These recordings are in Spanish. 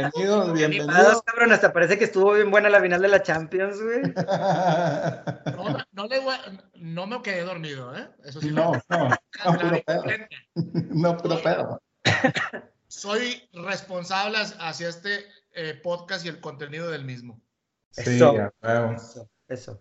bienvenidos, bienvenidos. cabrón, hasta parece que estuvo bien buena la final de la Champions, güey. No, no, me quedé dormido, ¿eh? Eso sí. No, no, no, pedo. No, puro pedo. Soy responsable hacia este eh, podcast y el contenido del mismo. Sí, eso, eso, eso.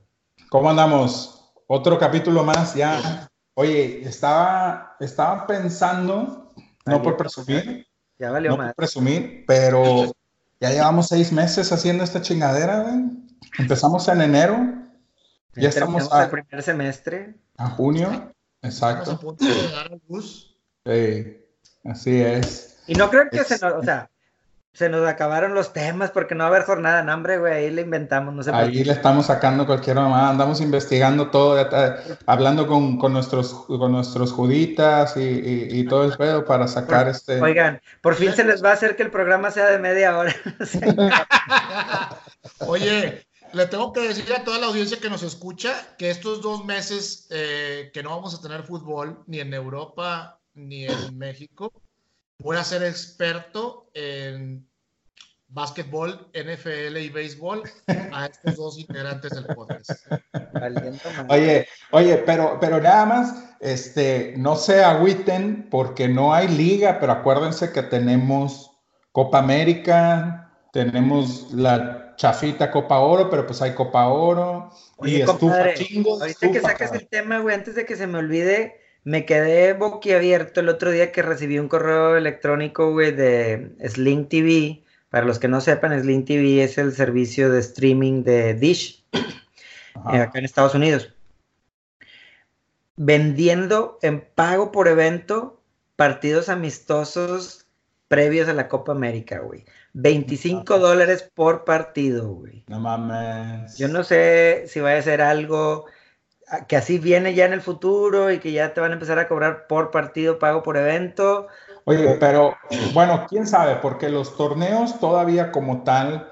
¿Cómo andamos? Otro capítulo más ya. Oye, estaba, estaba pensando, no por presumir, ya valió no por presumir, pero ya llevamos seis meses haciendo esta chingadera, güey. Empezamos en enero. Ya, estamos al primer semestre. A junio, exacto. a punto de dar al bus. Sí, así es. Y no creo que se nos, o sea, se nos acabaron los temas porque no va a haber jornada en hambre, güey. Ahí le inventamos, no sé Ahí le estamos sacando cualquier mamá. Andamos investigando todo, hablando con, con, nuestros, con nuestros juditas y, y, todo el pedo para sacar este. Oigan, por fin se les va a hacer que el programa sea de media hora. Oye, le tengo que decir a toda la audiencia que nos escucha que estos dos meses eh, que no vamos a tener fútbol ni en Europa ni en México voy a ser experto en básquetbol, NFL y béisbol a estos dos integrantes del podcast. Oye, oye, pero, pero nada más, este, no se agüiten porque no hay liga, pero acuérdense que tenemos Copa América, tenemos la chafita Copa Oro, pero pues hay Copa Oro y estufa chingos. Ahorita que sacas el tema, güey, antes de que se me olvide, me quedé boquiabierto el otro día que recibí un correo electrónico, güey, de Sling TV. Para los que no sepan, Sling TV es el servicio de streaming de Dish eh, acá en Estados Unidos. Vendiendo en pago por evento partidos amistosos previos a la Copa América, güey. 25 dólares por partido, güey. No mames. Yo no sé si va a ser algo que así viene ya en el futuro y que ya te van a empezar a cobrar por partido, pago por evento. Oye, pero bueno, quién sabe, porque los torneos todavía como tal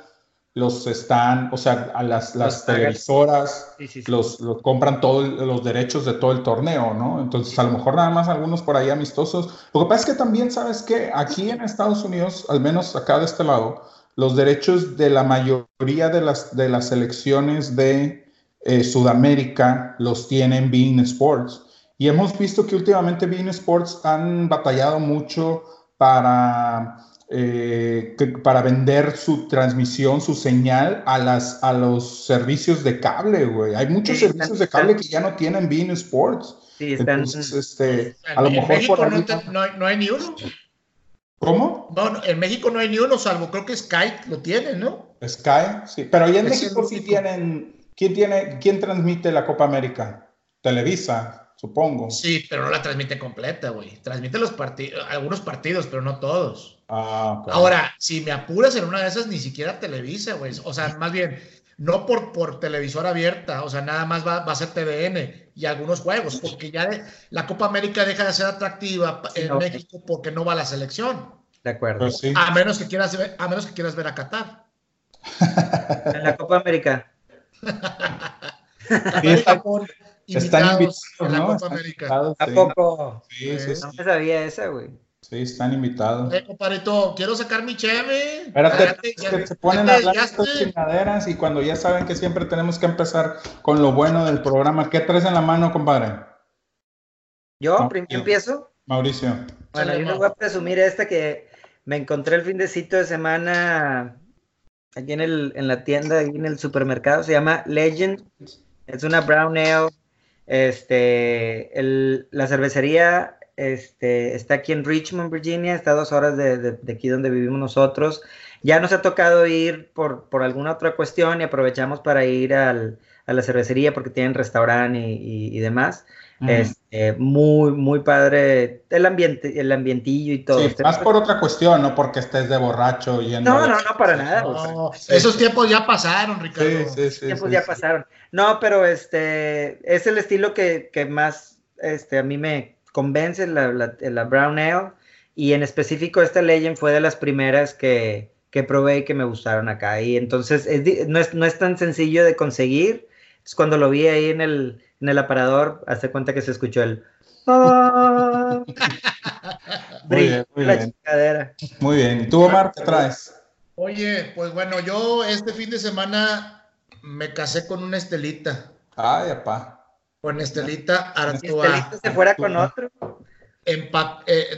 los están, o sea, a las, las televisoras Los, los, compran todos los derechos de todo el torneo, ¿no? Entonces, a lo mejor nada más algunos por ahí amistosos. Lo que pasa es que también, ¿sabes que Aquí en Estados Unidos, al menos acá de este lado, los derechos de la mayoría de las, de las selecciones de eh, Sudamérica los tienen Bean Sports. Y hemos visto que últimamente Bean Sports han batallado mucho para, eh, para vender su transmisión, su señal a, las, a los servicios de cable, güey. Hay muchos servicios de cable que ya no tienen Bean Sports. Sí, están. Entonces, este, a lo mejor México no, hay, no, hay, ni uno. ¿Cómo? No, en México no hay ni uno, salvo creo que Sky lo tiene, ¿no? Sky, sí. Pero allá en México sí tienen ¿Quién, tiene, ¿Quién transmite la Copa América? Televisa, supongo. Sí, pero no la transmite completa, güey. Transmite los partidos, algunos partidos, pero no todos. Ah, Ahora, si me apuras en una de esas, ni siquiera Televisa, güey. O sea, más bien, no por, por televisora abierta, o sea, nada más va, a ser TVN y algunos juegos, porque ya la Copa América deja de ser atractiva en México porque no va a la selección. De acuerdo. Pues a, menos que quieras ver, a menos que quieras ver a Qatar. En la Copa América. están invitados, ¿no? ¿A poco? Sí, sí, No me sabía esa, güey. Sí, están invitados. Eh, compadrito, quiero sacar mi cheve. Espérate, que se ponen a hablar estas chingaderas y cuando ya saben que siempre tenemos que empezar con lo bueno del programa. ¿Qué traes en la mano, compadre? ¿Yo? ¿Empiezo? Mauricio. Bueno, yo les voy a presumir esta que me encontré el fin de de semana aquí en, el, en la tienda, aquí en el supermercado, se llama Legend. Es una brown ale. Este, el, la cervecería este, está aquí en Richmond, Virginia, está a dos horas de, de, aquí donde vivimos nosotros. Ya nos ha tocado ir por, por alguna otra cuestión y aprovechamos para ir al, a la cervecería porque tienen restaurante y, y demás. Este, muy, muy padre el ambiente, el ambientillo y todo. Sí, más por otra cuestión, no porque estés de borracho yendo. No, no, no, para nada. esos tiempos ya pasaron, Ricardo. Sí, sí, tiempos ya pasaron. No, pero este es el estilo que, que más este, a mí me convence, la, la, Brown Ale. Y en específico, esta Legend fue de las primeras que, que probé y que me gustaron acá. Y entonces no, es, no es tan sencillo de conseguir. Es cuando lo vi ahí en el, en el aparador, hace cuenta que se escuchó el. muy bien, muy bien. Muy bien. ¿Y tú, Omar, qué traes? Oye, pues bueno, yo este fin de semana me casé con una Estelita. Ay, apá. Con Estelita Artoa. Estelita se fuera con otro. Eh,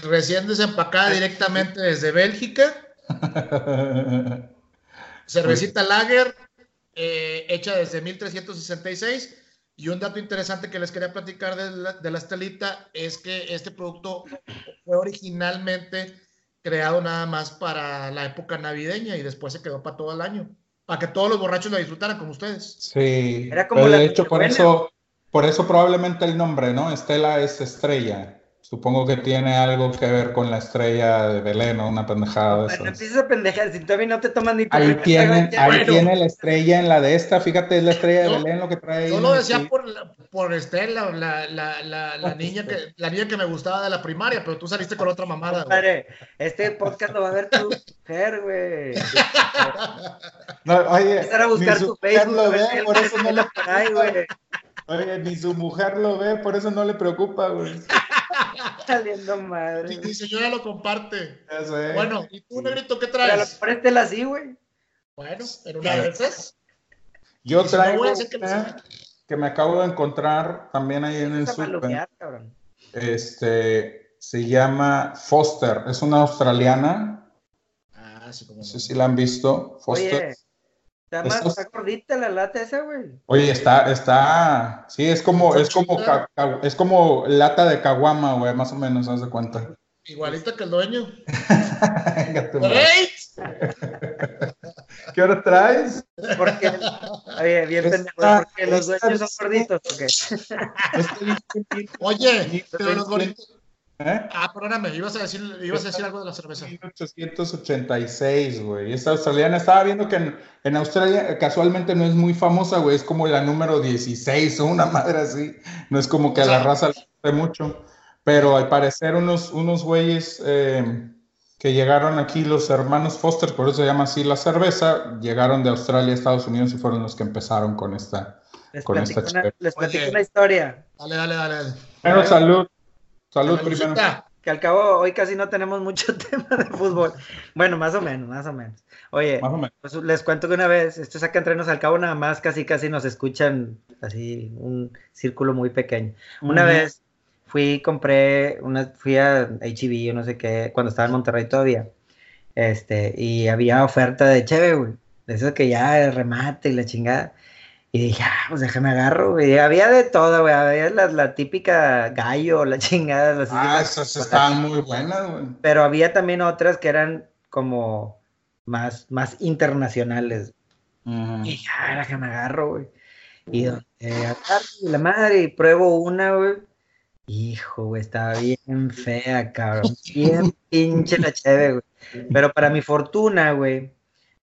recién desempacada directamente desde Bélgica. Cervecita Lager, eh, hecha desde 1366. Y un dato interesante que les quería platicar de la, de la Estelita es que este producto fue originalmente creado nada más para la época navideña y después se quedó para todo el año. Para que todos los borrachos la disfrutaran como ustedes. Sí. Era como de hecho, por eso, por eso probablemente el nombre, ¿no? Estela es estrella. Supongo que tiene algo que ver con la estrella de Belén o una pendejada de esas. No empiezas a pendejar, si todavía no te toman ni Ahí, tiene, ahí tiene la estrella en la de esta, fíjate, es la estrella de Belén lo que trae. Yo lo decía por, por Estela, la, la, la, la, niña que, la niña que me gustaba de la primaria, pero tú saliste con otra mamada. Padre, este podcast lo va a ver tu mujer, güey. No, oye, empezar a buscar tu Facebook. Lo ve, por eso no le... Oye, ni su mujer lo ve, por eso no le preocupa, güey. Saliendo madre. Mi, señora lo comparte. Bueno, ¿y tú, Negrito, qué traes? Préstela así, güey. Bueno, en una esas. Yo traigo que, me... acabo de encontrar también ahí en el super. Este se llama Foster, es una australiana. Ah, sí, como. No sé si la han visto. Foster. Está, más, está gordita la lata esa, güey. Oye, está, está, sí, es como, es como, es como lata de caguama, güey, más o menos, haz de cuenta. Igualita que el dueño. ¿Qué hora traes? Porque, oye, bien pendejo, porque los dueños son gorditos, ¿o qué? oye, pero los gorditos ¿Eh? Ah, perdóname, ibas a decir, ibas a decir algo de la cerveza. 1886, güey. Esta australiana, estaba viendo que en, Australia casualmente no es muy famosa, güey. Es como la número 16 o una madre así. No es como que a la raza le guste mucho. Pero al parecer unos, unos güeyes eh, que llegaron aquí, los hermanos Foster, por eso se llama así la cerveza, llegaron de Australia a Estados Unidos y fueron los que empezaron con esta. Les con esta una, les platico una historia. Dale, dale, dale. Bueno, salud. Salud primero. Que al cabo hoy casi no tenemos mucho tema de fútbol. Bueno, más o menos, más o menos. Oye, Pues les cuento que una vez, esto saca entrenos al cabo nada más, casi casi nos escuchan así un círculo muy pequeño. Una vez fui, compré, una, fui a HB e o no sé qué, cuando estaba en Monterrey todavía. Este, y había oferta de cheve, güey. De eso que ya el remate y la chingada. Y dije, ah, pues déjame agarro, güey. Había de todo, güey. Había la, la típica gallo, la chingada. Las ah, esas estaban muy buenas, güey. Pero había también otras que eran como más, más internacionales. Y dije, ah, déjame agarro, güey. Y donde agarro la madre y pruebo una, güey. Hijo, güey, estaba bien fea, cabrón. Bien pinche la cheve, güey. Pero para mi fortuna, güey,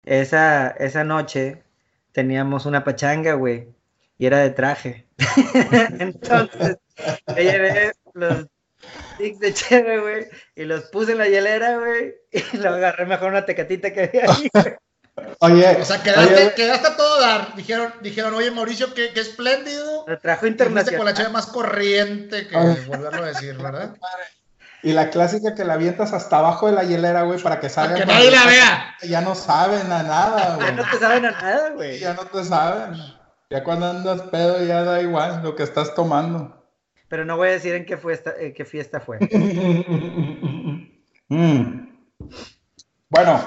esa, esa noche teníamos una pachanga, güey, y era de traje. Entonces, yo llevé los sticks de chévere, güey, y los puse en la hielera, güey, y lo agarré mejor una tecatita que había ahí, Oye, o sea, quedaste, quedaste a todo dar. Dijeron, dijeron, oye, Mauricio, qué, qué espléndido. Lo trajo internacional. con la chave más corriente que volverlo a decir, ¿verdad? Y la clásica que la avientas hasta abajo de la hielera, güey, para que salga. Que nadie la vea. Ya no saben a nada, güey. Ya no te saben a nada, güey. Ya no te saben. Ya cuando andas pedo ya da igual lo que estás tomando. Pero no voy a decir en qué, fiesta, qué fiesta fue. Mm. Bueno,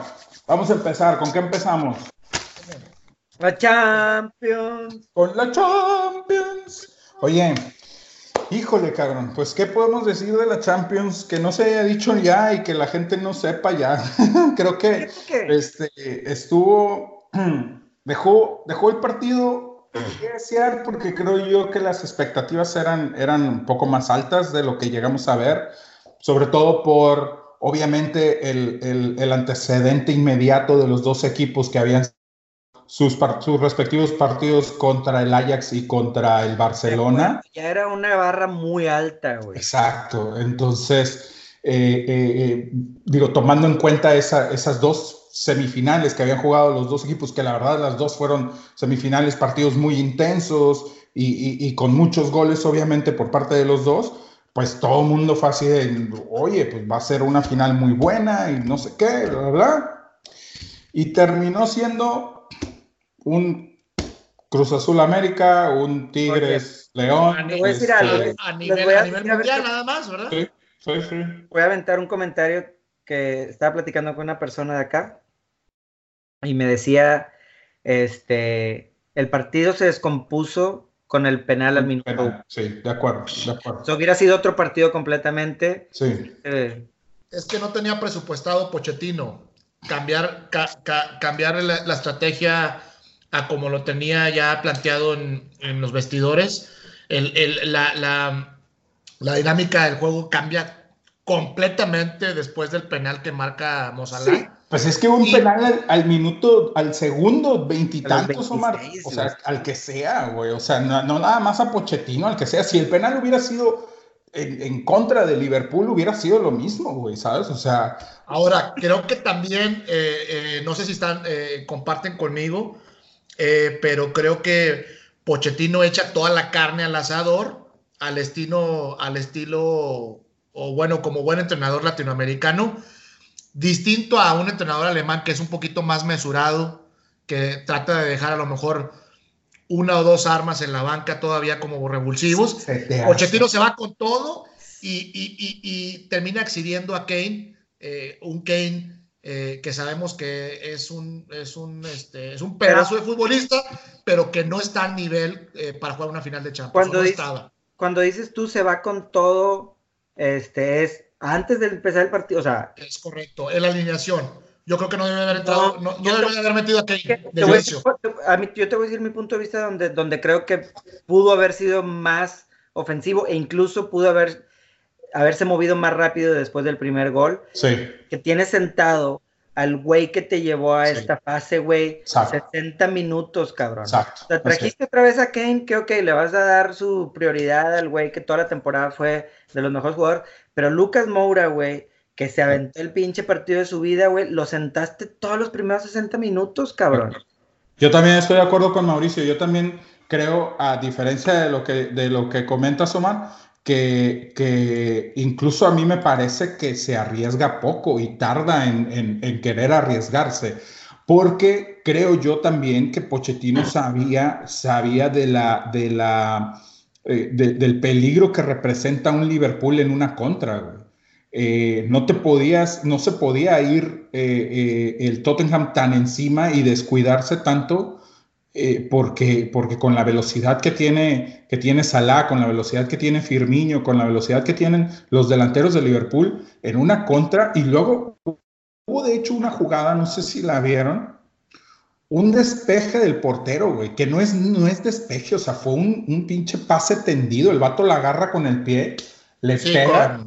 vamos a empezar. ¿Con qué empezamos? La Champions. Con la Champions. Oye, Híjole, cabrón, pues ¿qué podemos decir de la Champions que no se haya dicho ya y que la gente no sepa ya? Creo que este, estuvo, dejó, dejó el partido desear porque creo yo que las expectativas eran, eran un poco más altas de lo que llegamos a ver, sobre todo por, obviamente, el, el, el antecedente inmediato de los dos equipos que habían sus, sus, respectivos partidos contra el Ajax y contra el Barcelona. Ya era una barra muy alta, güey. Exacto. Entonces, eh, eh, eh, digo, tomando en cuenta esa, esas dos semifinales que habían jugado los dos equipos, que la verdad las dos fueron semifinales, partidos muy intensos y, y, con muchos goles, obviamente, por parte de los dos. Pues todo el mundo fue así de, oye, pues va a ser una final muy buena y no sé qué, ¿verdad? Y terminó siendo un Cruz Azul América, un Tigres León. A, nivel, este, a nivel, mundial nada más, ¿verdad? Sí, sí, sí. Voy a aventar un comentario que estaba platicando con una persona de acá y me decía, este, el partido se descompuso con el penal al minuto. sí, de acuerdo, de acuerdo. hubiera sido otro partido completamente. Sí. Eh, es que no tenía presupuestado Pochettino cambiar, cambiar la, estrategia a como lo tenía ya planteado en, los vestidores. la, dinámica del juego cambia completamente después del penal que marca Mozalá. Pues es que un penal al, minuto, al segundo, veintitantos, Omar. O sea, al que sea, güey. O sea, no, nada más a Pochettino, al que sea. Si el penal hubiera sido en, contra de Liverpool, hubiera sido lo mismo, güey, ¿sabes? O sea. Ahora, creo que también, eh, eh, no sé si están, eh, comparten conmigo, pero creo que Pochettino echa toda la carne al asador, al estilo, al estilo, o bueno, como buen entrenador latinoamericano distinto a un entrenador alemán que es un poquito más mesurado, que trata de dejar a lo mejor una o dos armas en la banca todavía como revulsivos. Pochettino se va con todo y, termina exhibiendo a Kane, eh, un Kane eh, que sabemos que es un, es un, este, es un pedazo de futbolista, pero que no está al nivel eh, para jugar una final de Champions. Cuando, cuando dices tú se va con todo, este es antes de empezar el partido, o sea. Es correcto, en la alineación. Yo creo que no debe haber entrado, no, no, debe haber metido a Kane. a mí, yo te voy a decir mi punto de vista donde, donde creo que pudo haber sido más ofensivo e incluso pudo haber haberse movido más rápido después del primer gol. Sí. Que tiene sentado al güey que te llevó a esta fase, güey, 60 minutos, cabrón. Exacto. O sea, trajiste otra vez a Kane, que ok, le vas a dar su prioridad al güey que toda la temporada fue de los mejores jugadores, pero Lucas Moura, güey, que se aventó el pinche partido de su vida, güey, lo sentaste todos los primeros 60 minutos, cabrón. Yo también estoy de acuerdo con Mauricio, yo también creo, a diferencia de lo que, de lo que comentas, Omar, que, que, incluso a mí me parece que se arriesga poco y tarda en, en, querer arriesgarse, porque creo yo también que Pochettino sabía, sabía de la, de la, eh, del peligro que representa un Liverpool en una contra. Eh, no te podías, no se podía ir eh, el Tottenham tan encima y descuidarse tanto eh, porque, porque con la velocidad que tiene, que tiene Salah, con la velocidad que tiene Firmino, con la velocidad que tienen los delanteros de Liverpool en una contra, y luego hubo de hecho una jugada, no sé si la vieron, un despeje del portero, güey, que no es, no es despeje, o sea, fue un, un pinche pase tendido, el vato la agarra con el pie le pega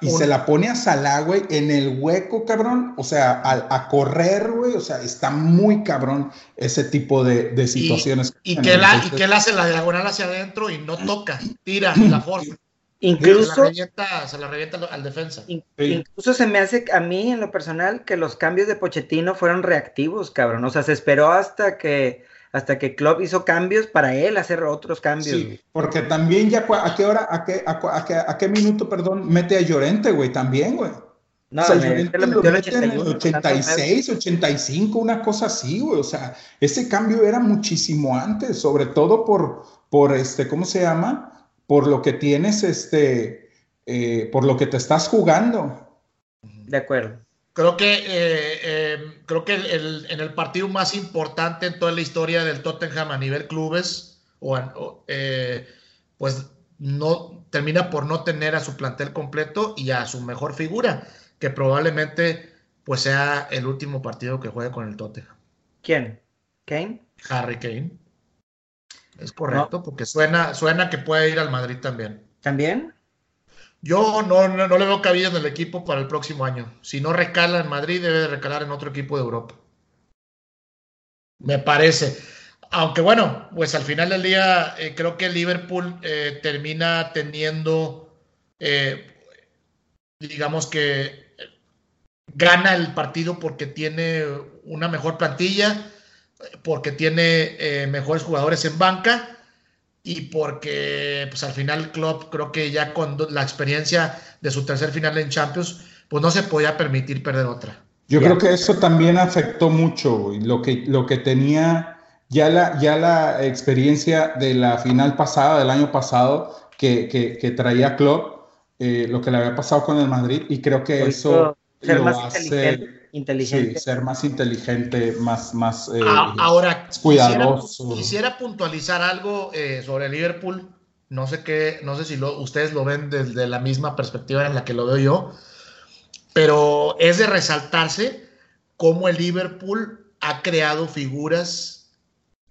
y se la pone a Salah, güey, en el hueco, cabrón. O sea, a, correr, güey. O sea, está muy cabrón ese tipo de, situaciones. Y, que la, y que él hace la diagonal hacia adentro y no toca, tira la forma. Incluso se la revienta, al defensa. Incluso se me hace a mí en lo personal que los cambios de Pochettino fueron reactivos, cabrón. O sea, se esperó hasta que hasta que Klopp hizo cambios para él hacer otros cambios. Sí, porque también ya a qué hora, a qué, a, qué, a qué minuto, perdón, mete a Llorente, güey, también, güey. No, o sea, Llorente lo metió en el 86, 85, una cosa así, güey. O sea, ese cambio era muchísimo antes, sobre todo por, por este, ¿cómo se llama? Por lo que tienes, este, eh, por lo que te estás jugando. De acuerdo. Creo que, eh, em, creo que en el partido más importante en toda la historia del Tottenham a nivel clubes, o, eh, pues no termina por no tener a su plantel completo y a su mejor figura, que probablemente pues sea el último partido que juegue con el Tottenham. ¿Quién? ¿Kane? Harry Kane. Es correcto, porque suena, suena que puede ir al Madrid también. ¿También? Yo no, no, le veo cabida en el equipo para el próximo año. Si no recala en Madrid, debe de recalar en otro equipo de Europa. Me parece. Aunque bueno, pues al final del día eh, creo que Liverpool eh, termina teniendo, eh, digamos que gana el partido porque tiene una mejor plantilla, porque tiene mejores jugadores en banca y porque pues al final club creo que ya con la experiencia de su tercer final en Champions, pues no se podía permitir perder otra. Yo creo que eso también afectó mucho, Lo que, lo que tenía ya la, ya la experiencia de la final pasada, del año pasado, que, que, traía Klopp, eh, lo que le había pasado con el Madrid, y creo que eso ser más inteligente, ser más inteligente, más, más eh, ahora cuidadoso. Quisiera, puntualizar algo eh, sobre Liverpool. No sé qué, no sé si lo, ustedes lo ven desde la misma perspectiva en la que lo veo yo, pero es de resaltarse cómo el Liverpool ha creado figuras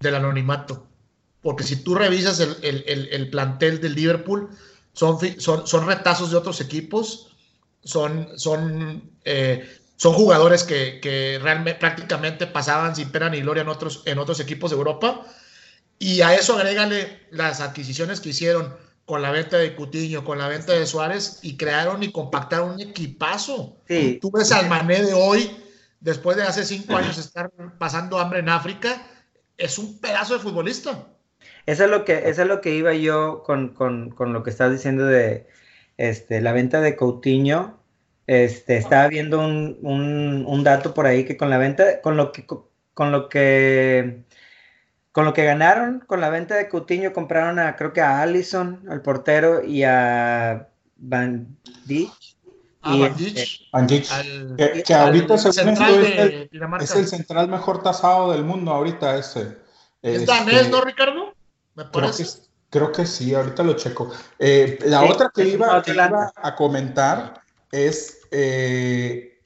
del anonimato. Porque si tú revisas el, plantel del Liverpool, son, son, son retazos de otros equipos son, son, eh, son jugadores que, realmente prácticamente pasaban sin pena ni gloria en otros, en otros equipos de Europa. Y a eso agrégale las adquisiciones que hicieron con la venta de Cutiño, con la venta de Suárez, y crearon y compactaron un equipazo. Tú ves al Mané de hoy, después de hace cinco años estar pasando hambre en África, es un pedazo de futbolista. Eso es lo que, eso es lo que iba yo con, con, con lo que estás diciendo de, este, la venta de Coutinho, este, estaba viendo un, un, dato por ahí que con la venta, con lo que, con lo que, con lo que ganaron con la venta de Coutinho compraron a, creo que a Allison, al portero, y a Van Dijk. Ah, Van Dijk. Este, que, ahorita es, el, es el central mejor tasado del mundo ahorita ese. ¿Es danés, este, no, Ricardo? Me parece. Creo que sí, ahorita lo checo. Eh, la otra que iba, a comentar es, eh,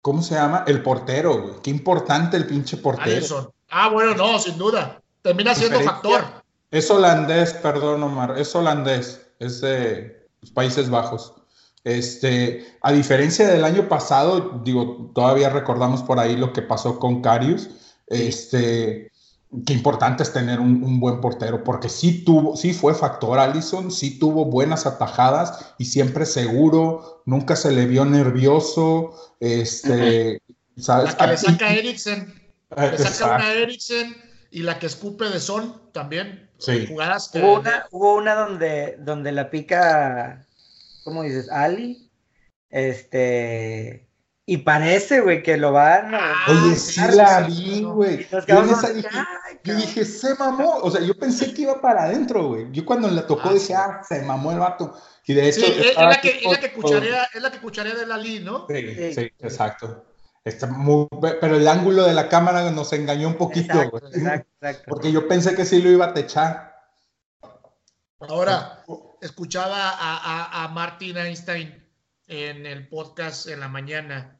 ¿cómo se llama? El portero, güey. Qué importante el pinche portero. Ah, bueno, no, sin duda. Termina siendo factor. Es holandés, perdón, Omar. Es holandés. Es de los Países Bajos. Este, a diferencia del año pasado, digo, todavía recordamos por ahí lo que pasó con Carius. Este, qué importante es tener un, buen portero, porque sí tuvo, sí fue factor Allison, sí tuvo buenas atajadas y siempre seguro, nunca se le vio nervioso, este, ¿sabes? La que le saca Eriksen, le saca una Eriksen y la que escupe de Son también. Sí. Jugadas Hubo una, hubo una donde, donde la pica, ¿cómo dices? Ali, este, y parece, güey, que lo van a. Ah, Oye, sí la vi, güey. Yo, dije, se mamó. O sea, yo pensé que iba para adentro, güey. Yo cuando la tocó ah, dije, ah, se mamó el vato. Y de hecho. Sí, es, la que, es, la que cucharea, es la que cucharea de la Lee, ¿no? Sí, sí, exacto. Está muy, pero el ángulo de la cámara nos engañó un poquito, güey. Exacto, exacto. Porque yo pensé que sí lo iba a techar. Ahora, escuchaba a, a, a Martin Einstein en el podcast en la mañana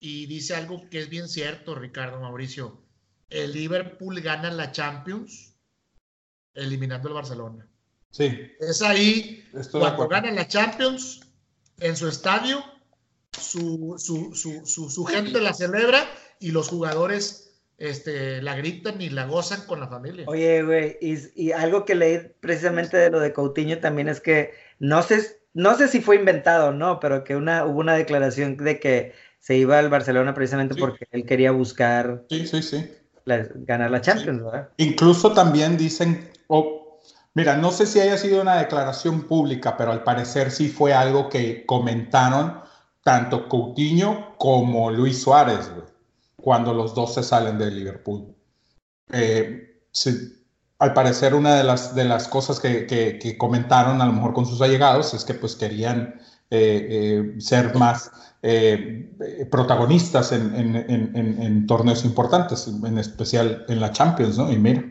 y dice algo que es bien cierto, Ricardo Mauricio. El Liverpool gana la Champions eliminando el Barcelona. Sí. Es ahí cuando gana la Champions en su estadio, su, su, gente la celebra y los jugadores este, la gritan y la gozan con la familia. Oye, güey, y, algo que leí precisamente de lo de Coutinho también es que no sé, no sé si fue inventado o no, pero que una, hubo una declaración de que se iba al Barcelona precisamente porque él quería buscar sí, sí, sí. ganar la Champions, ¿verdad? Incluso también dicen, mira, no sé si haya sido una declaración pública, pero al parecer sí fue algo que comentaron tanto Coutinho como Luis Suárez, cuando los dos se salen de Liverpool. Eh, al parecer una de las, de las cosas que, que, comentaron a lo mejor con sus allegados es que pues querían eh, eh, ser más eh, protagonistas en, torneos importantes, en especial en la Champions, ¿no? Y mira.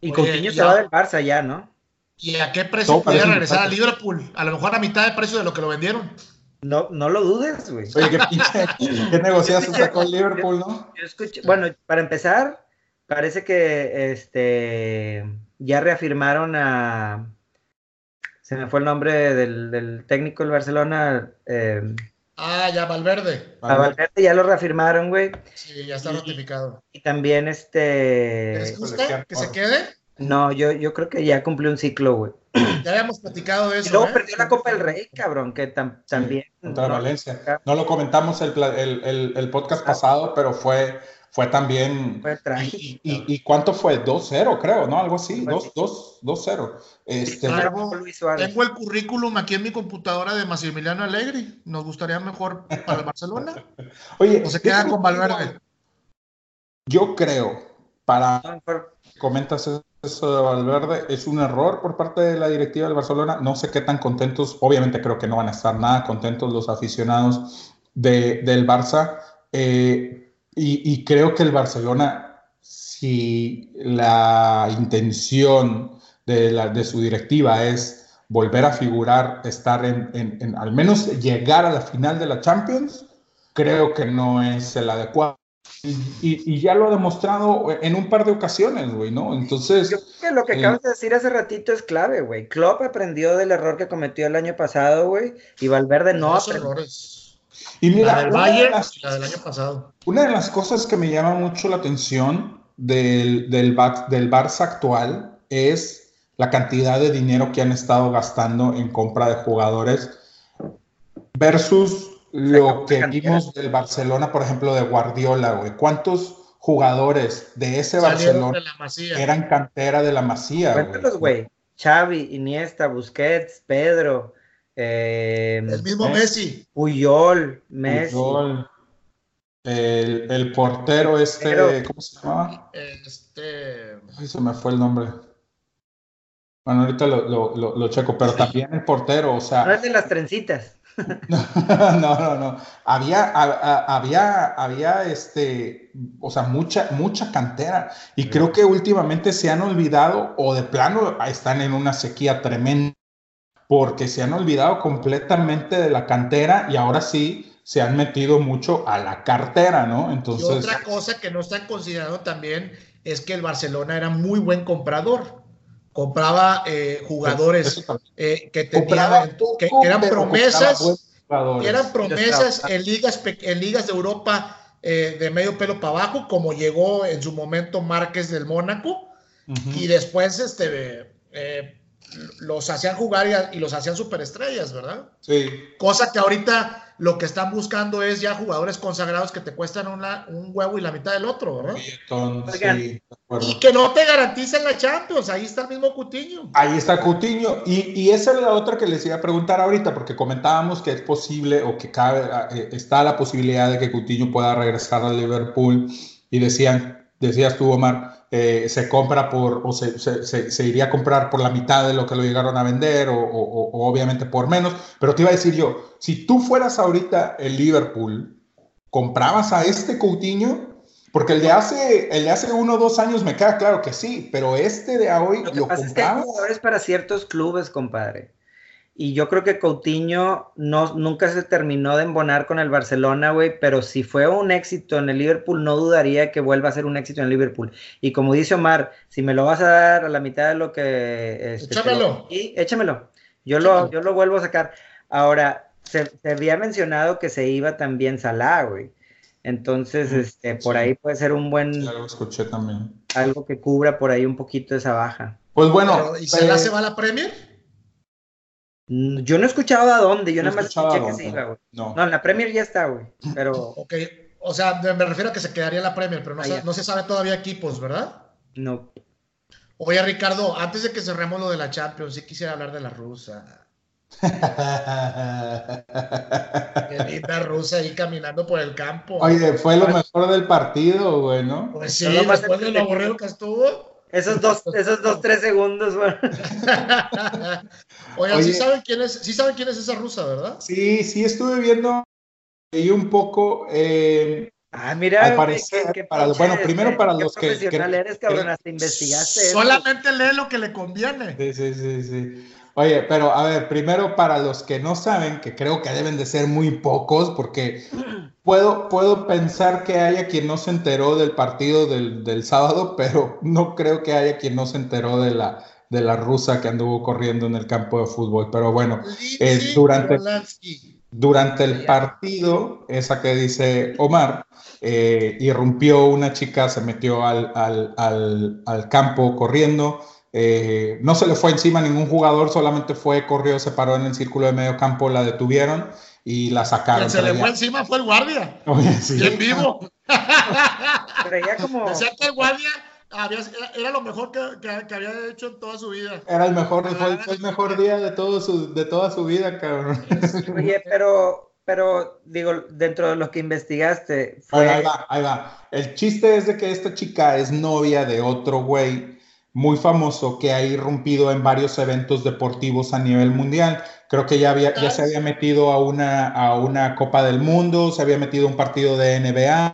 Y Coutinho se va del Barça ya, ¿no? ¿Y a qué precio podría regresar a Liverpool? A lo mejor a mitad de precio de lo que lo vendieron. No, no lo dudes, güey. Oye, qué pinche, qué negociazo sacó Liverpool, ¿no? bueno, para empezar, parece que este ya reafirmaron a se me fue el nombre del, técnico del Barcelona. Eh, ah, ya, Valverde. A Valverde ya lo reafirmaron, güey. Sí, ya está notificado. Y también este. ¿Les gusta que se quede? No, yo, yo creo que ya cumplió un ciclo, güey. Ya habíamos platicado de eso. Y luego ¿eh? perdió la Copa del Rey, cabrón, que también. Contra Valencia. No lo comentamos el, el, el, podcast pasado, pero fue fue también. Fue y, y, cuánto fue? 2-0, creo, ¿no? Algo así, 2-0. Este, tengo el currículum aquí en mi computadora de Massimiliano Allegri. ¿Nos gustaría mejor para el Barcelona? Oye, ¿o se queda con Valverde? Yo creo, para. Comentas eso de Valverde, es un error por parte de la directiva del Barcelona. No sé qué tan contentos, obviamente creo que no van a estar nada contentos los aficionados de, del Barça. Eh, y, creo que el Barcelona, si la intención de, la, de su directiva es volver a figurar, estar en, en, al menos llegar a la final de la Champions, creo que no es el adecuado. Y, y, ya lo ha demostrado en un par de ocasiones, güey, ¿no? Entonces... Yo creo que lo que eh, acabas de decir hace ratito es clave, güey. Klopp aprendió del error que cometió el año pasado, güey, y Valverde no aprendió. Y mira, del Bayern, la del año pasado. Una de las cosas que me llama mucho la atención del, del, del Barça actual es la cantidad de dinero que han estado gastando en compra de jugadores versus lo que vimos del Barcelona, por ejemplo, de Guardiola, güey. ¿Cuántos jugadores de ese Barcelona eran cantera de la Masía? Cuéntalos, güey. Xavi, Iniesta, Busquets, Pedro, eh, el mismo Messi. Puyol, Messi. El, portero este, ¿cómo se llama? Este. Ay, se me fue el nombre. Bueno, ahorita lo, lo, checo, pero también el portero, o sea. No es de las trencitas. no, no, no. Había, había, había, este, o sea, mucha, mucha cantera. Y creo que últimamente se han olvidado o de plano están en una sequía tremenda porque se han olvidado completamente de la cantera y ahora sí se han metido mucho a la cartera, ¿no? Entonces. Y otra cosa que no están considerando también es que el Barcelona era muy buen comprador. Compraba eh, jugadores eh, que tenían, que, eran promesas, eran promesas en ligas, en ligas de Europa eh, de medio pelo para abajo, como llegó en su momento Márquez del Mónaco, y después este, los hacían jugar y, los hacían superestrellas, ¿verdad? Sí. Cosa que ahorita lo que están buscando es ya jugadores consagrados que te cuestan un huevo y la mitad del otro, ¿verdad? Sí, y que no te garantizan la Champions, ahí está el mismo Cutiño. Ahí está Cutiño, y, y, esa es la otra que les iba a preguntar ahorita, porque comentábamos que es posible o que cabe, eh, está la posibilidad de que Cutiño pueda regresar al Liverpool, y decían, decías tú, Omar, eh, se compra por, o se, se, se, iría a comprar por la mitad de lo que lo llegaron a vender, o, o, obviamente por menos. Pero te iba a decir yo, si tú fueras ahorita el Liverpool, ¿comprabas a este Coutinho? Porque el de hace, el de hace uno o dos años me queda claro que sí, pero este de hoy lo, que Es, para ciertos clubes, compadre. Y yo creo que Coutinho no, nunca se terminó de embonar con el Barcelona, güey, pero si fue un éxito en el Liverpool, no dudaría que vuelva a ser un éxito en el Liverpool. Y como dice Omar, si me lo vas a dar a la mitad de lo que... Este, échamelo. y échamelo. Yo lo, yo lo vuelvo a sacar. Ahora, se, había mencionado que se iba también Salah, güey. Entonces, este, por ahí puede ser un buen... Ya lo escuché también. Algo que cubra por ahí un poquito esa baja. Pues bueno... ¿Y Salah eh, se va a la Premier? Yo no he escuchado a dónde, yo nada más escuché que se iba, güey. No. en la Premier ya está, güey. Pero. Ok, o sea, me refiero a que se quedaría en la Premier, pero no, se, no se sabe todavía equipos, ¿verdad? No. Oye, Ricardo, antes de que cerremos lo de la Champions, sí quisiera hablar de la rusa. Qué rusa ahí caminando por el campo. Oye, fue lo mejor del partido, güey, ¿no? Pues sí, después de lo aburrido que estuvo. Esos dos, esos dos, tres segundos, güey. Oigan, ¿sí saben quién es, sí saben quién es esa rusa, ¿verdad? Sí, sí estuve viendo y un poco. Eh, ah, mira, al parecer, bueno, primero para los que. profesional eres, cabrón, hasta investigaste. Solamente lee lo que le conviene. Sí, sí, sí, sí. Oye, pero a ver, primero para los que no saben, que creo que deben de ser muy pocos, porque puedo, puedo pensar que haya quien no se enteró del partido del, del sábado, pero no creo que haya quien no se enteró de la, de la rusa que anduvo corriendo en el campo de fútbol. Pero bueno, eh, durante, durante el partido, esa que dice Omar, eh, irrumpió una chica, se metió al, al, al, al campo corriendo eh, no se le fue encima a ningún jugador, solamente fue, corrió, se paró en el círculo de medio campo, la detuvieron y la sacaron. Quien se le fue encima fue el guardia. Oye, sí. Bien vivo. Pero ya como. Decía que el guardia era, lo mejor que, que, había hecho en toda su vida. Era el mejor, fue, el mejor día de, todo su, de toda su vida, cabrón. Oye, pero, pero digo, dentro de lo que investigaste. Fue... Ahí va, ahí va. El chiste es de que esta chica es novia de otro güey muy famoso que ha irrumpido en varios eventos deportivos a nivel mundial. Creo que ya, había, ya se había metido a una, a una Copa del Mundo, se había metido a un partido de NBA.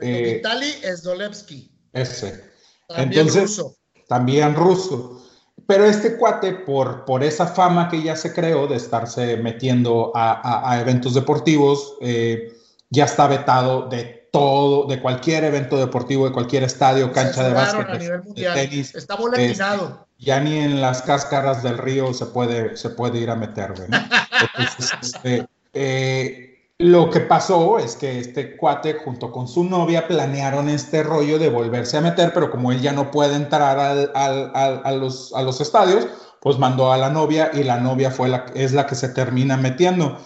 Eh, Vitaly Sdolevsky. Ese. También ruso. También ruso. Pero este cuate, por, por esa fama que ya se creó de estarse metiendo a, eventos deportivos, eh, ya está vetado de todo, de cualquier evento deportivo, de cualquier estadio, cancha de básquet, de tenis. Está boletinado. ya ni en las cáscaras del río se puede, se puede ir a meter, este, eh, lo que pasó es que este cuate junto con su novia planearon este rollo de volverse a meter, pero como él ya no puede entrar a, los, a los estadios, pues mandó a la novia y la novia fue la, es la que se termina metiendo.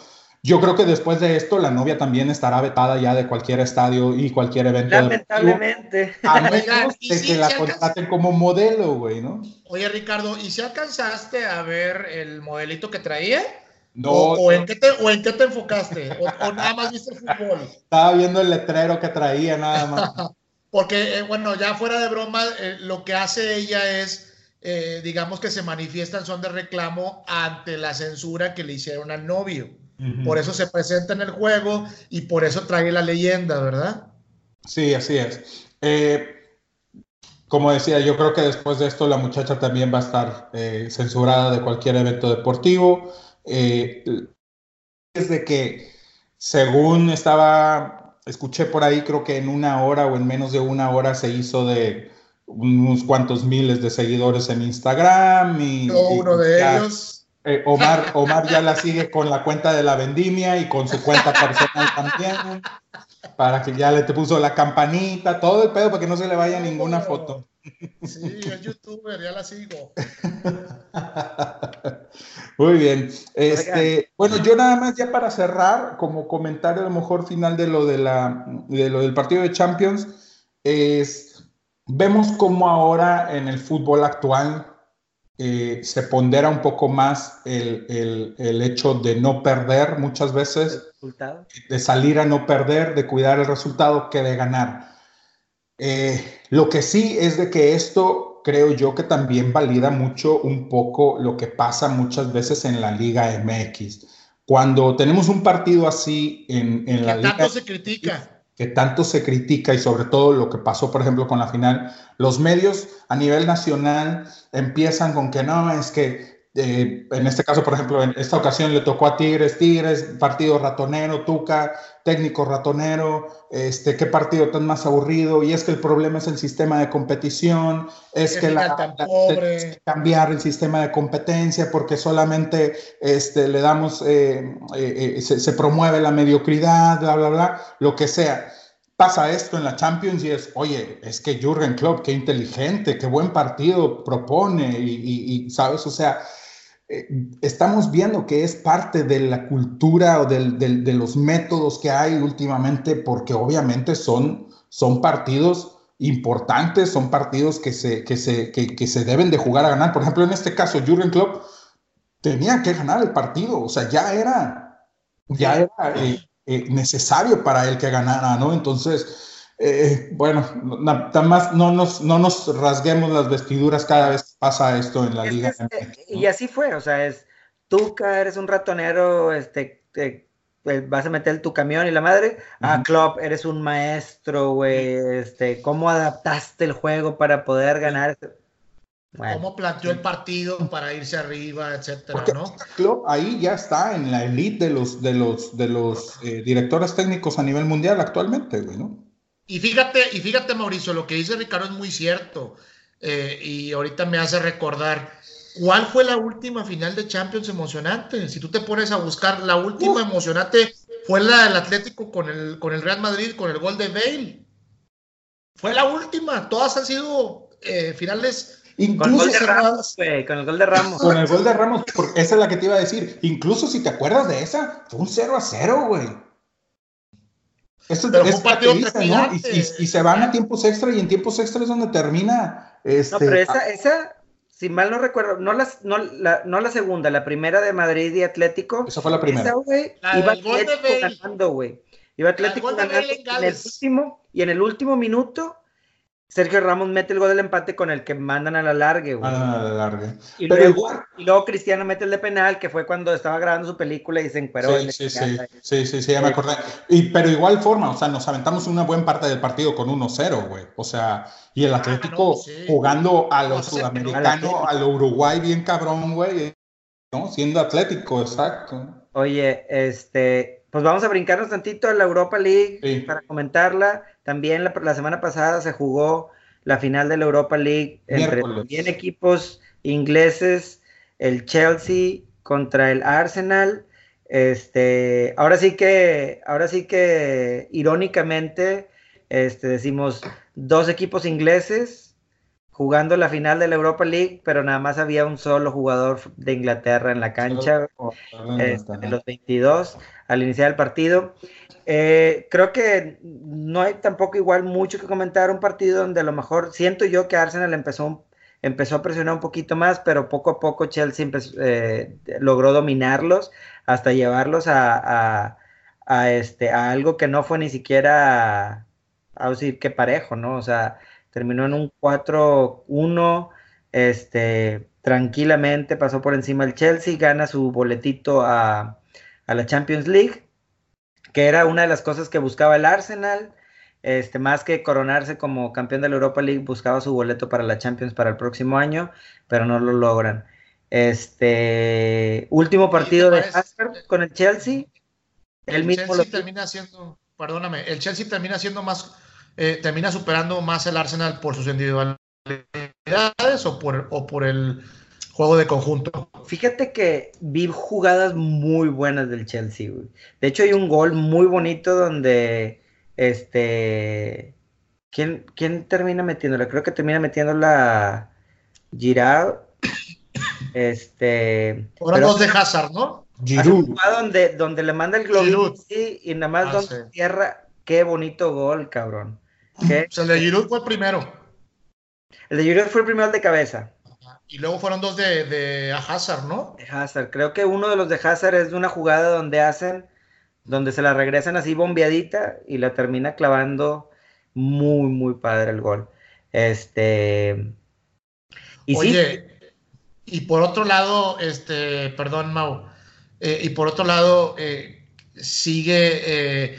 Yo creo que después de esto la novia también estará vetada ya de cualquier estadio y cualquier evento. Lamentablemente. A menos de que la contraten como modelo, güey, ¿no? Oye, Ricardo, ¿y si alcanzaste a ver el modelito que traía? No. O, en, qué te, o en qué te enfocaste? O, nada más viste el fútbol? Estaba viendo el letrero que traía, nada más. Porque, eh, bueno, ya fuera de broma, eh, lo que hace ella es, eh, digamos que se manifiesta en son de reclamo ante la censura que le hicieron al novio. Por eso se presenta en el juego y por eso trae la leyenda, ¿verdad? Sí, así es. como decía, yo creo que después de esto la muchacha también va a estar censurada de cualquier evento deportivo. Eh, desde que, según estaba, escuché por ahí, creo que en una hora o en menos de una hora se hizo de unos cuantos miles de seguidores en Instagram. Y, uno de ellos. Eh, Omar, Omar ya la sigue con la cuenta de la vendimia y con su cuenta personal también. Para que ya le te puso la campanita, todo el pedo para que no se le vaya ninguna foto. Sí, es youtuber, ya la sigo. Muy bien. Este, bueno, yo nada más ya para cerrar, como comentario a lo mejor final de lo, de la, de lo del partido de Champions, es, vemos como ahora en el fútbol actual eh, se pondera un poco más el, el, el, hecho de no perder muchas veces, de salir a no perder, de cuidar el resultado que de ganar. Eh, lo que sí es de que esto creo yo que también valida mucho un poco lo que pasa muchas veces en la Liga MX. Cuando tenemos un partido así en, en la Liga. Que tanto se critica. Que tanto se critica y sobre todo lo que pasó, por ejemplo, con la final, los medios a nivel nacional empiezan con que no, es que eh, en este caso, por ejemplo, en esta ocasión le tocó a Tigres, Tigres, partido ratonero, Tuca, técnico ratonero, este, qué partido tan más aburrido, y es que el problema es el sistema de competición, es que la, cambiar el sistema de competencia porque solamente este, le damos, eh, eh, se, se promueve la mediocridad, bla, bla, bla, lo que sea pasa esto en la Champions y es, oye, es que Jürgen Klopp, qué inteligente, qué buen partido propone y, y ¿sabes? O sea, eh, estamos viendo que es parte de la cultura o de los métodos que hay últimamente, porque obviamente son, son partidos importantes, son partidos que se, que, se, que, se deben de jugar a ganar. Por ejemplo, en este caso, Jürgen Klopp tenía que ganar el partido, o sea, ya era, ya era eh, eh, necesario para él que ganara, ¿no? Entonces, eh, bueno, nada más no nos, no nos rasguemos las vestiduras cada vez que pasa esto en la liga. y así fue, o sea, es tú que eres un ratonero, este, pues, vas a meter tu camión y la madre, a ah, Club, eres un maestro, güey, este, ¿cómo adaptaste el juego para poder ganar? ¿Cómo planteó el partido para irse arriba, etcétera, ¿no? Club ahí ya está en la elite de los, de los, de los eh, directores técnicos a nivel mundial actualmente, güey, ¿no? Y fíjate, y fíjate, Mauricio, lo que dice Ricardo es muy cierto. Eh, y ahorita me hace recordar, ¿cuál fue la última final de Champions emocionante? Si tú te pones a buscar, la última emocionante fue la del Atlético con el, con el Real Madrid, con el gol de Bale. Fue la última, todas han sido eh, finales Incluso con el gol de Ramos, con el gol de Ramos. Con el gol de Ramos, porque esa es la que te iba a decir. Incluso si te acuerdas de esa, fue un 0 a 0, güey. Esto pero es un partido ¿no? y, se van a tiempos extra y en tiempos extra es donde termina. Este, no, pero esa, esa, si mal no recuerdo, no, las, no, la, no la segunda, la primera de Madrid y Atlético. Esa fue la primera. Esa, güey, iba Atlético ganando, güey. Iba Atlético ganando en el último, y en el último minuto Sergio Ramos mete el gol del empate con el que mandan a la largue, güey. a la largue. Y, luego, Cristiano mete el de penal, que fue cuando estaba grabando su película y se encueró. Sí, sí, sí, sí, sí, sí, ya me acordé. Y, pero igual forma, o sea, nos aventamos una buena parte del partido con 1-0, güey. O sea, y el ah, Atlético jugando a lo sudamericano, a lo Uruguay bien cabrón, güey. ¿no? Siendo Atlético, exacto. Oye, este, pues vamos a brincarnos tantito a la Europa League para comentarla. También la, semana pasada se jugó la final de la Europa League entre bien equipos ingleses, el Chelsea contra el Arsenal. Este, ahora sí que, ahora sí que irónicamente, este, decimos dos equipos ingleses jugando la final de la Europa League, pero nada más había un solo jugador de Inglaterra en la cancha, este, de los 22 al iniciar el partido. Eh, creo que no hay tampoco igual mucho que comentar un partido donde a lo mejor siento yo que Arsenal empezó, empezó a presionar un poquito más, pero poco a poco Chelsea eh, logró dominarlos hasta llevarlos a, este, a algo que no fue ni siquiera, a decir que parejo, ¿no? O sea, terminó en un 4-1, este, tranquilamente pasó por encima el Chelsea, gana su boletito a, a la Champions League que era una de las cosas que buscaba el Arsenal. Este, más que coronarse como campeón de la Europa League, buscaba su boleto para la Champions para el próximo año, pero no lo logran. Este último partido de Hazard con el Chelsea. El, mismo Chelsea termina siendo, perdóname, el Chelsea termina siendo más, eh, termina superando más el Arsenal por sus individualidades o por, o por el juego de conjunto. Fíjate que vi jugadas muy buenas del Chelsea, De hecho, hay un gol muy bonito donde este. ¿Quién, quién termina metiéndola? Creo que termina metiéndola Giroud. Este. Fueron dos de Hazard, ¿no? Giroud. Donde, donde le manda el globo y nada más ah, donde tierra. Qué bonito gol, cabrón. el de Giroud fue el primero. El de Giroud fue el primero de cabeza. Y luego fueron dos de, de Hazard, ¿no? De Hazard. Creo que uno de los de Hazard es de una jugada donde hacen, donde se la regresan así bombeadita y la termina clavando muy, muy padre el gol. Este. Y Oye, y por otro lado, este, perdón, Mau, eh, y por otro lado, eh, sigue eh,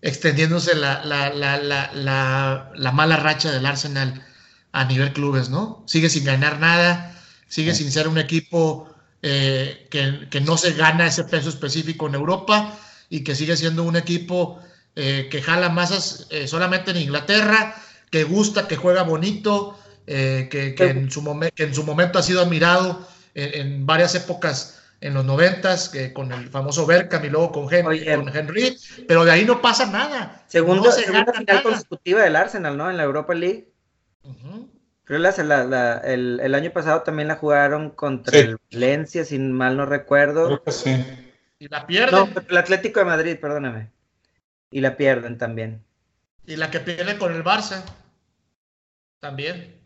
extendiéndose la, la, la, la mala racha del Arsenal a nivel clubes, ¿no? Sigue sin ganar nada, sigue sin ser un equipo eh, que, no se gana ese peso específico en Europa y que sigue siendo un equipo eh, que jala masas eh, solamente en Inglaterra, que gusta, que juega bonito, que, en su que, en su momento ha sido admirado en, varias épocas en los noventas, con el famoso Berkham y luego con Henry, pero de ahí no pasa nada. Segundo, segunda final consecutiva del Arsenal, ¿no? En la Europa League. Creo que el, año pasado también la jugaron contra el Valencia, si mal no recuerdo. Creo que sí. Y la pierden. No, el Atlético de Madrid, perdóname. Y la pierden también. Y la que pierde con el Barça. También.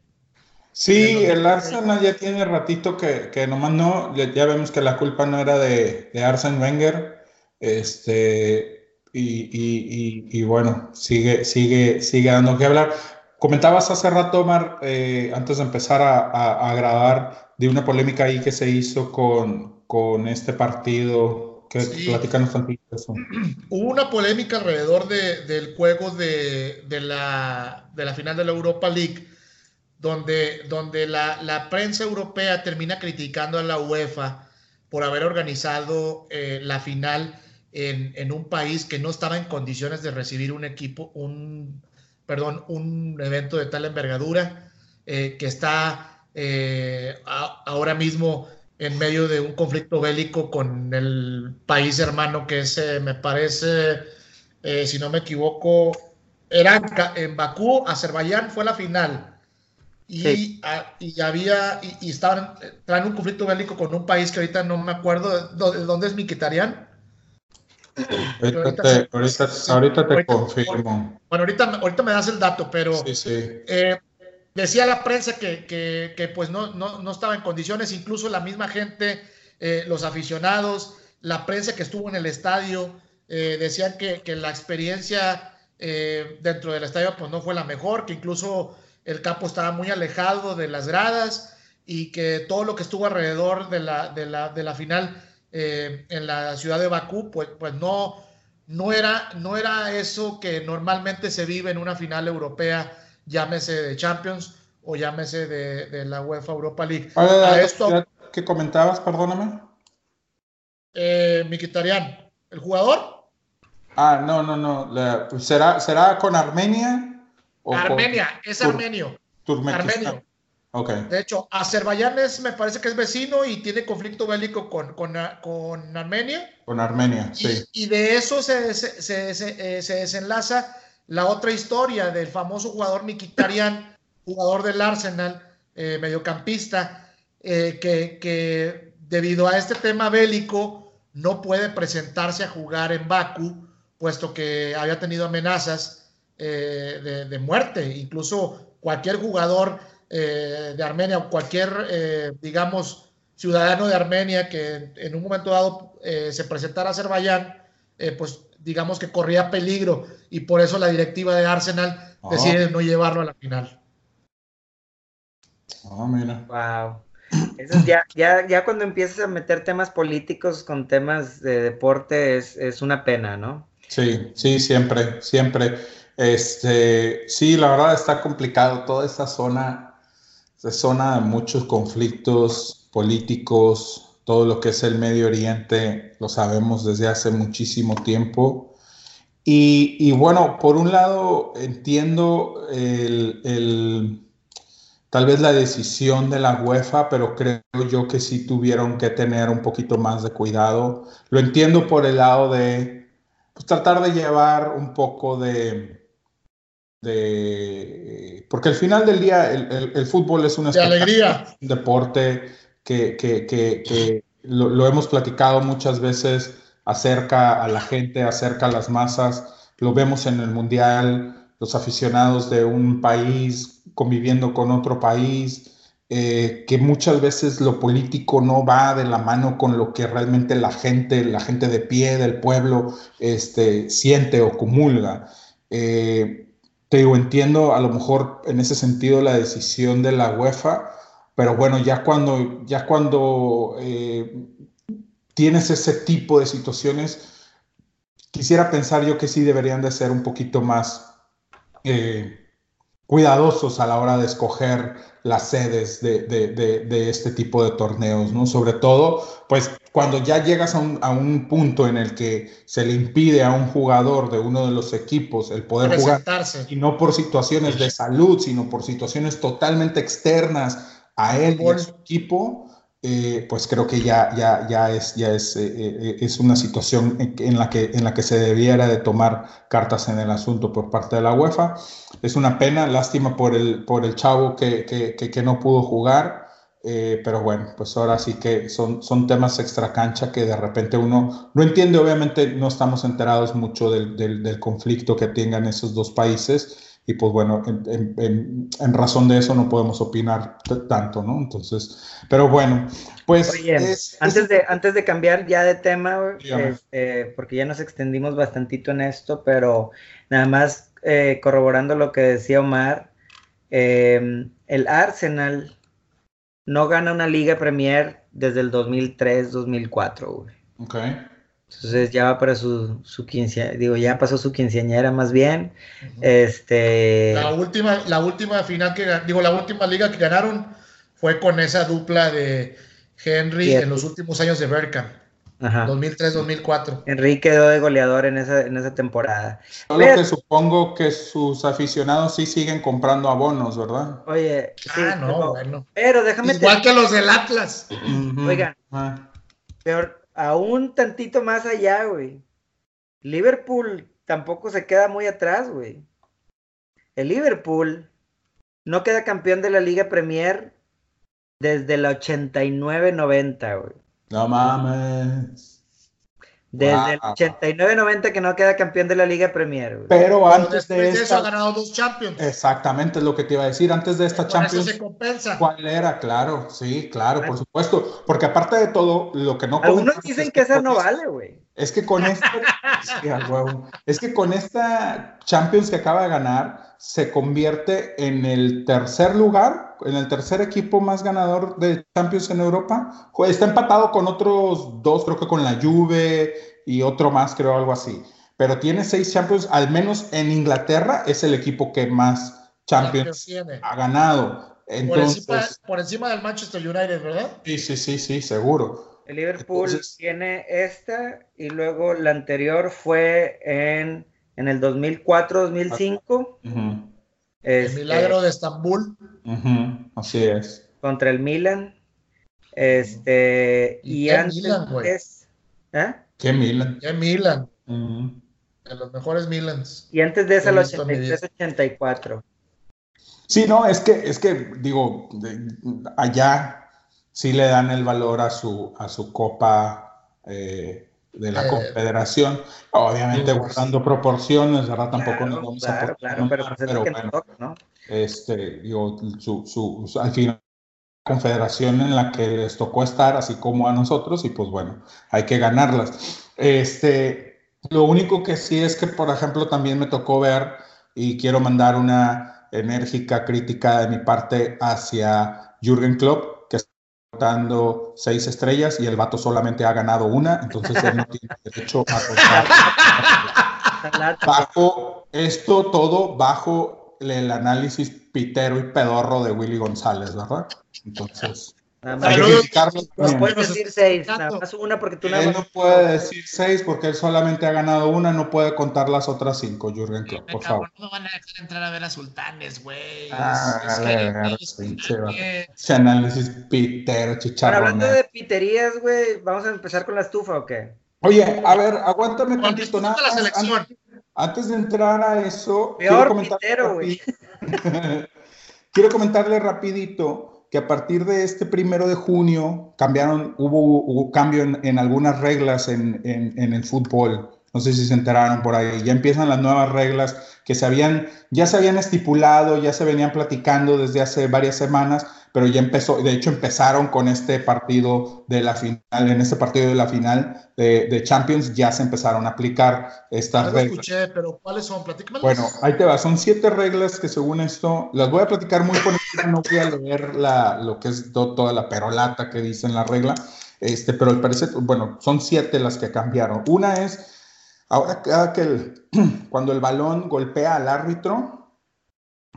Sí, el Arsenal ya tiene ratito que, que nomás no, ya vemos que la culpa no era de, de Arsene Wenger. Este, y, y, bueno, sigue, sigue, sigue dando que hablar. Comentabas hace rato, Omar, eh, antes de empezar a, grabar, de una polémica ahí que se hizo con, con este partido. Que sí. Platicanos un eso. Hubo una polémica alrededor del juego de, la, de, la, final de la Europa League, donde, donde la, la, prensa europea termina criticando a la UEFA por haber organizado eh, la final en, en, un país que no estaba en condiciones de recibir un equipo, un, perdón, un evento de tal envergadura eh, que está eh, ahora mismo en medio de un conflicto bélico con el país hermano que es, eh, me parece, si no me equivoco, era en Bakú, Azerbaiyán fue la final. Y, y había, y, estaban, traen un conflicto bélico con un país que ahorita no me acuerdo, ¿dónde es Miquitarián? Ahorita te, confirmo. Bueno, ahorita, ahorita me das el dato, pero eh, decía la prensa que, que, pues no, no, no, estaba en condiciones, incluso la misma gente, eh, los aficionados, la prensa que estuvo en el estadio, eh, decían que, que, la experiencia dentro del estadio pues no fue la mejor, que incluso el campo estaba muy alejado de las gradas y que todo lo que estuvo alrededor de la, de la, de la final eh, en la ciudad de Bakú, pues, pues no, no, era, no era eso que normalmente se vive en una final europea, llámese de Champions o llámese de, la UEFA Europa League. esto, ¿Qué comentabas? Perdóname. Eh, Mikitarian, ¿el jugador? Ah, no, no, no. ¿Será, ¿Será con Armenia? Armenia, es armenio. Armenio. De hecho, Azerbaiyán es, me parece que es vecino y tiene conflicto bélico con, con, Armenia. Con Armenia, sí. Y de eso se, se, eh, desenlaza la otra historia del famoso jugador Mikitarian, jugador del Arsenal, eh, mediocampista, eh, que, que, debido a este tema bélico no puede presentarse a jugar en Baku, puesto que había tenido amenazas de, de muerte. Incluso cualquier jugador eh, de Armenia o cualquier, eh, digamos, ciudadano de Armenia que en un momento dado eh, se presentara a Azerbaiyán, pues digamos que corría peligro y por eso la directiva de Arsenal oh. decide no llevarlo a la final. Oh, mira. Wow. Eso ya, ya, ya cuando empiezas a meter temas políticos con temas de deporte es, es una pena, ¿no? Sí, sí, siempre, siempre. Este, sí, la verdad está complicado toda esta zona zona de muchos conflictos políticos, todo lo que es el Medio Oriente, lo sabemos desde hace muchísimo tiempo. Y, bueno, por un lado entiendo el, tal vez la decisión de la UEFA, pero creo yo que sí tuvieron que tener un poquito más de cuidado. Lo entiendo por el lado de pues, tratar de llevar un poco de, de, porque al final del día el, fútbol es una alegría. un deporte que, lo, hemos platicado muchas veces, acerca a la gente, acerca a las masas, lo vemos en el mundial, los aficionados de un país conviviendo con otro país, eh, que muchas veces lo político no va de la mano con lo que realmente la gente, la gente de pie del pueblo, este, siente o comulga. Eh, te digo, entiendo a lo mejor en ese sentido la decisión de la UEFA, pero bueno, ya cuando, ya cuando eh, tienes ese tipo de situaciones, quisiera pensar yo que sí deberían de ser un poquito más eh, cuidadosos a la hora de escoger las sedes de, de, este tipo de torneos, ¿no? Sobre todo, pues cuando ya llegas a un, a un, punto en el que se le impide a un jugador de uno de los equipos el poder jugar, y no por situaciones de salud, sino por situaciones totalmente externas a él y a su equipo, eh, pues creo que ya, ya, ya, es, ya es, eh, eh, es una situación en, la que, en la que se debiera de tomar cartas en el asunto por parte de la UEFA. Es una pena, lástima por el, por el chavo que, que, que, no pudo jugar, pero bueno, pues ahora sí que son, son temas extra cancha que de repente uno no entiende, obviamente no estamos enterados mucho del, del, del conflicto que tengan esos dos países y pues bueno, en, razón de eso no podemos opinar tanto, ¿no? Entonces, pero bueno, pues... antes, De, antes de cambiar ya de tema, este, porque ya nos extendimos bastantito en esto, pero nada más eh, corroborando lo que decía Omar, em, el Arsenal no gana una Liga Premier desde el 2003-2004, güey. Ok. Entonces ya va para su, su digo, ya pasó su quinceañera más bien. Este. La última, la última final que digo, la última liga que ganaron fue con esa dupla de Henry en los últimos años de Berkham. 2003-2004. Henry quedó de goleador en esa, en esa temporada. Solo que supongo que sus aficionados sí siguen comprando abonos, ¿verdad? Oye, ah, no, bueno. Pero déjame. Igual que los del Atlas. Oigan, ah. peor, aún tantito más allá, güey. Liverpool tampoco se queda muy atrás, güey. El Liverpool no queda campeón de la Liga Premier desde la 89-90, güey. No mames. Desde el 89-90 que no queda campeón de la Liga Premier. Pero antes de, eso ha ganado dos Champions. Exactamente, es lo que te iba a decir. Antes de esta Champions. se compensa. ¿Cuál era? Claro, sí, claro, por supuesto. Porque aparte de todo, lo que no. Algunos dicen que, esa no vale, güey. Es que con esta. es que con esta Champions que acaba de ganar, se convierte en el tercer lugar, en el tercer equipo más ganador de Champions en Europa. Está empatado con otros dos, creo que con la Juve y otro más, creo, algo así. Pero tiene seis Champions, al menos en Inglaterra es el equipo que más Champions ha ganado. Entonces, por, encima, del Manchester United, ¿verdad? Sí, sí, sí, sí, seguro. El Liverpool tiene esta y luego la anterior fue en en el 2004-2005. el este, milagro de Estambul. Así es. Contra el Milan. Este, y, antes. Milan, ¿eh? ¿Qué Milan? ¿Qué Milan? De los mejores Milans. Y antes de eso, el 83-84. Sí, no, es que, es que, digo, allá sí le dan el valor a su, a su copa eh, de la eh, Confederación, obviamente guardando proporciones, ¿verdad? Tampoco nos vamos a claro, pero, pues pero bueno, este, digo, su, su, al final confederación en la que les tocó estar, así como a nosotros, y pues bueno, hay que ganarlas. Este, lo único que sí es que, por ejemplo, también me tocó ver, y quiero mandar una enérgica crítica de mi parte hacia Jürgen Klopp, dando seis estrellas y el vato solamente ha ganado una, entonces él no tiene derecho a contar. bajo esto todo, bajo el análisis pitero y pedorro de Willy González, ¿verdad? Entonces. Nada más. No puedes decir seis, nada más una porque tú Él no puede decir seis porque él solamente ha ganado una, no puede contar las otras cinco, Jürgen Klopp, por favor. No van a dejar entrar a ver a Sultanes, güey. Ah, ese análisis pitero, chicharrón. hablando de piterías, güey, ¿vamos a empezar con la estufa o qué? Oye, a ver, aguántame tantito, nada antes, antes, de entrar a eso, Peor pitero, güey. quiero comentarle rapidito que a partir de este primero de junio cambiaron, hubo, hubo cambio en, algunas reglas en, en, el fútbol. No sé si se enteraron por ahí. Ya empiezan las nuevas reglas que se habían, ya se habían estipulado, ya se venían platicando desde hace varias semanas, pero ya empezó, de hecho empezaron con este partido de la final, en este partido de la final de, Champions ya se empezaron a aplicar estas reglas. escuché, pero ¿cuáles son? Bueno, ahí te va, son siete reglas que según esto, las voy a platicar muy por encima, no voy a leer la, lo que es toda la perolata que dice en la regla, este, pero al parecer, bueno, son siete las que cambiaron. Una es, ahora cada que el, cuando el balón golpea al árbitro,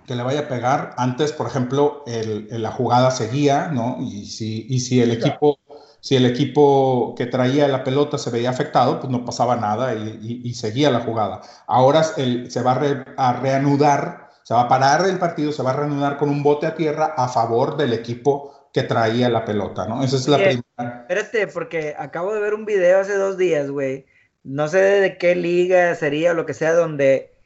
que le vaya a pegar. Antes, por ejemplo, el, la jugada seguía, ¿no? Y si, y si el equipo si el equipo que traía la pelota se veía afectado, pues no pasaba nada y, seguía la jugada. Ahora se va a, reanudar, se va a parar el partido, se va a reanudar con un bote a tierra a favor del equipo que traía la pelota, ¿no? Esa es la primera. Espérate, porque acabo de ver un video hace dos días, güey. No sé de qué liga sería o lo que sea, donde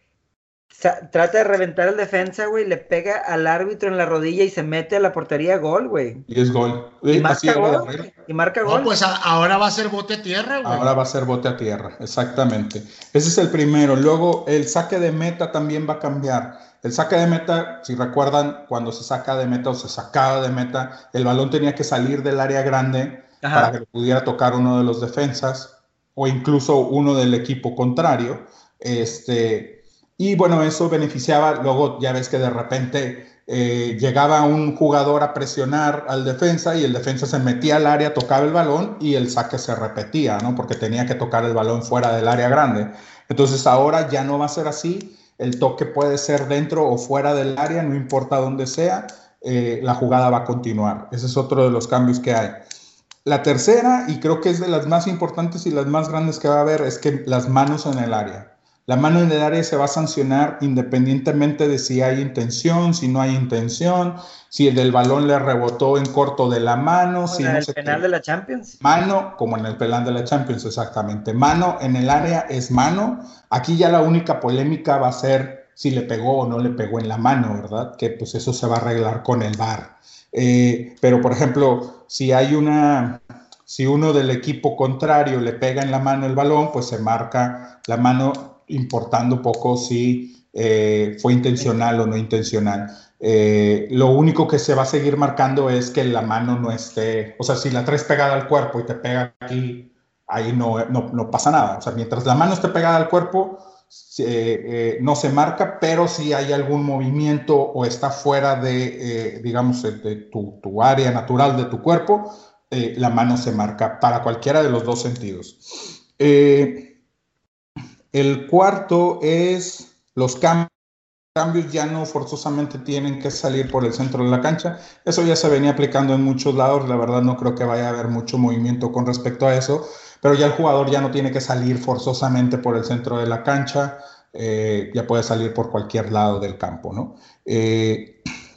trata de reventar el defensa, güey, le pega al árbitro en la rodilla y se mete a la portería gol, güey. Y es gol. Y, marca gol, y marca gol. pues ahora va a ser bote a tierra, güey. Ahora va a ser bote a tierra, exactamente. Ese es el primero. Luego el saque de meta también va a cambiar. El saque de meta, si recuerdan, cuando se saca de meta o se sacaba de meta, el balón tenía que salir del área grande para que pudiera tocar uno de los defensas o incluso uno del equipo contrario. Este, y bueno, eso beneficiaba, luego ya ves que de repente eh, llegaba un jugador a presionar al defensa y el defensa se metía al área, tocaba el balón y el saque se repetía, ¿no? Porque tenía que tocar el balón fuera del área grande. Entonces ahora ya no va a ser así, el toque puede ser dentro o fuera del área, no importa dónde sea, eh, la jugada va a continuar. Ese es otro de los cambios que hay. La tercera, y creo que es de las más importantes y las más grandes que va a haber, es que las manos en el área. La mano en el área se va a sancionar independientemente de si hay intención, si no hay intención, si el del balón le rebotó en corto de la mano. si en el penal de la Champions. Mano, como en el penal de la Champions, exactamente. Mano en el área es mano. Aquí ya la única polémica va a ser si le pegó o no le pegó en la mano, ¿verdad? Que pues eso se va a arreglar con el VAR. Eh, pero, por ejemplo, si hay una Si uno del equipo contrario le pega en la mano el balón, pues se marca la mano importando poco si eh, fue intencional o no intencional. Eh, lo único que se va a seguir marcando es que la mano no esté, o sea, si la traes pegada al cuerpo y te pega aquí, ahí no, no, pasa nada. O sea, mientras la mano esté pegada al cuerpo, eh, no se marca, pero si hay algún movimiento o está fuera de, digamos, de tu, tu, área natural de tu cuerpo, eh, la mano se marca para cualquiera de los dos sentidos. Eh, el cuarto es los cambios. cambios ya no forzosamente tienen que salir por el centro de la cancha. Eso ya se venía aplicando en muchos lados. La verdad no creo que vaya a haber mucho movimiento con respecto a eso. Pero ya el jugador ya no tiene que salir forzosamente por el centro de la cancha. Eh, ya puede salir por cualquier lado del campo, ¿no?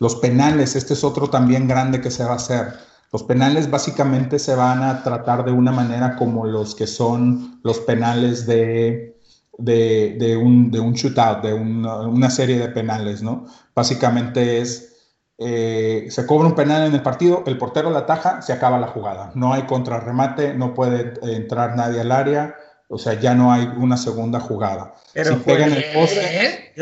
los penales, este es otro también grande que se va a hacer los penales básicamente se van a tratar de una manera como los que son los penales de, de, un, de un shootout, de una, serie de penales, ¿no? Básicamente es, eh, se cobra un penal en el partido, el portero la ataja, se acaba la jugada. No hay contrarremate, no puede entrar nadie al área, o sea, ya no hay una segunda jugada. Pero si pegan el poste...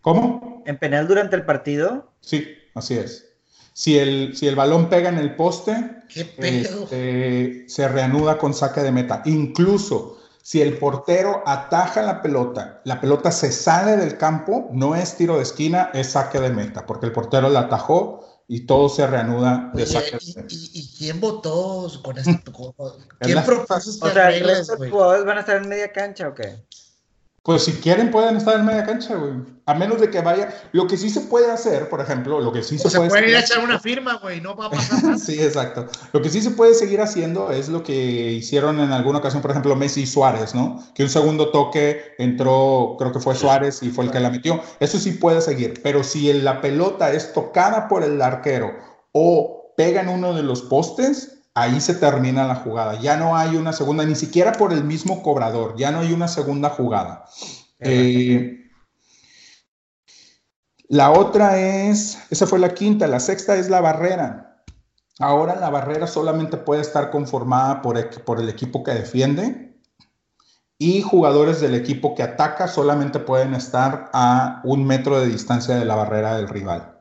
¿Cómo? ¿En penal durante el partido? Sí, así es. Si el, si el balón pega en el poste, este, se reanuda con saque de meta. Incluso si el portero ataja la pelota, la pelota se sale del campo, no es tiro de esquina, es saque de meta, porque el portero la atajó y todo se reanuda de saque de meta. ¿y, quién votó con esto? ¿Quién propuso estas o sea, reglas, ¿Los jugadores van a estar en media cancha o qué? Pues si quieren pueden estar en media cancha, güey. A menos de que vaya. Lo que sí se puede hacer, por ejemplo, lo que sí se, puede. Se puede ir a echar una firma, güey, no va a pasar nada. sí, exacto. Lo que sí se puede seguir haciendo es lo que hicieron en alguna ocasión, por ejemplo, Messi y Suárez, ¿no? Que un segundo toque entró, creo que fue Suárez y fue el que la metió. Eso sí puede seguir. Pero si la pelota es tocada por el arquero o pega en uno de los postes, ahí se termina la jugada. Ya no hay una segunda, ni siquiera por el mismo cobrador, ya no hay una segunda jugada. Eh, la otra es, esa fue la quinta, la sexta es la barrera. Ahora la barrera solamente puede estar conformada por, por el equipo que defiende y jugadores del equipo que ataca solamente pueden estar a un metro de distancia de la barrera del rival.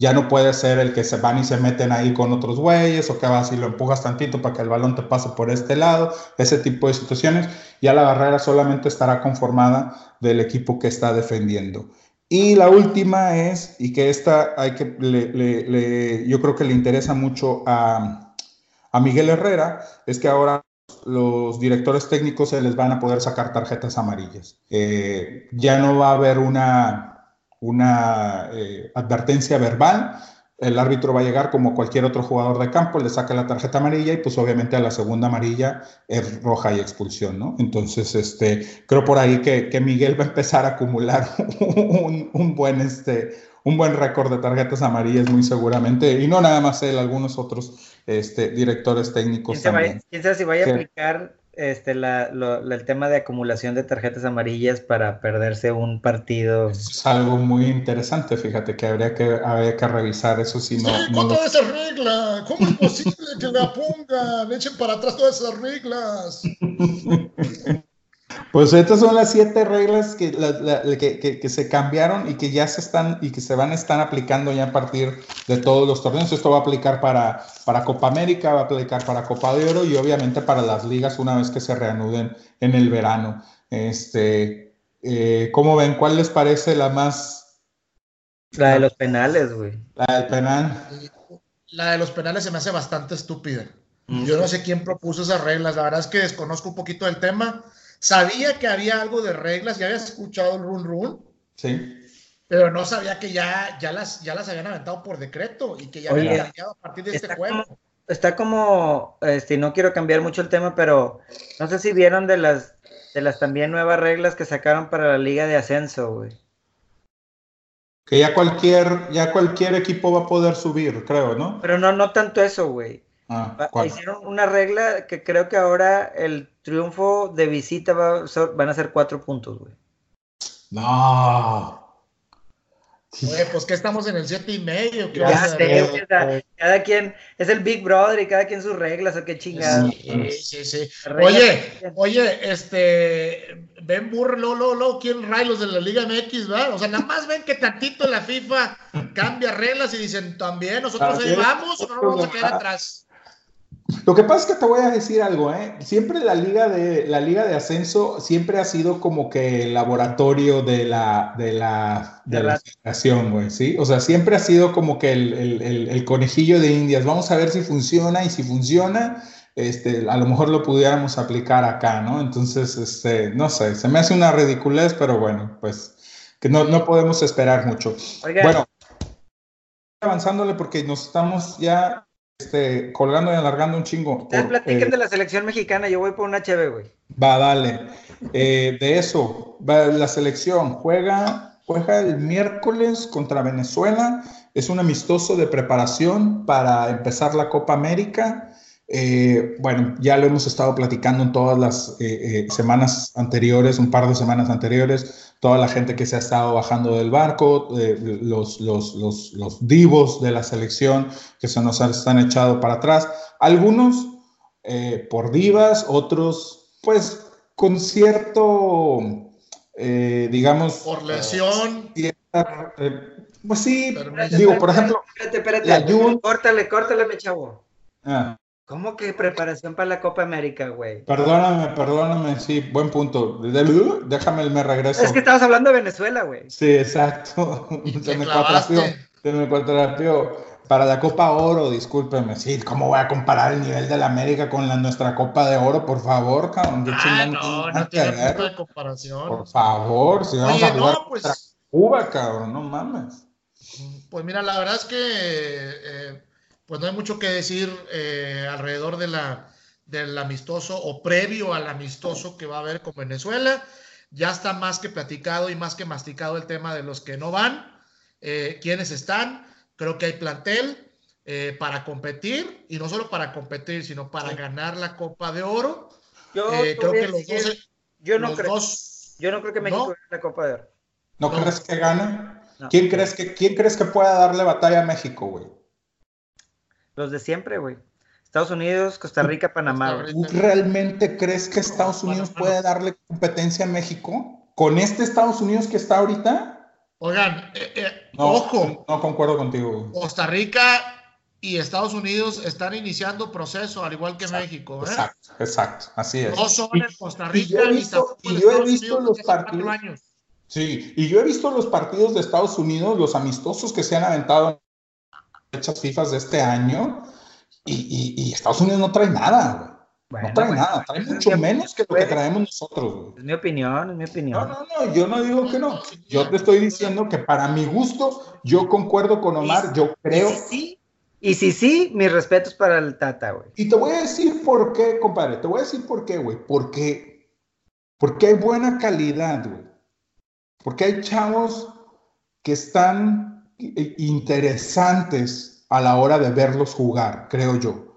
Ya no puede ser el que se van y se meten ahí con otros güeyes o que vas y lo empujas tantito para que el balón te pase por este lado, ese tipo de situaciones. Ya la barrera solamente estará conformada del equipo que está defendiendo. Y la última es, y que esta hay que, le, yo creo que le interesa mucho a, a Miguel Herrera, es que ahora los directores técnicos se les van a poder sacar tarjetas amarillas. Eh, ya no va a haber una una eh, advertencia verbal, el árbitro va a llegar como cualquier otro jugador de campo, le saca la tarjeta amarilla y pues obviamente a la segunda amarilla es roja y expulsión, ¿no? Entonces, este, creo por ahí que, que Miguel va a empezar a acumular un, un buen, este, un buen récord de tarjetas amarillas muy seguramente, y no nada más él, algunos otros este, directores técnicos también. ¿Quién sabe si vaya a aplicar este, el tema de acumulación de tarjetas amarillas para perderse un partido. es algo muy interesante, fíjate que habría que, habría que revisar eso si no. no toda esa regla? ¿Cómo es posible que la pongan? Echen para atrás todas esas reglas. Pues estas son las siete reglas que, que, se cambiaron y que ya se están y que se van a estar aplicando ya a partir de todos los torneos. Esto va a aplicar para, para Copa América, va a aplicar para Copa de Oro y obviamente para las ligas una vez que se reanuden en el verano. Este, eh, ¿Cómo ven? ¿Cuál les parece la más? La de los penales, güey. La del penal. La de los penales se me hace bastante estúpida. Yo no sé quién propuso esas reglas. La verdad es que desconozco un poquito del tema Sabía que había algo de reglas, ya habías escuchado el run run. Sí. Pero no sabía que ya, ya, las, ya las habían aventado por decreto y que ya habían cambiado a partir de este juego. está como, este, no quiero cambiar mucho el tema, pero no sé si vieron de las, de las también nuevas reglas que sacaron para la liga de ascenso, güey. Que ya cualquier, ya cualquier equipo va a poder subir, creo, ¿no? Pero no, no tanto eso, güey. Ah, hicieron una regla que creo que ahora el triunfo de visita va, van a ser cuatro puntos, güey. No. Oye, pues que estamos en el siete y medio. cada, quien es el Big Brother y cada quien sus reglas o qué chingada. Sí, sí, sí. Oye, oye, este, ven burro, lo, lo, ¿quién rayos de la Liga MX, verdad? O sea, nada más ven que tantito la FIFA cambia reglas y dicen, también nosotros ahí vamos o no nos vamos a quedar atrás. Lo que pasa es que te voy a decir algo, ¿eh? Siempre la liga de, la liga de ascenso siempre ha sido como que el laboratorio de la, de la, de la federación, güey, ¿sí? O sea, siempre ha sido como que el, el, el, conejillo de indias. Vamos a ver si funciona y si funciona, este, a lo mejor lo pudiéramos aplicar acá, ¿no? Entonces, este, no sé, se me hace una ridiculez, pero bueno, pues que no, no podemos esperar mucho. Bueno, avanzándole porque nos estamos ya este, colgando y alargando un chingo. Por, platiquen eh, de la selección mexicana, yo voy por una HB, güey. Va, dale. Eh, de eso, va, la selección juega, juega el miércoles contra Venezuela. Es un amistoso de preparación para empezar la Copa América. Eh, bueno, ya lo hemos estado platicando en todas las semanas anteriores, un par de semanas anteriores toda la gente que se ha estado bajando del barco, eh, los, los, los, los, divos de la selección que se nos están echado para atrás, algunos eh, por divas, otros pues con cierto, eh, digamos... Por lesión. pues sí, digo, por ejemplo... Espérate, espérate, córtale, córtale, mi chavo. Ah. ¿Cómo que preparación para la Copa América, güey? Perdóname, perdóname, sí, buen punto. Déjame, me regreso. Es que estabas hablando de Venezuela, güey. Sí, exacto. Se me se me Para la Copa Oro, discúlpeme, sí, ¿cómo voy a comparar el nivel de la América con la, nuestra Copa de Oro? Por favor, cabrón. Ah, no, no tiene punto de comparación. Por favor, si vamos a jugar pues, Cuba, cabrón, no mames. Pues mira, la verdad es que... Eh, pues no hay mucho que decir eh, alrededor de la, del amistoso o previo al amistoso que va a haber con Venezuela. Ya está más que platicado y más que masticado el tema de los que no van, eh, quiénes están. Creo que hay plantel eh, para competir y no solo para competir, sino para ganar la Copa de Oro. Yo creo que los dos, yo no creo, yo no creo que México gane la Copa de Oro. ¿No, crees que gane? ¿Quién, crees que, ¿Quién crees que pueda darle batalla a México, güey? Los de siempre, güey. Estados Unidos, Costa Rica, Panamá. ¿Tú realmente crees que Estados Unidos puede darle competencia a México? ¿Con este Estados Unidos que está ahorita? Oigan, eh, eh, ojo. No concuerdo contigo. Costa Rica y Estados Unidos están iniciando proceso, al igual que México. ¿eh? Exacto, exacto, así es. No son en Costa Rica y, yo he visto, y yo he visto los partidos. Sí, y yo he visto los partidos de Estados Unidos, los amistosos que se han aventado fechas FIFA de este año y, Estados Unidos no trae nada, no trae nada, trae mucho menos que lo que traemos nosotros. Es mi opinión, es mi opinión. No, no, no, yo no digo que no. Yo te estoy diciendo que para mi gusto, yo concuerdo con Omar, yo creo. Y si sí, y si sí, mis respetos para el Tata, güey. Y te voy a decir por qué, compadre, te voy a decir por qué, güey. Porque, porque hay buena calidad, güey. Porque hay chavos que están interesantes a la hora de verlos jugar, creo yo.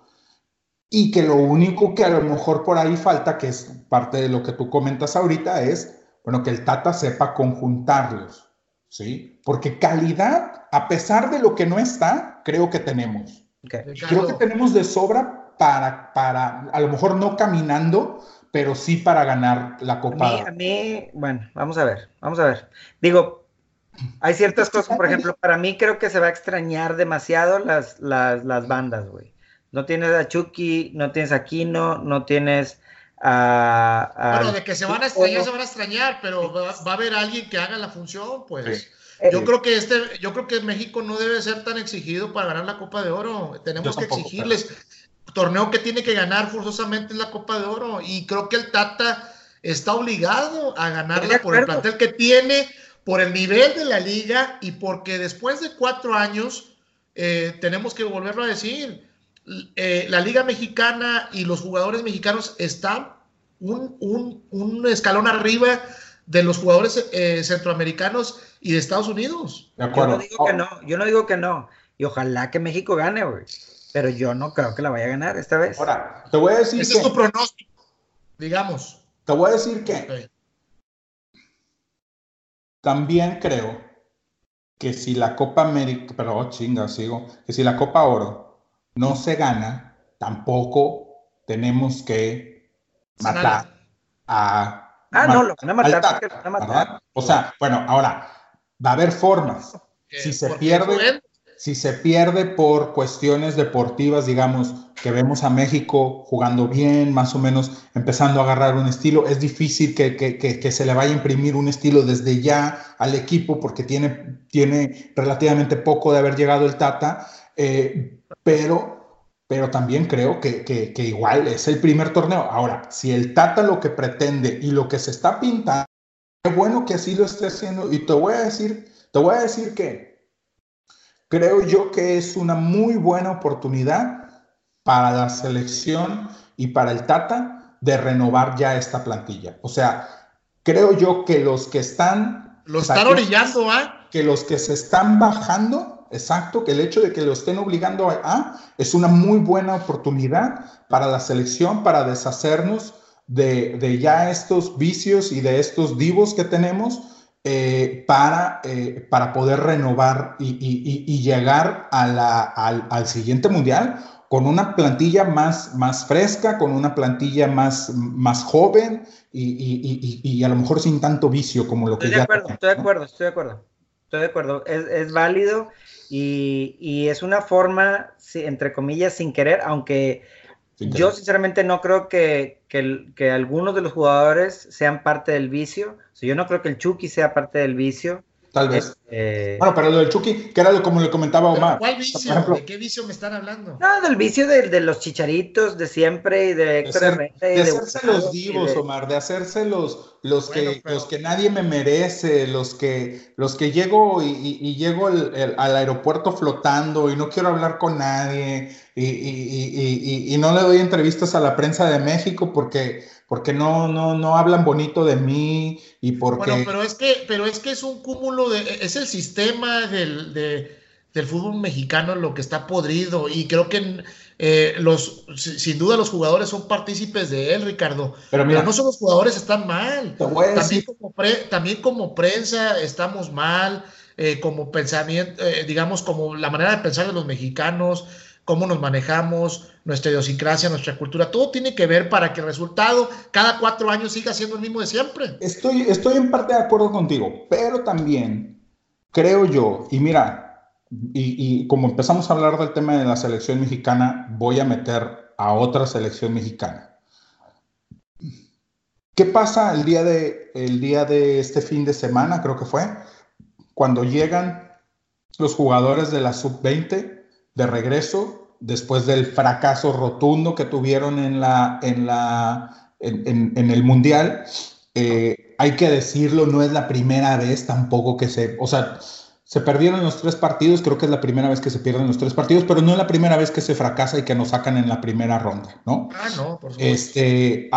Y que lo único que a lo mejor por ahí falta, que es parte de lo que tú comentas ahorita, es, bueno, que el Tata sepa conjuntarlos, ¿sí? Porque calidad, a pesar de lo que no está, creo que tenemos. Creo que tenemos de sobra para, para, a lo mejor no caminando, pero sí para ganar la Copa. A mí, a mí, bueno, vamos a ver, vamos a ver. Digo, hay ciertas cosas, por ejemplo, para mí creo que se va a extrañar demasiado las, las, las bandas, güey. No tienes a Chucky, no tienes a Kino, no tienes a... bueno, de que se van a extrañar, se van a extrañar, pero va, a haber alguien que haga la función, pues. Yo eh, creo que este, yo creo que México no debe ser tan exigido para ganar la Copa de Oro. Tenemos que exigirles. Torneo que tiene que ganar forzosamente es la Copa de Oro. Y creo que el Tata está obligado a ganarla por el plantel que tiene, por el nivel de la liga y porque después de cuatro años, eh, tenemos que volverlo a decir, eh, la liga mexicana y los jugadores mexicanos están un, escalón arriba de los jugadores eh, centroamericanos y de Estados Unidos. Yo no digo que no, yo no digo que no. Y ojalá que México gane, güey. Pero yo no creo que la vaya a ganar esta vez. Ahora, te voy a decir Ese es tu pronóstico, digamos. Te voy a decir que también creo que si la Copa América, pero oh, chinga, sigo, que si la Copa Oro no se gana, tampoco tenemos que matar a... Ah, no, lo van a matar, van a matar. O sea, bueno, ahora, va a haber formas. Si se pierde si se pierde por cuestiones deportivas, digamos, que vemos a México jugando bien, más o menos empezando a agarrar un estilo, es difícil que, se le vaya a imprimir un estilo desde ya al equipo porque tiene, tiene relativamente poco de haber llegado el Tata, eh, pero, pero también creo que, igual es el primer torneo. Ahora, si el Tata lo que pretende y lo que se está pintando, es bueno que así lo esté haciendo y te voy a decir, te voy a decir que creo yo que es una muy buena oportunidad para la selección y para el Tata de renovar ya esta plantilla. O sea, creo yo que los que están... Lo están orillando, ¿ah? Que los que se están bajando, exacto, que el hecho de que lo estén obligando a, es una muy buena oportunidad para la selección, para deshacernos de, de ya estos vicios y de estos divos que tenemos eh, para, eh, para poder renovar y, llegar a la, al, siguiente mundial con una plantilla más, más fresca, con una plantilla más, más joven y, a lo mejor sin tanto vicio como lo que estoy de Acuerdo, Estoy de acuerdo, estoy de acuerdo. Estoy de acuerdo. Es, es válido y, es una forma, entre comillas, sin querer, aunque yo sinceramente no creo que, que, algunos de los jugadores sean parte del vicio. yo no creo que el Chucky sea parte del vicio. Tal vez. Eh, bueno, pero lo del Chucky, que era lo, como le comentaba Omar. ¿Cuál vicio? ¿De qué vicio me están hablando? No, del vicio de, los chicharitos de siempre y de Héctor de, de, hacerse los divos, Omar, de hacerse los, los, que, los que nadie me merece, los que, los que llego y, llego al aeropuerto flotando y no quiero hablar con nadie y, y, no le doy entrevistas a la prensa de México porque porque no, no, no hablan bonito de mí y porque... Bueno, pero es que, pero es que es un cúmulo de, es el sistema del, del fútbol mexicano lo que está podrido y creo que eh, los, sin duda los jugadores son partícipes de él, Ricardo. Pero, mira, no solo los jugadores están mal, también como, también como, prensa estamos mal, eh, como pensamiento, eh, digamos, como la manera de pensar de los mexicanos, cómo nos manejamos, nuestra idiosincrasia, nuestra cultura, todo tiene que ver para que el resultado cada cuatro años siga siendo el mismo de siempre. Estoy, estoy en parte de acuerdo contigo, pero también creo yo, y mira, y, como empezamos a hablar del tema de la selección mexicana, voy a meter a otra selección mexicana. ¿Qué pasa el día de, el día de este fin de semana, creo que fue, cuando llegan los jugadores de la sub-20 de regreso después del fracaso rotundo que tuvieron en, la, en, la, en, el Mundial. Eh, hay que decirlo, no es la primera vez tampoco que se, o sea, se perdieron los tres partidos, creo que es la primera vez que se pierden los tres partidos, pero no es la primera vez que se fracasa y que nos sacan en la primera ronda, ¿no? Ah, no, por supuesto. Este,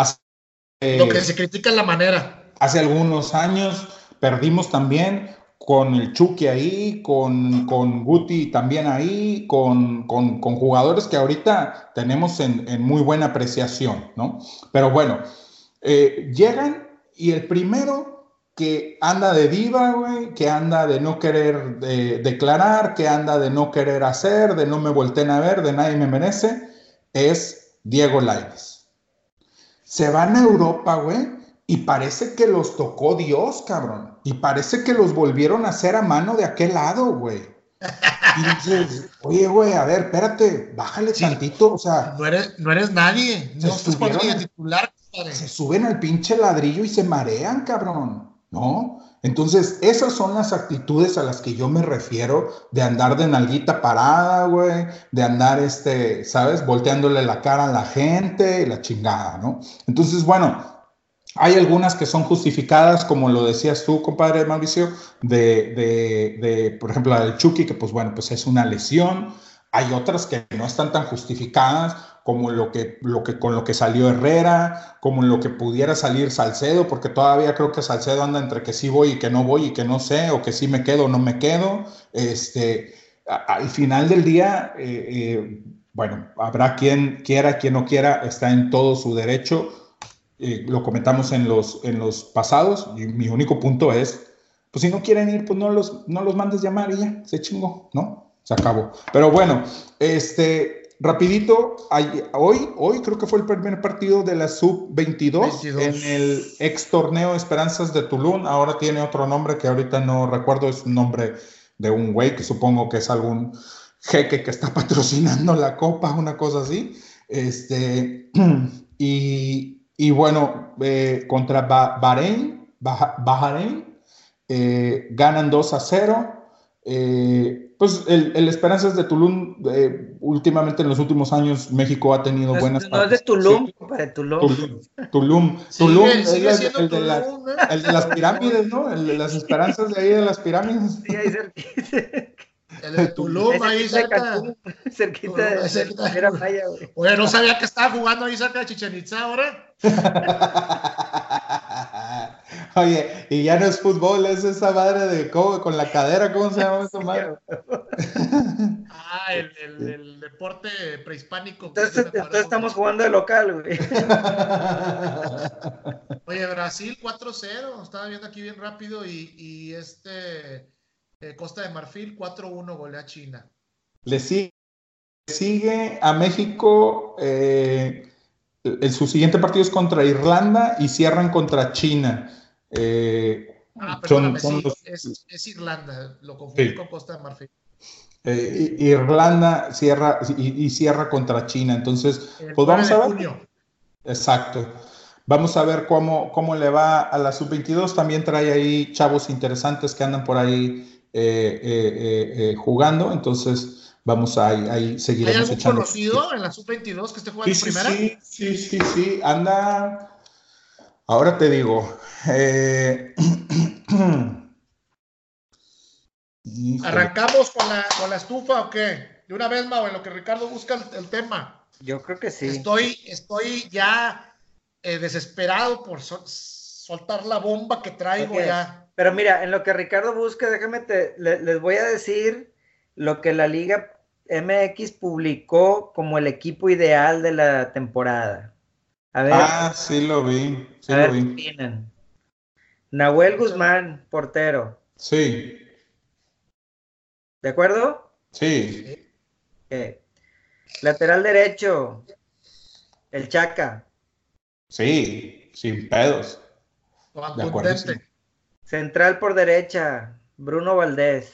Lo que se critica es la manera. Hace algunos años perdimos también con el Chucky ahí, con, con Guti también ahí, con, con, con, jugadores que ahorita tenemos en, en, muy buena apreciación, ¿no? Pero bueno, eh, llegan y el primero que anda de diva, güey, que anda de no querer declarar, que anda de no querer hacer, de no me volteen a ver, de nadie me merece, es Diego Lainez. Se van a Europa, güey, y parece que los tocó Dios, cabrón. Y parece que los volvieron a hacer a mano de aquel lado, güey. Y dices, oye, güey, a ver, espérate, bájale tantito, o sea. No eres, no eres nadie, no estás titular. Se suben al pinche ladrillo y se marean, cabrón, ¿no? Entonces, esas son las actitudes a las que yo me refiero de andar de nalguita parada, güey, de andar, este, ¿sabes? Volteándole la cara a la gente, la chingada, ¿no? Entonces, bueno, hay algunas que son justificadas, como lo decías tú, compadre Mauricio, de, de, de, por ejemplo, la del Chucky, que pues bueno, pues es una lesión. Hay otras que no están tan justificadas, como lo que, lo que, con lo que salió Herrera, como lo que pudiera salir Salcedo, porque todavía creo que Salcedo anda entre que sí voy y que no voy y que no sé, o que sí me quedo o no me quedo. Este, al final del día, eh, eh, bueno, habrá quien quiera, quien no quiera, está en todo su derecho lo comentamos en los, en los pasados, y mi único punto es, pues si no quieren ir, pues no los, no los mandes llamar y ya, se chingó, ¿no? Se acabó. Pero bueno, este, rapidito, hoy, hoy creo que fue el primer partido de la sub-22 en el ex torneo Esperanzas de Tulum. Ahora tiene otro nombre que ahorita no recuerdo, es un nombre de un güey que supongo que es algún jeque que está patrocinando la copa, una cosa así. Este, y, bueno, eh, contra Bahrein, Bahrein eh, ganan 2 a 0. Eh, pues el, el, Esperanzas de Tulum, eh, últimamente en los últimos años México ha tenido buenas No es de Tulum, para Tulum. Tulum. Tulum, el, de las, pirámides, ¿no? El de las esperanzas de ahí de las pirámides. Sí, ahí cerquita. El de Tulum, ahí cerca. cerquita de, la Maya, güey. Oye, no sabía que estaba jugando ahí cerca de Chichen Itza ahora. Oye, y ya no es fútbol, es esa madre de con la cadera, ¿cómo se llama esa madre? ah, el, el, deporte prehispánico. Entonces, estamos jugando de local, güey. Oye, Brasil 4-0, estaba viendo aquí bien rápido y, y este eh, Costa de Marfil 4-1 golea China. Le sigue, sigue a México. Eh, su siguiente partido es contra Irlanda y cierran contra China. Eh, ah, perdóname, sí, es, Irlanda, lo confundí con Costa de Marfil. Eh, Irlanda cierra y, cierra contra China, entonces, pues vamos a ver. Exacto. Vamos a ver cómo, cómo le va a la sub-22. También trae ahí chavos interesantes que andan por ahí eh, jugando, entonces vamos a ahí, seguir. ¿Hay algún conocido en la sub-22 que esté jugando sí, primera? Sí, sí, sí, sí, anda. Ahora te digo, eh, ¿Arrancamos con la, con la estufa o qué? De una vez, Mau, en lo que Ricardo busca el, tema. Yo creo que sí. Estoy, estoy ya eh, desesperado por soltar la bomba que traigo ya. Pero mira, en lo que Ricardo busca, déjame te, les voy a decir lo que la Liga MX publicó como el equipo ideal de la temporada. A ver. Ah, sí lo vi. Sí lo vi. Nahuel Guzmán, portero. Sí. ¿De acuerdo? Sí. Lateral derecho, el Chaca. Sí, sin pedos. De acuerdo. Central por derecha, Bruno Valdés.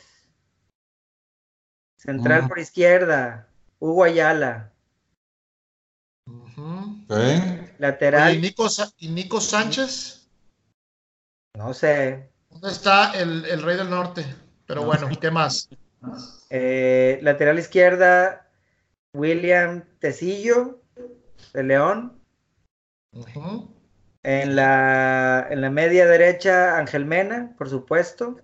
Central por izquierda, Hugo Ayala. Lateral. ¿y, Nico, ¿Y Nico Sánchez? No sé. ¿Dónde está el, Rey del Norte? Pero bueno, ¿qué más? Eh, lateral izquierda, William Tecillo, de León. En, la, en la media derecha, Ángel Mena, por supuesto.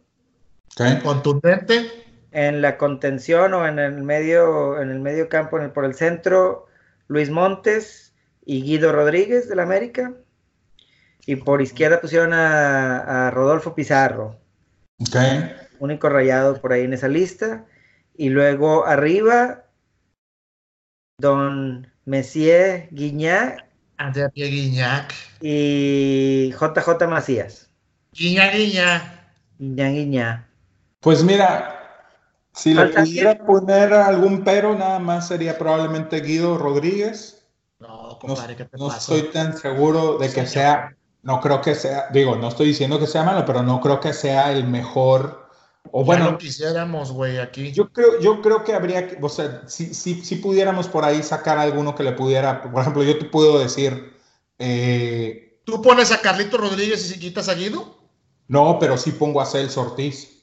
Contundente. En la contención o en el medio, en el medio campo, por el centro, Luis Montes y Guido Rodríguez del América. Y por izquierda pusieron a, Rodolfo Pizarro. Único rayado por ahí en esa lista. Y luego arriba, don Messier Guignac. Andrea Guignac. Y JJ Macías. Guiñac, Guiñac. Guiñac, Guiñac. Pues mira, si le pudiera poner algún pero, nada más sería probablemente Guido Rodríguez. No, compadre, ¿qué te no estoy tan seguro de que sea, no creo que sea, digo, no estoy diciendo que sea malo, pero no creo que sea el mejor. O bueno, lo quisiéramos, güey, aquí. Yo creo, yo creo que habría que, o sea, si, si, si, pudiéramos por ahí sacar alguno que le pudiera, por ejemplo, yo te puedo decir. Eh, ¿Tú pones a Carlito Rodríguez y si quitas a Guido? No, pero sí pongo a Celso Ortiz.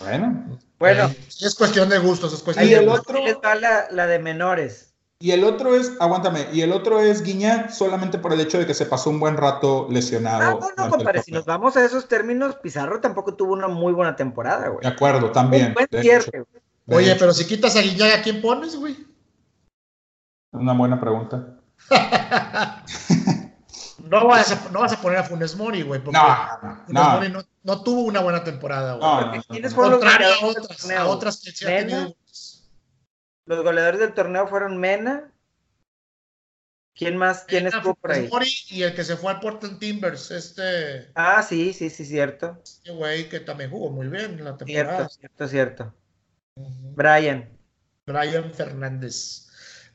Bueno. Bueno. Eh, es cuestión de gustos, es cuestión y el otro está la, la, de menores. Y el otro es, aguántame, y el otro es Guiñac solamente por el hecho de que se pasó un buen rato lesionado. Ah, no, no, compadre, si nos vamos a esos términos, Pizarro tampoco tuvo una muy buena temporada, güey. De acuerdo, también. buen cierre, Oye, pero si quitas a Guiñac, ¿a quién pones, güey? Una buena pregunta. no, vas a, no vas a poner a Funes Mori, güey. No, Funes no. Mori no, no tuvo una buena temporada, güey. ¿Quiénes fueron los a otras, a otras que se Los goleadores del torneo fueron Mena, ¿Quién más? ¿Quién estuvo por ahí? y el que se fue al Portland Timbers, este. Ah, sí, sí, sí, cierto. Este güey que también jugó muy bien la temporada. Cierto, cierto, cierto. Brian. Brian Fernández.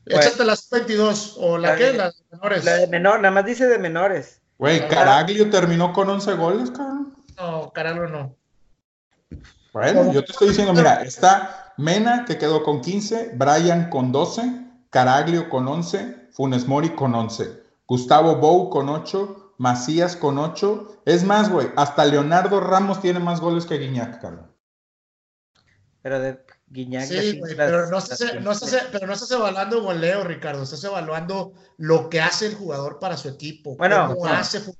Échate las 22 o la, que, las de menores. La de menor, nada más dice de menores. Güey, Caraglio terminó con 11 goles, cabrón. No, Caraglio no. Bueno, yo te estoy diciendo, mira, está Mena que quedó con 15, Brian con 12, Caraglio con 11, Funes Mori con 11, Gustavo Bou con 8, Macías con 8. Es más, güey, hasta Leonardo Ramos tiene más goles que Guiñac, cabrón. Pero de, Guiñac. Sí, pero, no estás, pero no estás evaluando goleo, Ricardo. Estás evaluando lo que hace el jugador para su equipo. Bueno,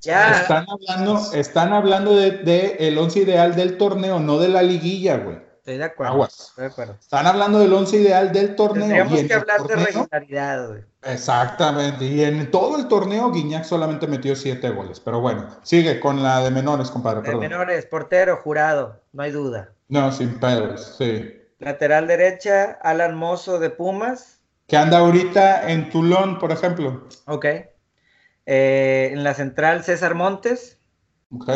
ya. Están hablando, están hablando de, el once ideal del torneo, no de la liguilla, güey. Estoy de acuerdo. Estoy de acuerdo. Están hablando del once ideal del torneo. Tenemos que hablar de regularidad, güey. Exactamente. Y en todo el torneo, Guiñac solamente metió siete goles. Pero bueno, sigue con la de menores, compadre. De menores, portero, jurado, no hay duda. No, sin pedos, sí. Lateral derecha, Alan Mozo de Pumas. Que anda ahorita en Tulón, por ejemplo. Ok. Eh, en la central, César Montes. Ok.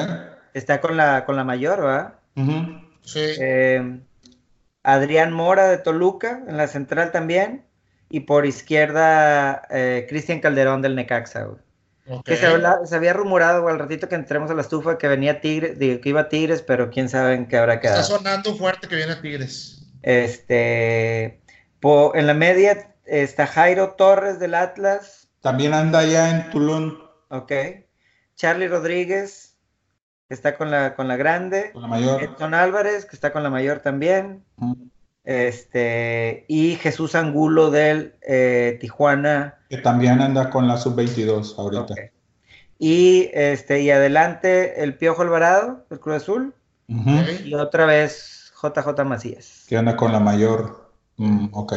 Está con la, con la mayor, ¿verdad? Sí. Eh, Adrián Mora de Toluca, en la central también. Y por izquierda, eh, Cristian Calderón del Necaxa, Que se, había rumorado al ratito que entremos a la estufa que venía Tigres, digo, que iba Tigres, pero quién sabe en qué habrá quedado. Está sonando fuerte que viene Tigres. Este, en la media está Jairo Torres del Atlas. También anda ya en Tulón. Ok. Charlie Rodríguez, que está con la, con la grande. Con la mayor. Edson Álvarez, que está con la mayor también. Este, y Jesús Angulo del eh, Tijuana. Que también anda con la sub-22 ahorita. Y, este, y adelante el Piojo Alvarado, el Cruz Azul. Y otra vez JJ Macías. Que anda con la mayor. Mm, ok.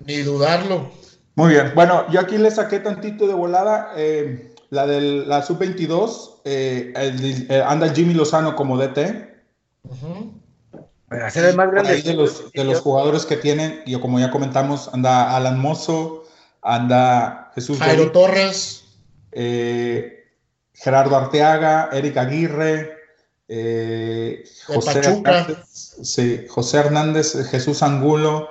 Ni dudarlo. Muy bien. Bueno, yo aquí le saqué tantito de volada. Eh, la de la sub-22, eh, eh, anda Jimmy Lozano como DT. más grande. de los, de los jugadores que tienen, y como ya comentamos, anda Alan Mozo, anda Jesús Jairo Torres, Gerardo Arteaga, Eric Aguirre, José Sí, José Hernández, Jesús Angulo,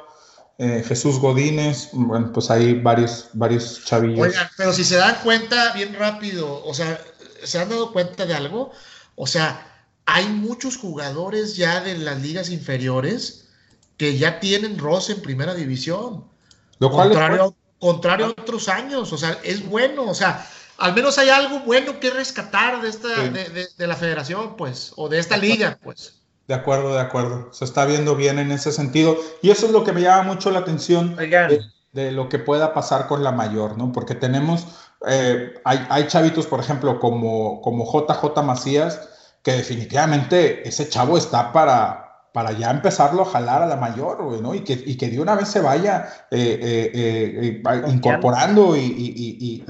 eh, Jesús Godínez, bueno, pues hay varios, varios chavillos. Oigan, pero si se dan cuenta bien rápido, o sea, ¿se han dado cuenta de algo? O sea, hay muchos jugadores ya de las ligas inferiores que ya tienen roce en primera división. Lo cual contrario, contrario a otros años, o sea, es bueno, o sea, al menos hay algo bueno que rescatar de esta, de, de, la federación, pues, o de esta liga, pues. De acuerdo, de acuerdo. Se está viendo bien en ese sentido. Y eso es lo que me llama mucho la atención de, lo que pueda pasar con la mayor, ¿no? Porque tenemos, eh, hay, hay, chavitos, por ejemplo, como, como JJ Macías, que definitivamente ese chavo está para, para ya empezarlo a jalar a la mayor, ¿no? Y que, y que de una vez se vaya eh, eh, incorporando y,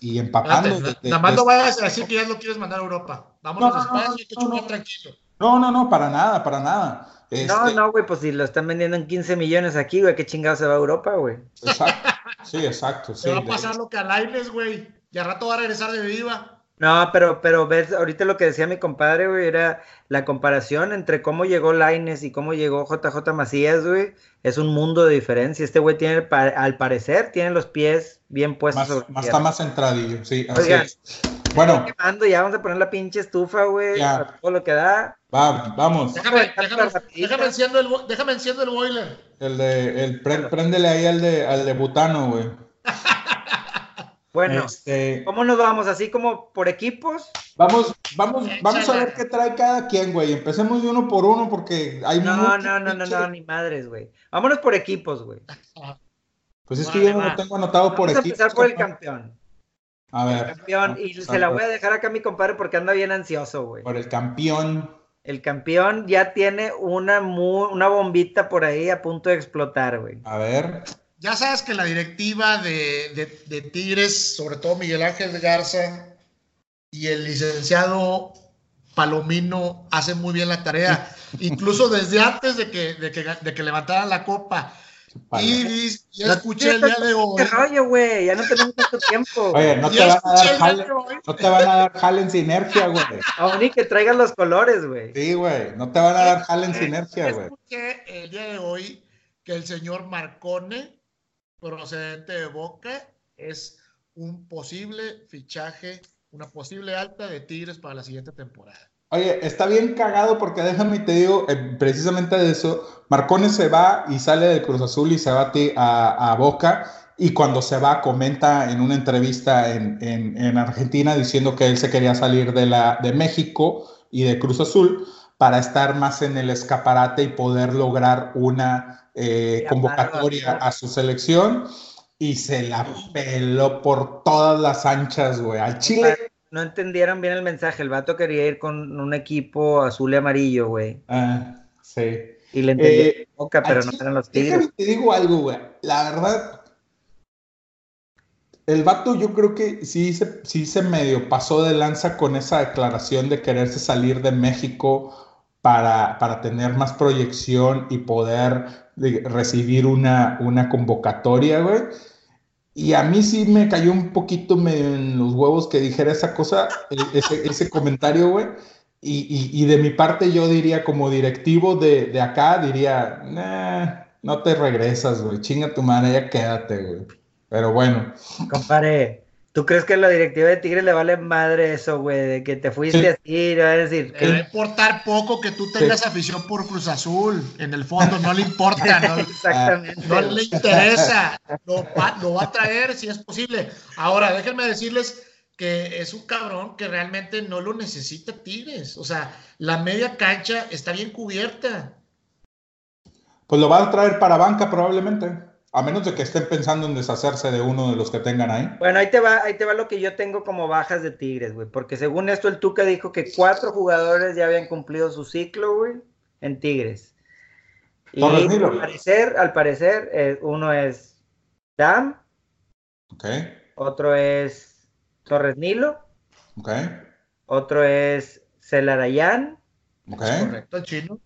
y, empapando. Nada más no vayas a decir que ya lo quieres mandar a Europa. Vámonos no, a España, que tranquilo. No, no, no, para nada, para nada. No, este no, güey, pues si lo están vendiendo en 15 millones aquí, güey, qué chingado se va a Europa, güey. Exacto, sí, exacto. Se va a pasar lo que a Laines, güey. Y al rato va a regresar de viva. No, pero, pero ves, ahorita lo que decía mi compadre, güey, era la comparación entre cómo llegó Laines y cómo llegó JJ Macías, güey. Es un mundo de diferencia. Este güey tiene, al parecer, tiene los pies bien puestos. Más, está más centradillo, sí. Así es. Bueno. ya vamos a poner la pinche estufa, güey. Todo lo que da. Va, vamos. Déjame, déjame, déjame, enciendo el, déjame enciendo el boiler. El de, el, préndele ahí al de, al de butano, güey. Bueno, este... ¿cómo nos vamos? ¿Así como por equipos? Vamos, vamos, vamos a ver qué trae cada quien, güey. Empecemos de uno por uno porque hay No, no, no, no, no, ni madres, güey. Vámonos por equipos, güey. Pues es que yo no lo tengo anotado por equipos. Vamos a empezar por el campeón. A ver. El campeón, y se la voy a dejar acá a mi compadre porque anda bien ansioso, güey. Por el campeón. El campeón ya tiene una, una bombita por ahí a punto de explotar, güey. A ver. Ya sabes que la directiva de, Tigres, sobre todo Miguel Ángel Garza y el licenciado Palomino hacen muy bien la tarea. Incluso desde antes de que, de que, levantaran la copa, Y, ya escuché el día de hoy. ¿Qué rollo, güey? Ya no tenemos tanto tiempo. Oye, no te, van a dar jale, no te van a dar jale en sinergia, güey. Aún ni que traigan los colores, güey. Sí, güey. No te van a dar jale en sinergia, güey. Escuché el día de hoy que el señor Marcone, procedente de Boca, es un posible fichaje, una posible alta de Tigres para la siguiente temporada. Oye, está bien cagado porque déjame te digo, eh, precisamente de eso, Marcones se va y sale de Cruz Azul y se va a, a Boca y cuando se va comenta en una entrevista en, en, Argentina diciendo que él se quería salir de, la, de México y de Cruz Azul para estar más en el escaparate y poder lograr una eh, convocatoria a su selección y se la peló por todas las anchas, güey. Al Chile no entendieron bien el mensaje. El vato quería ir con un equipo azul y amarillo, güey. Ah, sí. Y le entendí eh, boca, pero no eran los tigres. Te digo algo, güey. La verdad, el vato yo creo que sí se, sí se medio pasó de lanza con esa declaración de quererse salir de México para, para tener más proyección y poder recibir una, una convocatoria, güey. Y a mí sí me cayó un poquito en los huevos que dijera esa cosa, e, ese, comentario, güey. Y, de mi parte yo diría como directivo de, acá, diría, no te regresas, güey, chinga tu madre, ya quédate, güey. Pero bueno. Compare, ¿Tú crees que a la directiva de Tigres le vale madre eso, güey? De que te fuiste así, ¿no? a decir. Le va a importar poco que tú tengas afición por Cruz Azul. En el fondo, no le importa, ¿no? Exactamente. No le interesa. Lo va, a traer si es posible. Ahora, déjenme decirles que es un cabrón que realmente no lo necesita Tigres. O sea, la media cancha está bien cubierta. Pues lo va a traer para banca probablemente. A menos de que estén pensando en deshacerse de uno de los que tengan ahí. Bueno, ahí te va, ahí te va lo que yo tengo como bajas de Tigres, güey. Porque según esto, el Tuca dijo que cuatro jugadores ya habían cumplido su ciclo, güey, en Tigres. Y al parecer, al parecer, eh, uno es Dam. Ok. Otro es Torres Nilo. Ok. Otro es Celarayan. Ok. Correcto, chino.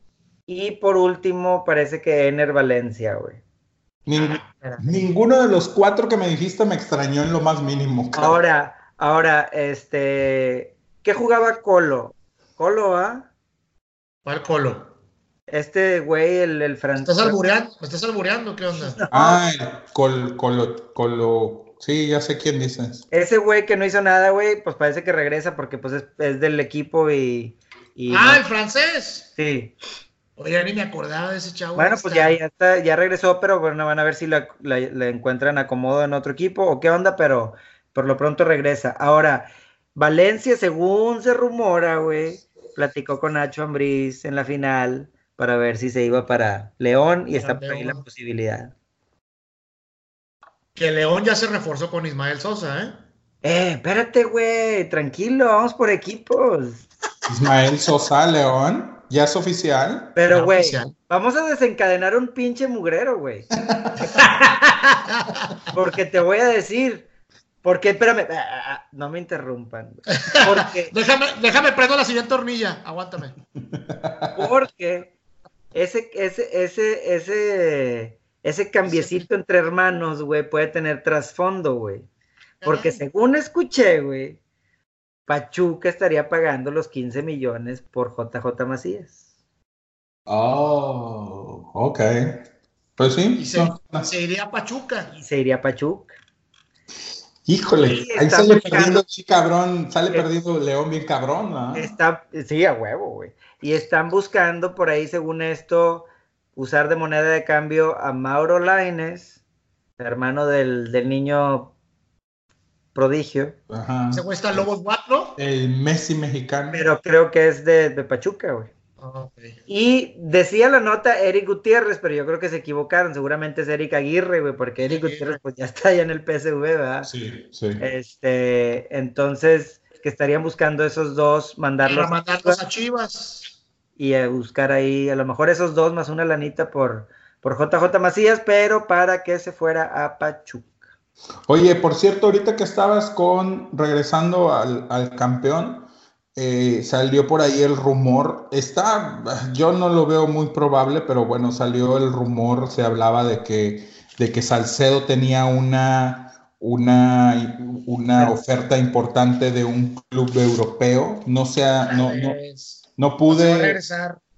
Y por último, parece que Ener Valencia, güey. Ah, ninguno de los cuatro que me dijiste me extrañó en lo más mínimo. Ahora, ahora, este, ¿qué jugaba Colo? ¿Colo, ah? ¿Cuál Colo? Este güey, el, el francés. ¿Me estás albureando? ¿Me estás albureando? ¿Qué onda? Ah, Col, Colo, Colo, sí, ya sé quién dices. Ese güey que no hizo nada, güey, pues parece que regresa porque pues es, del equipo y... ah, el francés. Sí. Oye, ni me acordaba de ese chavo. Bueno, pues ya, ya, está, ya regresó, pero bueno, van a ver si la, encuentran acomodo en otro equipo o qué onda, pero por lo pronto regresa. Ahora, Valencia, según se rumora, güey, platicó con Nacho Ambriz en la final para ver si se iba para León y está por ahí la posibilidad. Que León ya se reforzó con Ismael Sosa, ¿eh? Eh, espérate, güey, tranquilo, vamos por equipos. Ismael Sosa, León. ¿Ya es oficial? Pero, güey, vamos a desencadenar un pinche mugrero, güey. porque te voy a decir. Porque, espérame, ah, ah, ah, no me interrumpan. Porque, déjame, déjame prendo la siguiente hornilla, aguántame. Porque ese, ese, ese, ese, ese cambiecito entre hermanos, güey, puede tener trasfondo, güey. Porque según escuché, güey, Pachuca estaría pagando los 15 millones por JJ Macías. Oh, ok. Pues sí. Y se, iría a Pachuca. Y se iría a Pachuca. Híjole, ahí sale perdiendo, sí, cabrón, sale perdiendo León bien cabrón, ¿no? Está, sí, a huevo, güey. Y están buscando por ahí, según esto, usar de moneda de cambio a Mauro Laines, hermano del, del niño prodigio. ¿Se cuesta Lobos ¿no? El Messi mexicano. Pero creo que es de, Pachuca, güey. Y decía la nota Eric Gutiérrez, pero yo creo que se equivocaron. Seguramente es Eric Aguirre, güey, porque Eric Gutiérrez pues ya está allá en el PSV, ¿verdad? Sí, sí. Este, entonces, que estarían buscando esos dos, mandarlos, Para mandarlos a Chivas. Y a buscar ahí, a lo mejor esos dos más una lanita por, por JJ Macías, pero para que se fuera a Pachuca. Oye, por cierto, ahorita que estabas con regresando al, campeón, eh, salió por ahí el rumor, está, yo no lo veo muy probable, pero bueno, salió el rumor, se hablaba de que, de que Salcedo tenía una, una, una oferta importante de un club europeo, no sea, no, no, no pude,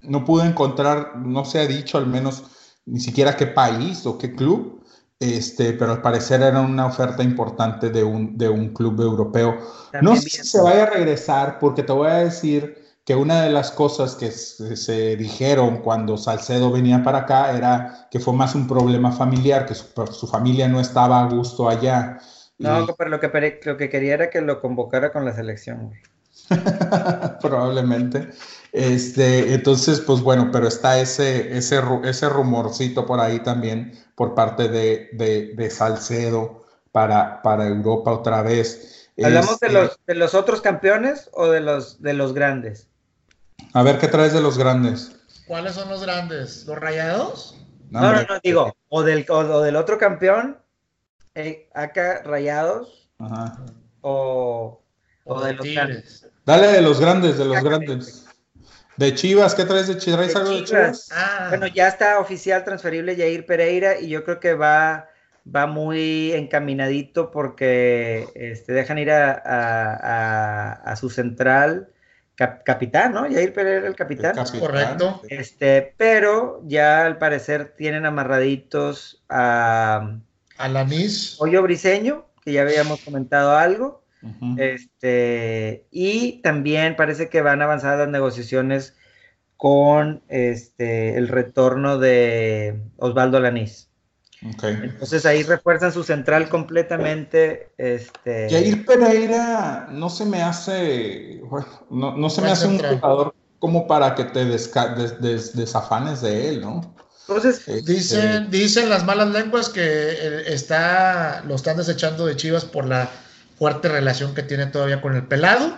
no pude encontrar, no se ha dicho al menos ni siquiera qué país o qué club, este, pero al parecer era una oferta importante de un, de un club europeo. no sé si se vaya a regresar, porque te voy a decir que una de las cosas que se, dijeron cuando Salcedo venía para acá era que fue más un problema familiar, que su, familia no estaba a gusto allá. No, pero lo que, lo que quería era que lo convocara con la selección. Probablemente. Este, entonces, pues bueno, pero está ese, ese, ese rumorcito por ahí también por parte de, de, Salcedo para, para Europa otra vez. ¿Hablamos de, este, los, de los otros campeones o de los, de los grandes? A ver, ¿qué traes de los grandes? ¿Cuáles son los grandes? ¿Los rayados? No, no, no, digo, o del, o, del otro campeón, eh, acá rayados, Ajá. o, o, de los grandes. Dale de los grandes, de los grandes. De Chivas, ¿qué traes de Chivas? ¿Traes algo de Chivas? Ah. Bueno, ya está oficial transferible Jair Pereira y yo creo que va, va muy encaminadito porque este, dejan ir a, su central capitán, ¿no? Jair Pereira el capitán. Correcto. Este, pero ya al parecer tienen amarraditos a... Alanis. Hoyo Briseño, que ya habíamos comentado algo. Este, y también parece que van avanzadas las negociaciones con este, el retorno de Osvaldo Lanís. Entonces ahí refuerzan su central completamente. Este... Jair Pereira no se me hace, no, se me hace un jugador como para que te desafanes de él, ¿no? Entonces, este, dicen, dicen las malas lenguas que eh, está, lo están desechando de Chivas por la fuerte relación que tiene todavía con el pelado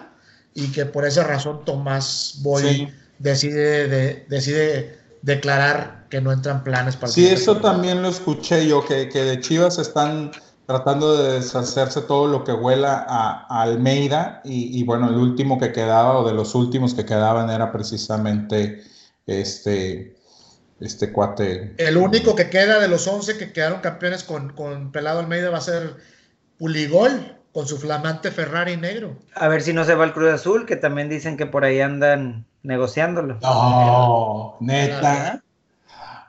y que por esa razón Tomás Boy decide, decide declarar que no entran planes para... Sí, eso también lo escuché yo, que, de Chivas están tratando de deshacerse todo lo que huela a, Almeida y, bueno, el último que quedaba o de los últimos que quedaban era precisamente este, este cuate. El único que queda de los 11 que quedaron campeones con, con Pelado Almeida va a ser Puligol con su flamante Ferrari negro. A ver si no se va al Cruz Azul, que también dicen que por ahí andan negociándolo. No, neta.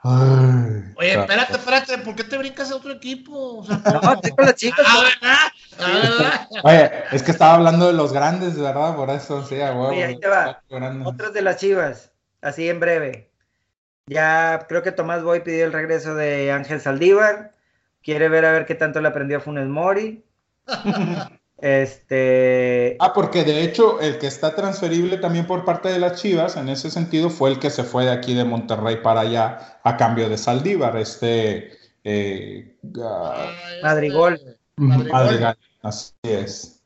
Oye, espérate, espérate, ¿por qué te brincas a otro equipo? no, estoy con los chicos. Ah, ah, Oye, es que estaba hablando de los grandes, ¿verdad? Por eso, sí, a Oye, ahí te va. Otros de las chivas, así en breve. Ya creo que Tomás Boy pidió el regreso de Ángel Saldívar. Quiere ver a ver qué tanto le aprendió a Funes Mori. este. Ah, porque de hecho el que está transferible también por parte de las Chivas, en ese sentido, fue el que se fue de aquí de Monterrey para allá a cambio de Saldívar, este. Eh, ah, Madrigol. Madrigol. Así es.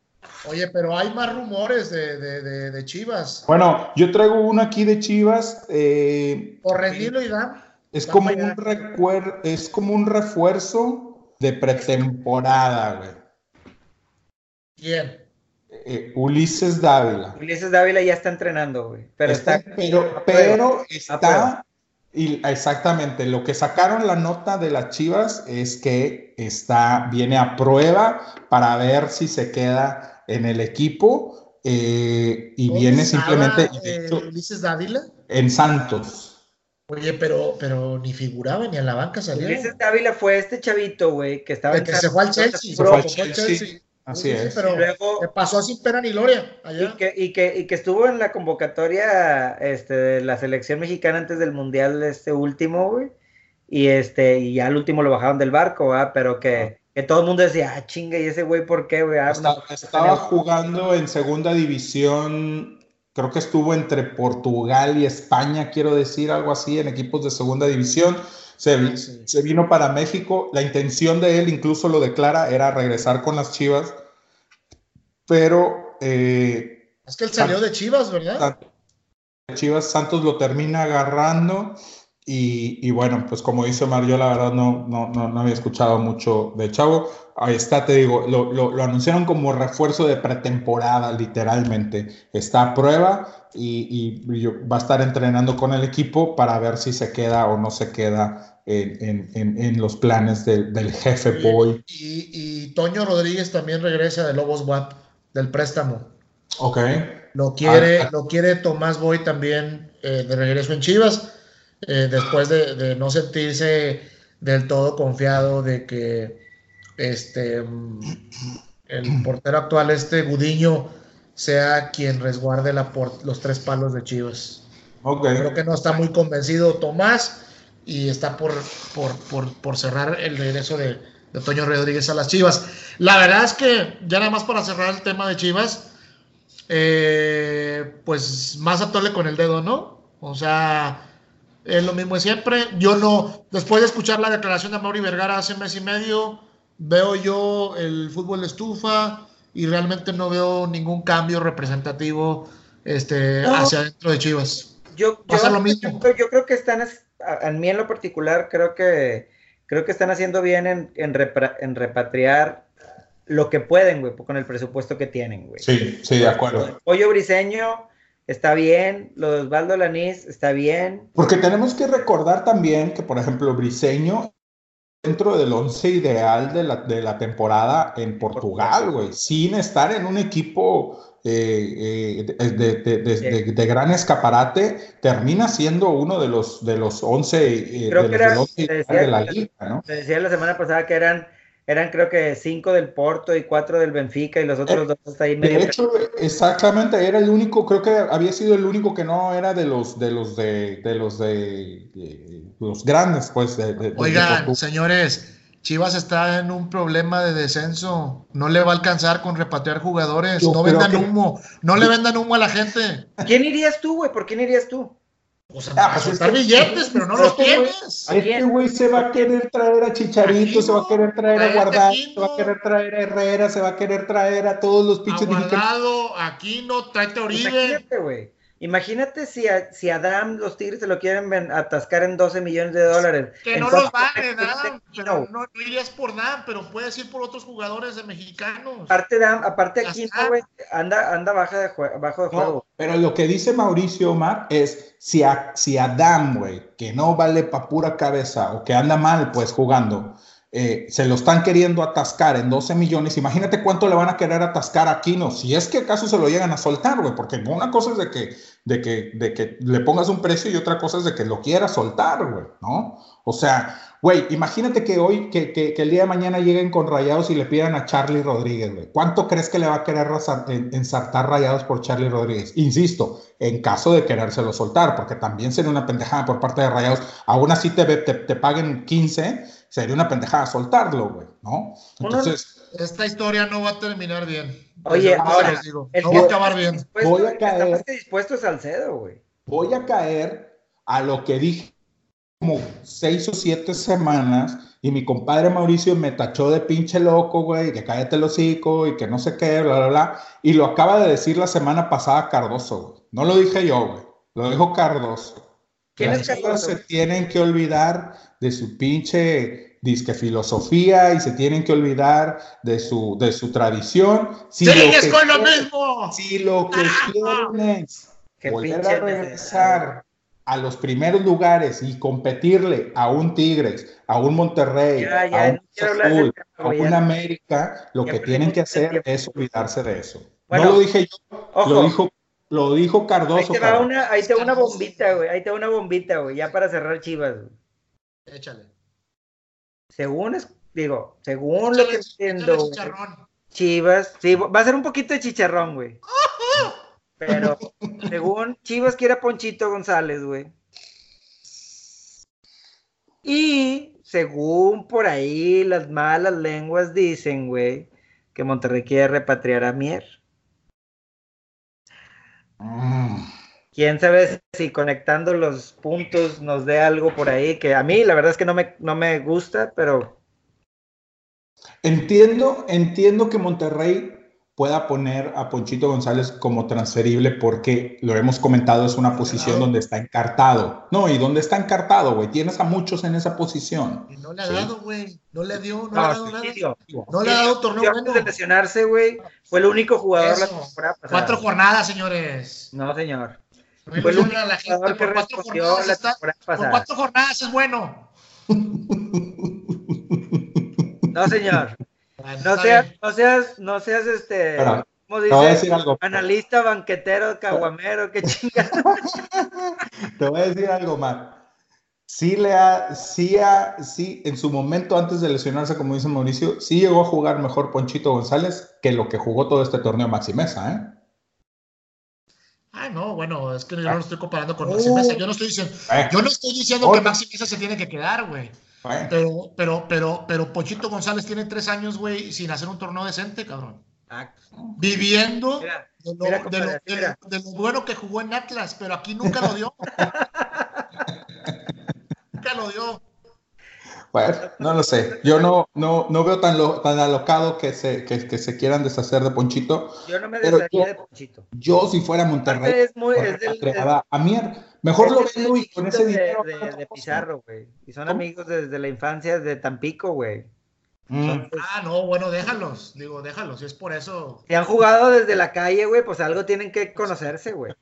Oye, pero hay más rumores de, Chivas. Bueno, yo traigo uno aquí de Chivas. Eh, por y Dan. Es como, un recuer es como un refuerzo de pretemporada, güey. ¿Quién? Eh, Ulises Dávila. Ulises Dávila ya está entrenando, güey. Pero está, pero, pero está. Y exactamente, lo que sacaron la nota de las Chivas es que está, viene a prueba para ver si se queda en el equipo eh, y viene simplemente. Eh, Ulises Dávila? En Santos. Oye, pero, pero ni figuraba ni en la banca salía. Ulises Dávila fue este chavito, güey, que estaba. El que se fue al Chelsea. Se fue al Chelsea. Así es. Pero luego, pasó sin pena ni gloria. Y, que, y, que, y, que, estuvo en la convocatoria este, de la selección mexicana antes del mundial este último, güey. Y, este, y ya al último lo bajaron del barco, ¿verdad? Pero que, que todo el mundo decía, ah, chinga, ¿y ese güey por qué, güey? Ah, estaba jugando en segunda división, creo que estuvo entre Portugal y España, quiero decir, algo así, en equipos de segunda división. Se, se, vino para México. La intención de él, incluso lo declara, era regresar con las Chivas. Pero. Eh, es que él salió de Chivas, ¿verdad? Chivas Santos lo termina agarrando. Y, bueno, pues como dice Omar, yo la verdad no, no, no, había escuchado mucho de Chavo. Ahí está, te digo, lo, lo, anunciaron como refuerzo de pretemporada, literalmente. Está a prueba y, y, va a estar entrenando con el equipo para ver si se queda o no se queda en, en, en los planes del jefe Boy. Y, y, Toño Rodríguez también regresa de Lobos WAP, del préstamo. Ok. Lo quiere, ah, lo quiere Tomás Boy también eh, de regreso en Chivas eh, después de, no sentirse del todo confiado de que este, el portero actual, este Gudiño, sea quien resguarde la los tres palos de Chivas. Creo que no está muy convencido Tomás y está por, por, cerrar el regreso de, de, Toño Rodríguez a las Chivas. La verdad es que ya nada más para cerrar el tema de Chivas, eh, pues más atole con el dedo, ¿no? O sea, es lo mismo de siempre. Yo no, después de escuchar la declaración de Mauri Vergara hace un mes y medio, veo yo el fútbol de estufa y realmente no veo ningún cambio representativo este, hacia adentro de Chivas. Yo, yo, lo mismo. Yo, creo que están, a, mí en lo particular, creo que, creo que están haciendo bien en, en, repatriar lo que pueden, güey, con el presupuesto que tienen, güey. Sí, sí, de acuerdo. Pollo Briseño está bien, lo de Osvaldo Lanís está bien. Porque tenemos que recordar también que, por ejemplo, Briseño dentro del once ideal de la, de la temporada en Portugal, güey, sin estar en un equipo eh, eh, de, de, gran escaparate, termina siendo uno de los, de los once, eh, de, la liga, ¿no? Te decía la semana pasada que eran eran creo que cinco del Porto y cuatro del Benfica y los otros dos hasta ahí medio. De hecho, exactamente, era el único, creo que había sido el único que no era de los de los de, los de, los grandes, pues. Oigan, señores, Chivas está en un problema de descenso. No le va a alcanzar con repatriar jugadores. no vendan humo. No le vendan humo a la gente. ¿Quién irías tú, güey? ¿Por quién irías tú? Sea, ah, pues soltar billetes, pero no los tienes. Este güey se va a querer traer a Chicharito, se va a querer traer a Guardado, se va a querer traer a Herrera, se va a querer traer a todos los pinches. A Guardado, Aquino, tráete Oribe. Imagínate, güey. Imagínate si a, si Adam los Tigres se lo quieren atascar en 12 millones de dólares. Que no los vale, Adam. Pero no, irías por Dam, pero puedes ir por otros jugadores de mexicanos. Aparte, Dam, aparte aquí, güey, anda, anda baja de bajo de juego. pero lo que dice Mauricio Omar es si a, si Adam, güey, que no vale pa' pura cabeza o que anda mal, pues jugando eh, se lo están queriendo atascar en 12 millones, imagínate cuánto le van a querer atascar a Kino, si es que acaso se lo llegan a soltar, güey, porque una cosa es de que, de, que, de que le pongas un precio y otra cosa es de que lo quieras soltar, güey, ¿no? O sea, güey, imagínate que hoy, que, que, el día de mañana lleguen con rayados y le pidan a Charlie Rodríguez, güey. ¿Cuánto crees que le va a querer ensartar rayados por Charlie Rodríguez? Insisto, en caso de querérselo soltar, porque también sería una pendejada por parte de rayados, aún así te, te, te paguen 15 sería una pendejada soltarlo, güey, ¿no? Entonces. Esta historia no va a terminar bien. Oye, ahora, digo, no va a acabar bien. Voy a caer. dispuesto Salcedo, güey. Voy a caer a lo que dije como seis o siete semanas y mi compadre Mauricio me tachó de pinche loco, güey, que cállate el hocico y que no sé qué, bla, bla, bla. Y lo acaba de decir la semana pasada Cardoso, güey. No lo dije yo, güey. Lo dijo Cardoso. Las chivas se tienen que olvidar de su pinche disque filosofía y se tienen que olvidar de su, de su tradición. Si ¡Sigues con lo mismo! Si lo que quieren es volver a regresar a los primeros lugares y competirle a un Tigres, a un Monterrey, a un Azul, a un América, lo que tienen que hacer es olvidarse de eso. no lo dije yo, lo dijo lo dijo Cardoso. Ahí te va una, ahí te una bombita, güey. Ahí te va una bombita, güey. Ya para cerrar Chivas. Échale. Según es, digo, según lo que entiendo. Chivas, sí, va a ser un poquito de chicharrón, güey. Pero según Chivas quiere a Ponchito González, güey. Y según por ahí las malas lenguas dicen, güey, que Monterrey quiere repatriar a Mier. Mm. Quién sabe si conectando los puntos nos dé algo por ahí, que a mí la verdad es que no me, no me gusta, pero... Entiendo, entiendo que Monterrey pueda poner a Ponchito González como transferible porque lo hemos comentado, es una posición donde está encartado. No, y donde está encartado, güey. Tienes a muchos en esa posición. Y no le ha dado, güey. No le dio, no, le ha dado nada. No le ha dado torneo bueno. de lesionarse, güey, fue el único jugador la temporada Cuatro jornadas, señores. No, señor. fue el único la gente, por, cuatro jornadas está, por cuatro jornadas es bueno. No, señor. No seas, no seas, no seas este. ¿Cómo dice? Te voy a decir algo. Analista, banquetero, caguamero, qué chingada. te voy a decir algo, más. Sí le ha, sí ha, sí, en su momento antes de lesionarse, como dice Mauricio, sí llegó a jugar mejor Ponchito González que lo que jugó todo este torneo Maxi Mesa, ¿eh? Ah, no, bueno, es que yo no lo estoy comparando con Maxi Mesa. Yo no estoy diciendo, eh. yo no estoy diciendo que Maxi Mesa se tiene que quedar, güey. Pero, pero, pero, pero Pochito González tiene tres años, güey, sin hacer un torneo decente, cabrón. Viviendo de, lo, bueno que jugó en Atlas, pero aquí nunca lo dio. nunca lo dio. Bueno, no lo sé. Yo no, no, no veo tan, tan alocado que se, que, que, se quieran deshacer de Ponchito. Yo no me desharía de Ponchito. Yo, si fuera Monterrey, es muy, es del, a Mier. Mejor lo vendo y con ese dinero. De, de, Pizarro, güey. Y son amigos desde la infancia de Tampico, güey. Mm. Ah, no, bueno, déjalos. Digo, déjalos. Es por eso. Si han jugado desde la calle, güey, pues algo tienen que conocerse, güey.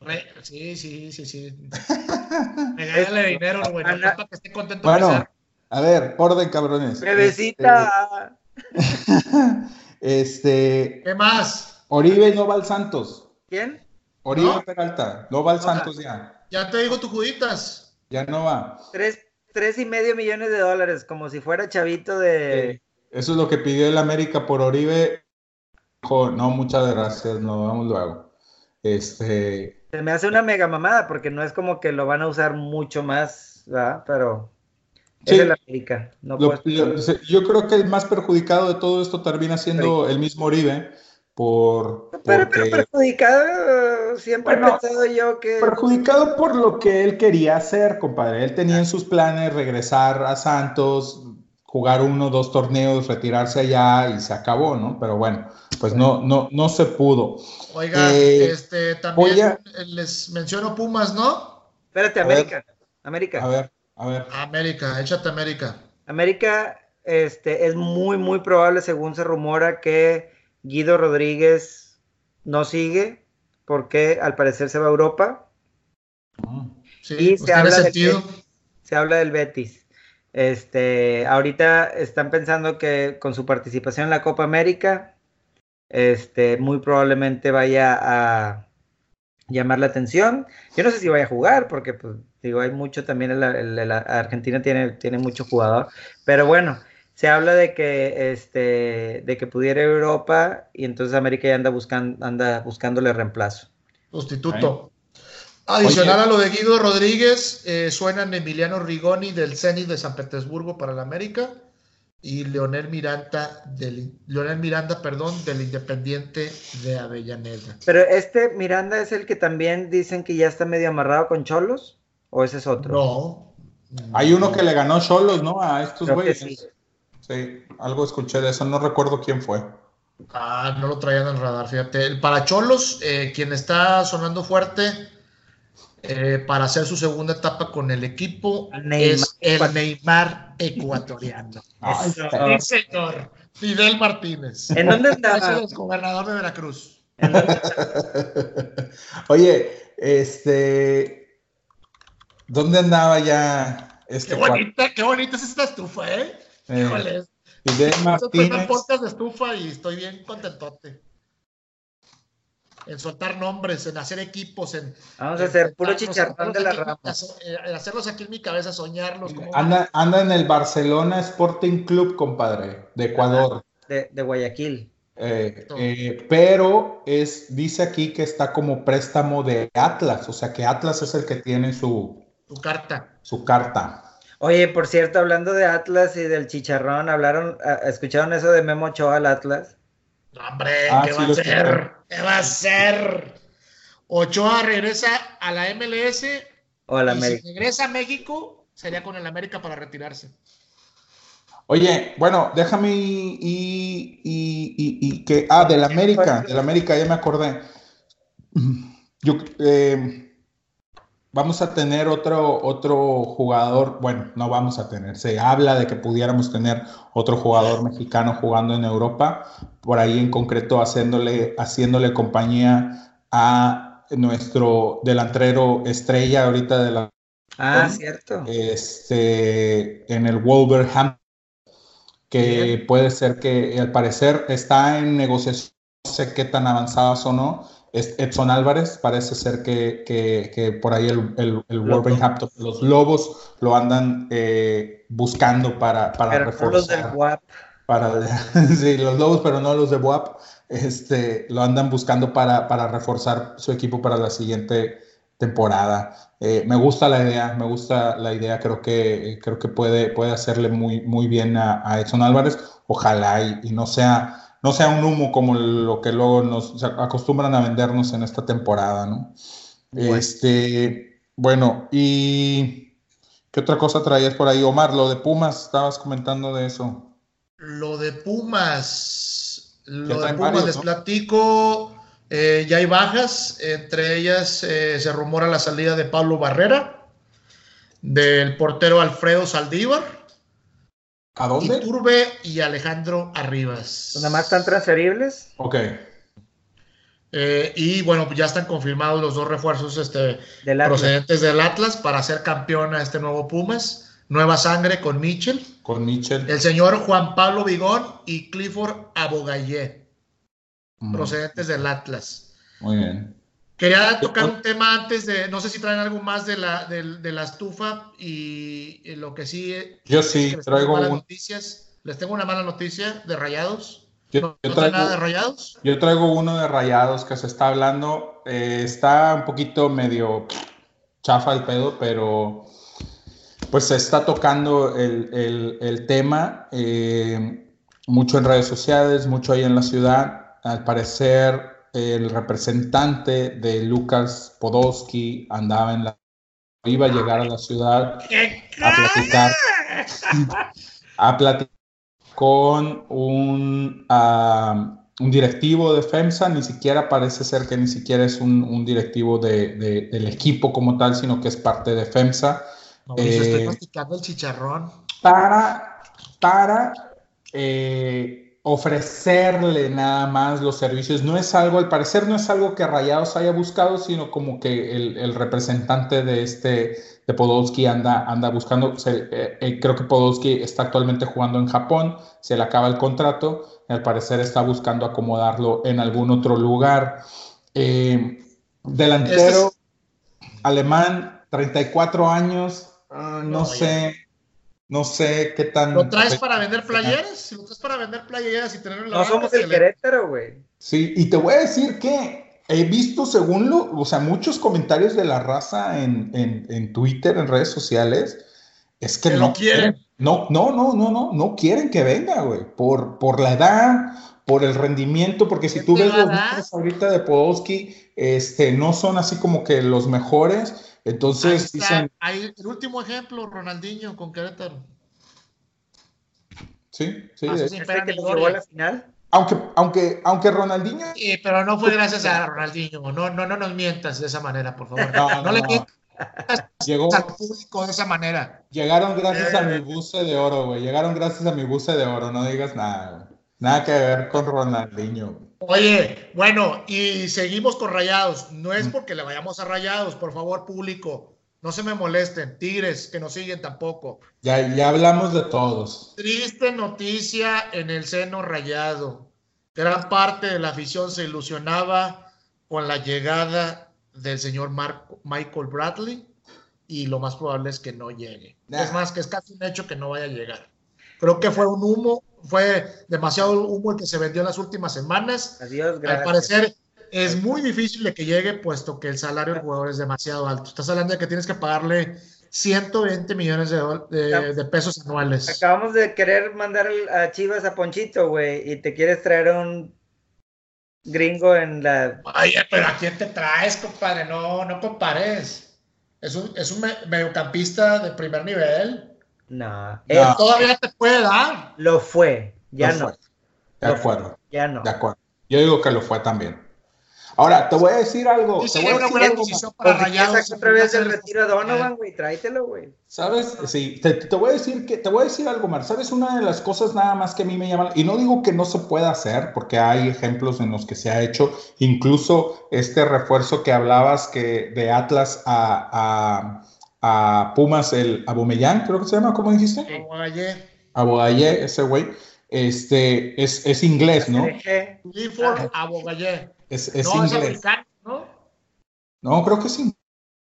Sí, sí, sí, sí. Regálale dinero, güey. No, para que esté contento. Bueno. A ver, orden, cabrones. Bebecita. Este, este, ¿Qué más? Oribe no va al Santos. ¿Quién? Oribe Peralta, no va al Santos ya. Ya te digo tu juditas. Ya no va. Tres, tres y medio millones de dólares, como si fuera chavito de. Eso es lo que pidió el América por Oribe. no, muchas gracias, nos vamos luego. Este. Se me hace una mega mamada, porque no es como que lo van a usar mucho más, ¿verdad? Pero. Es el América. yo creo que el más perjudicado de todo esto termina siendo el mismo Oribe. Por, pero, pero, perjudicado, siempre he pensado yo que. Perjudicado por lo que él quería hacer, compadre. Él tenía en sus planes regresar a Santos, jugar uno, dos torneos, retirarse allá y se acabó, ¿no? Pero bueno, pues no, no, no se pudo. Oiga, eh, este, también les menciono Pumas, ¿no? Espérate, América. América. A ver. A ver. América, échate América. América, este, es muy, muy probable, según se rumora, que Guido Rodríguez no sigue, porque al parecer se va a Europa. Ah, sí, y se, pues habla se habla del Betis. Este, ahorita están pensando que con su participación en la Copa América, este, muy probablemente vaya a llamar la atención. Yo no sé si vaya a jugar, porque pues Digo, hay mucho también, la, Argentina tiene, tiene mucho jugador, pero bueno, se habla de que, este, de que pudiera Europa y entonces América ya anda, buscando, anda buscándole reemplazo. Sustituto. Adicional a lo de Guido Rodríguez, eh, suenan Emiliano Rigoni del Zenit de San Petersburgo para la América y Leonel Miranda del Leonel Miranda, perdón, del Independiente de Avellaneda. Pero este Miranda es el que también dicen que ya está medio amarrado con Cholos. ¿O ese es otro? No. Hay uno que le ganó solos, ¿no? A estos güeyes. Sí. algo escuché de eso, no recuerdo quién fue. Ah, no lo traían en el radar, fíjate. El para Cholos, eh, quien está sonando fuerte eh, para hacer su segunda etapa con el equipo es el Neymar ecuatoriano. sí, señor. Fidel Martínez. ¿En dónde está? Es el gobernador de Veracruz. Oye, este, ¿Dónde andaba ya este Qué bonita, qué bonita es esta estufa, ¿eh? Eh Híjole. Fidel Martínez. podcast de estufa y estoy bien contentote. En soltar nombres, en hacer equipos, en. Vamos a hacer puro chicharrón de la rama. En hacerlos aquí en mi cabeza, soñarlos. anda, anda en el Barcelona Sporting Club, compadre, de Ecuador. De, de Guayaquil. Eh, eh, pero es, dice aquí que está como préstamo de Atlas, o sea que Atlas es el que tiene su, su carta. Su carta. Oye, por cierto, hablando de Atlas y del chicharrón, hablaron, ¿escucharon eso de Memo Ochoa al Atlas? hombre, ah, ¿qué va a ser? ¿Qué va a ser? Ochoa regresa a la MLS. O a la y Si regresa a México, sería con el América para retirarse. Oye, bueno, déjame y, y, que. Ah, del América, del América, ya me acordé. Yo, eh, vamos a tener otro, otro jugador, bueno, no vamos a tener, se habla de que pudiéramos tener otro jugador mexicano jugando en Europa, por ahí en concreto haciéndole, haciéndole compañía a nuestro delantero estrella ahorita de la... Ah, cierto. Este, en el Wolverhampton, que puede ser que al parecer está en negociación, no sé qué tan avanzadas o no, Edson Álvarez, parece ser que, por ahí el, el, Wolverhampton, los Lobos lo andan eh, buscando para, para pero reforzar. los del WAP. Para, sí, los Lobos, pero no los de WAP. Este, lo andan buscando para, para reforzar su equipo para la siguiente temporada. Eh, me gusta la idea, me gusta la idea, creo que, creo que puede, puede hacerle muy, muy bien a, Edson Álvarez. Ojalá y no sea no sea un humo como lo que luego nos acostumbran a vendernos en esta temporada, ¿no? Este, bueno, y ¿qué otra cosa traías por ahí, Omar? Lo de Pumas, estabas comentando de eso. Lo de Pumas, lo de Pumas les platico, eh, ya hay bajas, entre ellas eh, se rumora la salida de Pablo Barrera, del portero Alfredo Saldívar ¿A dónde? Iturbe y Alejandro Arribas. ¿Nada más están transferibles? Ok. Eh, y bueno, ya están confirmados los dos refuerzos este, procedentes del Atlas para ser campeón a este nuevo Pumas. Nueva sangre con Mitchell. Con Mitchell. El señor Juan Pablo Vigón y Clifford Abogayé, mm. procedentes del Atlas. Muy bien. Quería tocar un tema antes de, no sé si traen algo más de la, de, la estufa y, lo que sí. Yo sí, traigo un... noticias. Les tengo una mala noticia de rayados. Yo, traigo, nada de rayados? Yo traigo uno de rayados que se está hablando. Eh, está un poquito medio chafa el pedo, pero pues se está tocando el, tema. Eh, mucho en redes sociales, mucho ahí en la ciudad. Al parecer el representante de Lucas Podolski andaba en la iba a llegar a la ciudad a platicar a platicar con un, un directivo de FEMSA, ni siquiera parece ser que ni siquiera es un, directivo del equipo como tal, sino que es parte de FEMSA. estoy masticando el chicharrón. Para, para eh, ofrecerle nada más los servicios. No es algo, al parecer no es algo que Rayados haya buscado, sino como que el, representante de este, de Podolski anda, anda buscando. Eh, eh, creo que Podolski está actualmente jugando en Japón, se le acaba el contrato, al parecer está buscando acomodarlo en algún otro lugar. Eh, delantero alemán, 34 años, ah, no, sé. No sé qué tan. ¿Lo traes para vender playeras? Si lo traes para vender playeras y tenerlo en la No somos el Querétaro, güey. Sí, y te voy a decir que he visto, según lo, o sea, muchos comentarios de la raza en, en, Twitter, en redes sociales, es que, no quieren. No, no, no, no, no, no quieren que venga, güey. Por, por la edad, por el rendimiento, porque si tú ves los números ahorita de Podolski, este, no son así como que los mejores. Entonces dicen. el último ejemplo, Ronaldinho con Querétaro. Sí, sí. que llegó a la final? Aunque, aunque, aunque Ronaldinho. Sí, pero no fue gracias a Ronaldinho. No, no, no nos mientas de esa manera, por favor. No, no, le mientas Llegó, al público de esa manera. Llegaron gracias a mi buce de oro, güey. Llegaron gracias a mi buce de oro. No digas nada. Nada que ver con Ronaldinho. Oye, bueno, y seguimos con Rayados. No es porque le vayamos a Rayados, por favor, público. No se me molesten, Tigres, que nos siguen tampoco. Ya, ya hablamos de todos. Triste noticia en el seno rayado. Gran parte de la afición se ilusionaba con la llegada del señor Michael Bradley y lo más probable es que no llegue. Es más, que es casi un hecho que no vaya a llegar. Creo que fue un humo fue demasiado humo el que se vendió en las últimas semanas. Adiós, Al parecer es muy difícil de que llegue, puesto que el salario del jugador es demasiado alto. Estás hablando de que tienes que pagarle 120 millones de, pesos anuales. Acabamos de querer mandar a Chivas a Ponchito, güey, y te quieres traer un gringo en la... Oye, pero ¿a quién te traes, compadre? No, no compares. Es un, es un mediocampista de primer nivel. No. Todavía te puede dar. Lo fue, ya no. De acuerdo. Ya no. De acuerdo. Yo digo que lo fue también. Ahora, te voy a decir algo. te voy a decir algo para Rayados. otra vez el retiro de Donovan, güey. Tráetelo, güey. ¿Sabes? Sí, te, te, voy a decir que, te voy a decir algo, Mar. ¿Sabes? Una de las cosas nada más que a mí me llama, y no digo que no se pueda hacer, porque hay ejemplos en los que se ha hecho, incluso este refuerzo que hablabas que de Atlas a, a, a Pumas, el Abomellán, creo que se llama, ¿cómo dijiste? Abogayé. Abogayé, ese güey. Este, es, es inglés, ¿no? Clifford Abogayé. Es, es no, inglés. Es africano, ¿no? No, creo que sí.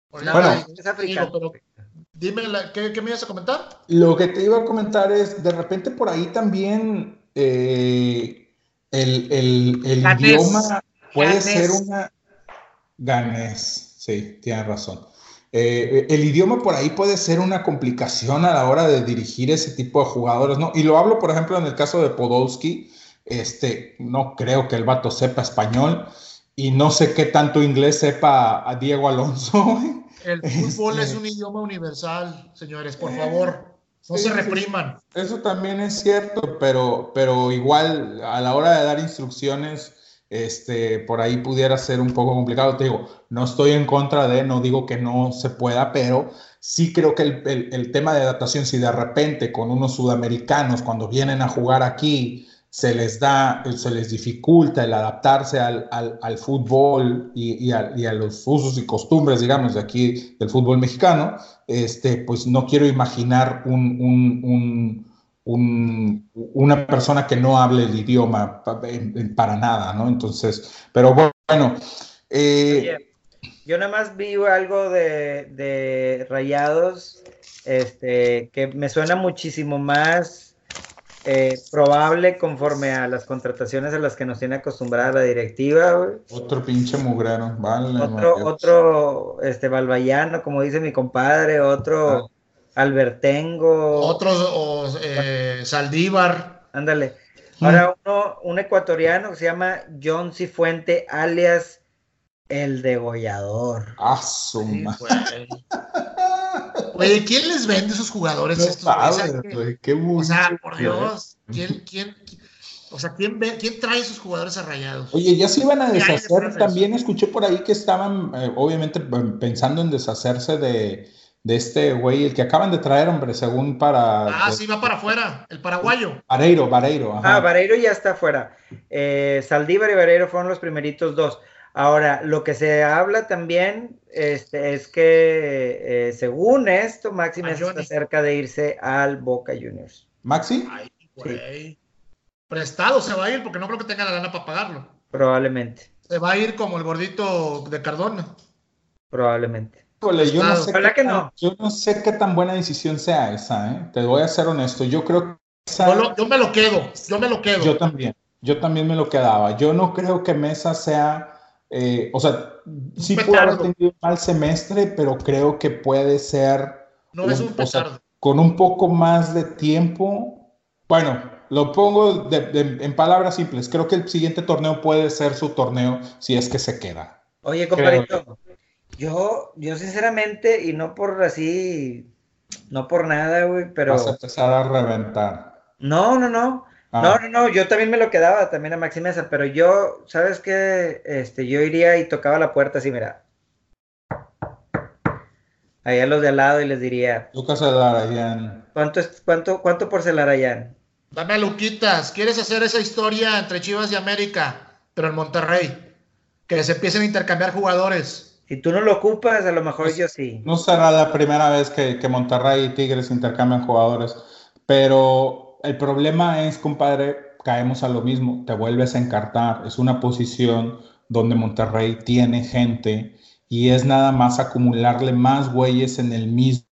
Bueno, bueno es africano. Pero, dime, ¿qué, ¿qué, me ibas a comentar? Lo que te iba a comentar es, de repente por ahí también eh, el, el, el idioma puede Ganés. ser una... Ganés, sí, tienes razón. Eh, el idioma por ahí puede ser una complicación a la hora de dirigir ese tipo de jugadores, ¿no? Y lo hablo, por ejemplo, en el caso de Podolski, este, no creo que el vato sepa español y no sé qué tanto inglés sepa a Diego Alonso. El fútbol es este, un idioma universal, señores, por favor. No se repriman. Eso también es cierto, pero, pero igual a la hora de dar instrucciones, este, por ahí pudiera ser un poco complicado. Te digo, no estoy en contra de, no digo que no se pueda, pero sí creo que el, el, el tema de adaptación, si de repente con unos sudamericanos, cuando vienen a jugar aquí, se les da, se les dificulta el adaptarse al, al, al fútbol y, y, a, y, a, los usos y costumbres, digamos, de aquí del fútbol mexicano, este, pues no quiero imaginar un, un, un, un, una persona que no hable el idioma para nada, ¿no? Entonces, pero bueno. Eh, Oye, yo nada más vi algo de, de Rayados, este, que me suena muchísimo más eh, probable conforme a las contrataciones a las que nos tiene acostumbrada la directiva. Otro pinche mugrero, vale. Otro, otro, este, Balbayano, como dice mi compadre, otro ah. Albertengo. Otro o, eh, Saldívar. Ándale. Ahora uno, un ecuatoriano que se llama John Cifuente, alias el degollador. Ah, su sí, Oye, ¿quién les vende esos jugadores? No estos, padre, o, qué o sea, por Dios, ¿quién, quién, o sea, ¿quién, ve, ¿quién trae esos jugadores arrayados? Oye, ya se iban a deshacer. También escuché por ahí que estaban, eh, obviamente, pensando en deshacerse de, de este güey, el que acaban de traer, hombre, según para. Ah, sí, va para afuera, el paraguayo. Vareiro, Vareiro. Ajá. Ah, Vareiro ya está afuera. Eh, Saldívar y Vareiro fueron los primeritos dos. Ahora, lo que se habla también este, es que, eh, según esto, Maxi está cerca de irse al Boca Juniors. ¿Maxi? Ay, güey. Prestado se va a ir porque no creo que tenga la lana para pagarlo. Probablemente. Se va a ir como el gordito de Cardona. Probablemente. Yo, no sé que tan, no. yo no sé qué tan buena decisión sea esa, ¿eh? Te voy a ser honesto. Yo creo que. Esa... Yo, lo, yo me lo quedo. Yo me lo quedo. Yo también. Yo también me lo quedaba. Yo no creo que Mesa sea eh, o sea, sí puede haber tenido un mal semestre, pero creo que puede ser. No un, es un o sea, con un poco más de tiempo. Bueno, lo pongo de, de, en palabras simples. Creo que el siguiente torneo puede ser su torneo si es que se queda. Oye, compadrito, yo, yo sinceramente, y no por así, no por nada, güey, pero. Vas a empezar a reventar. No, no, no. Ah. No, no, no, yo también me lo quedaba también a Maxi Mesa, pero yo, ¿sabes qué? Este, yo iría y tocaba la puerta así, mira. Allá los de al lado y les diría. Lucas Celarayán. ¿Cuánto, es, cuánto, ¿Cuánto por Celarayán? Dame a Luquitas. ¿Quieres hacer esa historia entre Chivas y América, pero en Monterrey? Que se empiecen a intercambiar jugadores. Si tú no lo ocupas, a lo mejor pues, yo sí. No será la primera vez que, que Monterrey y Tigres intercambian jugadores, pero el problema es, compadre, caemos a lo mismo, te vuelves a encartar. Es una posición donde Monterrey tiene gente y es nada más acumularle más güeyes en el mismo,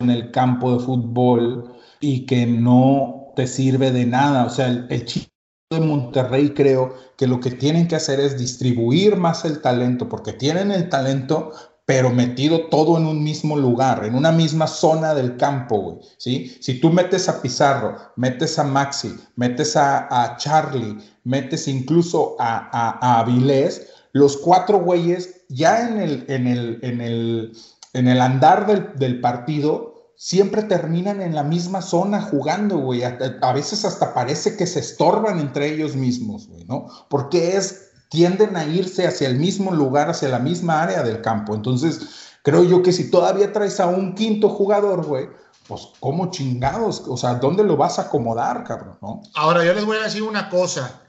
en el campo de fútbol y que no te sirve de nada. O sea, el, el chico de Monterrey creo que lo que tienen que hacer es distribuir más el talento, porque tienen el talento, pero metido todo en un mismo lugar, en una misma zona del campo, güey, ¿sí? Si tú metes a Pizarro, metes a Maxi, metes a, Charlie, metes incluso a, a, a, Avilés, los cuatro güeyes ya en el, en el, en el, en el andar del, del partido siempre terminan en la misma zona jugando, güey. A, veces hasta parece que se estorban entre ellos mismos, güey, ¿no? Porque es, tienden a irse hacia el mismo lugar, hacia la misma área del campo. Entonces, creo yo que si todavía traes a un quinto jugador, güey, pues, ¿cómo chingados? O sea, ¿dónde lo vas a acomodar, cabrón? ¿no? Ahora, yo les voy a decir una cosa.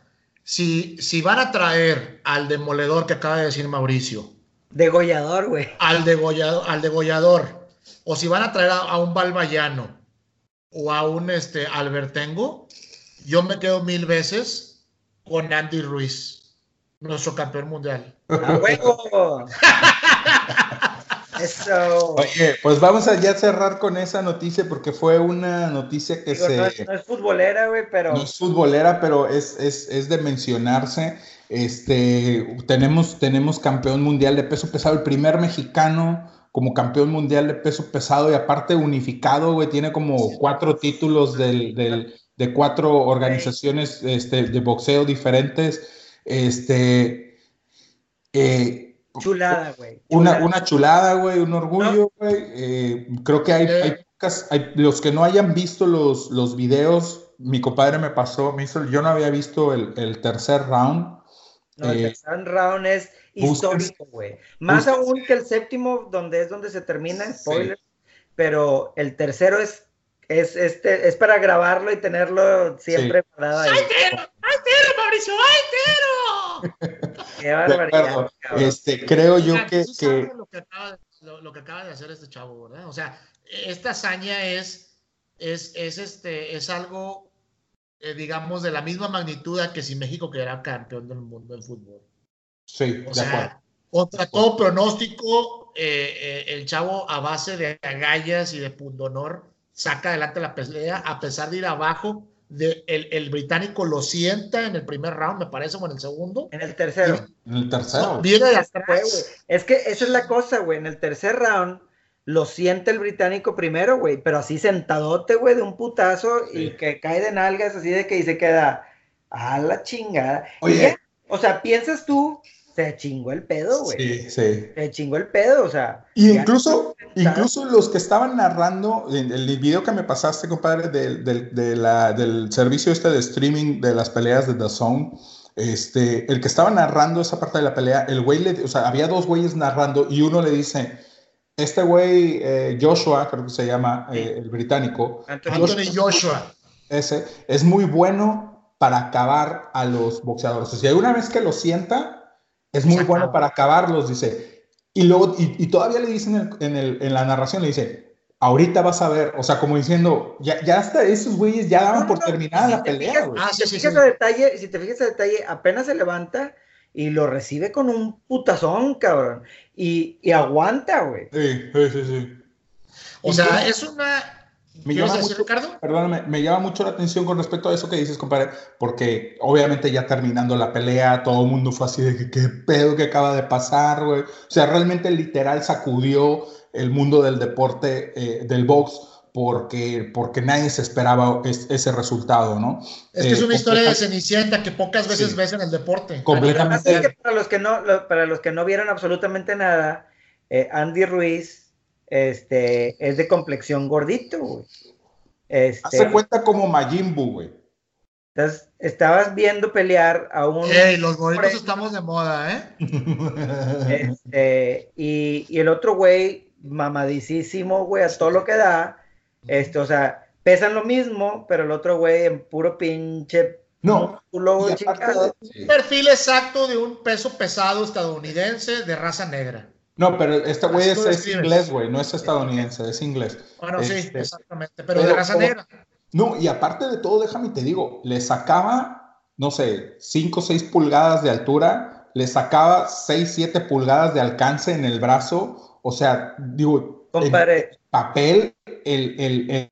Si, si van a traer al demoledor que acaba de decir Mauricio. Degollador, güey. Al degollador, al degollador. O si van a traer a, un Balbayano o a un este, Albertengo, yo me quedo mil veces con Andy Ruiz, nuestro campeón mundial. ¡A huevo! Eso. Oye, pues vamos a ya cerrar con esa noticia porque fue una noticia que se. No es, futbolera, güey, pero. No es futbolera, pero es, es, de mencionarse. Este, tenemos, tenemos campeón mundial de peso pesado, el primer mexicano como campeón mundial de peso pesado y aparte unificado, güey, tiene como cuatro títulos del, del, de cuatro organizaciones este, de boxeo diferentes. Este, eh, Chulada, güey. Una, chulada, güey, un orgullo, güey. Eh, creo que hay, hay, los que no hayan visto los, los videos, mi compadre me pasó, me hizo, yo no había visto el, el tercer round. No, el eh, tercer round es histórico, güey. Más aún que el séptimo, donde es donde se termina, spoiler. Pero el tercero es, es, este, es para grabarlo y tenerlo siempre sí. ahí. ¡Ay, tero! ¡Ay, tero, Mauricio! ¡Ay, tero! Qué barbaridad. Este, creo yo que. Lo, que acaba de, hacer este chavo, ¿verdad? O sea, esta hazaña es, es, es, este, es algo, eh, digamos, de la misma magnitud que si México quedara campeón del mundo del fútbol. Sí, o sea, Contra todo pronóstico, eh, eh, el chavo a base de agallas y de pundonor saca adelante la pelea a pesar de ir abajo el, británico lo sienta en el primer round, me parece, o en el segundo. En el tercero. En el tercero. viene de atrás. Es que esa es la cosa, güey. En el tercer round lo siente el británico primero, güey, pero así sentadote, güey, de un putazo y que cae de nalgas, así de que y se queda a la chingada. Oye. o sea, piensas tú se chingó el pedo, güey. Sí, sí. Se chingó el pedo, o sea. Y incluso, incluso los que estaban narrando, en el video que me pasaste, compadre, del, del, del servicio este de streaming de las peleas de The Zone, este, el que estaba narrando esa parte de la pelea, el güey le, o sea, había dos güeyes narrando y uno le dice, este güey, eh, Joshua, creo que se llama, eh, el británico. Anthony Joshua. Ese, es muy bueno para acabar a los boxeadores. O sea, una vez que lo sienta, es muy bueno para acabarlos, dice. Y luego, y, todavía le dicen en, el, en, la narración, le dice, ahorita vas a ver, o sea, como diciendo, ya, ya hasta esos güeyes ya daban por terminada la pelea, güey. Ah, si, te fijas a detalle, si te fijas a detalle, apenas se levanta y lo recibe con un putazón, cabrón. Y, y aguanta, güey. Sí, sí, sí, sí. O sea, es una me llama mucho, Ricardo? Perdóname, me llama mucho la atención con respecto a eso que dices, compadre, porque obviamente ya terminando la pelea, todo el mundo fue así de que qué pedo que acaba de pasar, güey. O sea, realmente literal sacudió el mundo del deporte, eh, del box, porque, porque nadie se esperaba ese resultado, ¿no? Es que es una eh, historia de Cenicienta que pocas veces ves en el deporte. Completamente. para los que no, para los que no vieron absolutamente nada, eh, Andy Ruiz este, es de complexión gordito, güey. Este, Hace cuenta como Majin güey. Entonces, estabas viendo pelear a un... ¡Ey, los gorditos estamos de moda, eh! Este, y, y, el otro güey, mamadicísimo, güey, a todo lo que da. Este, o sea, pesan lo mismo, pero el otro güey en puro pinche... No. Un perfil exacto de un peso pesado estadounidense de raza negra. No, pero este güey es, inglés, güey, no es estadounidense, es inglés. Bueno, sí, este, exactamente, pero, de raza negra. No, y aparte de todo, déjame te digo, le sacaba, no sé, 5 o 6 pulgadas de altura, le sacaba 6, 7 pulgadas de alcance en el brazo, o sea, digo, papel, el, el, el,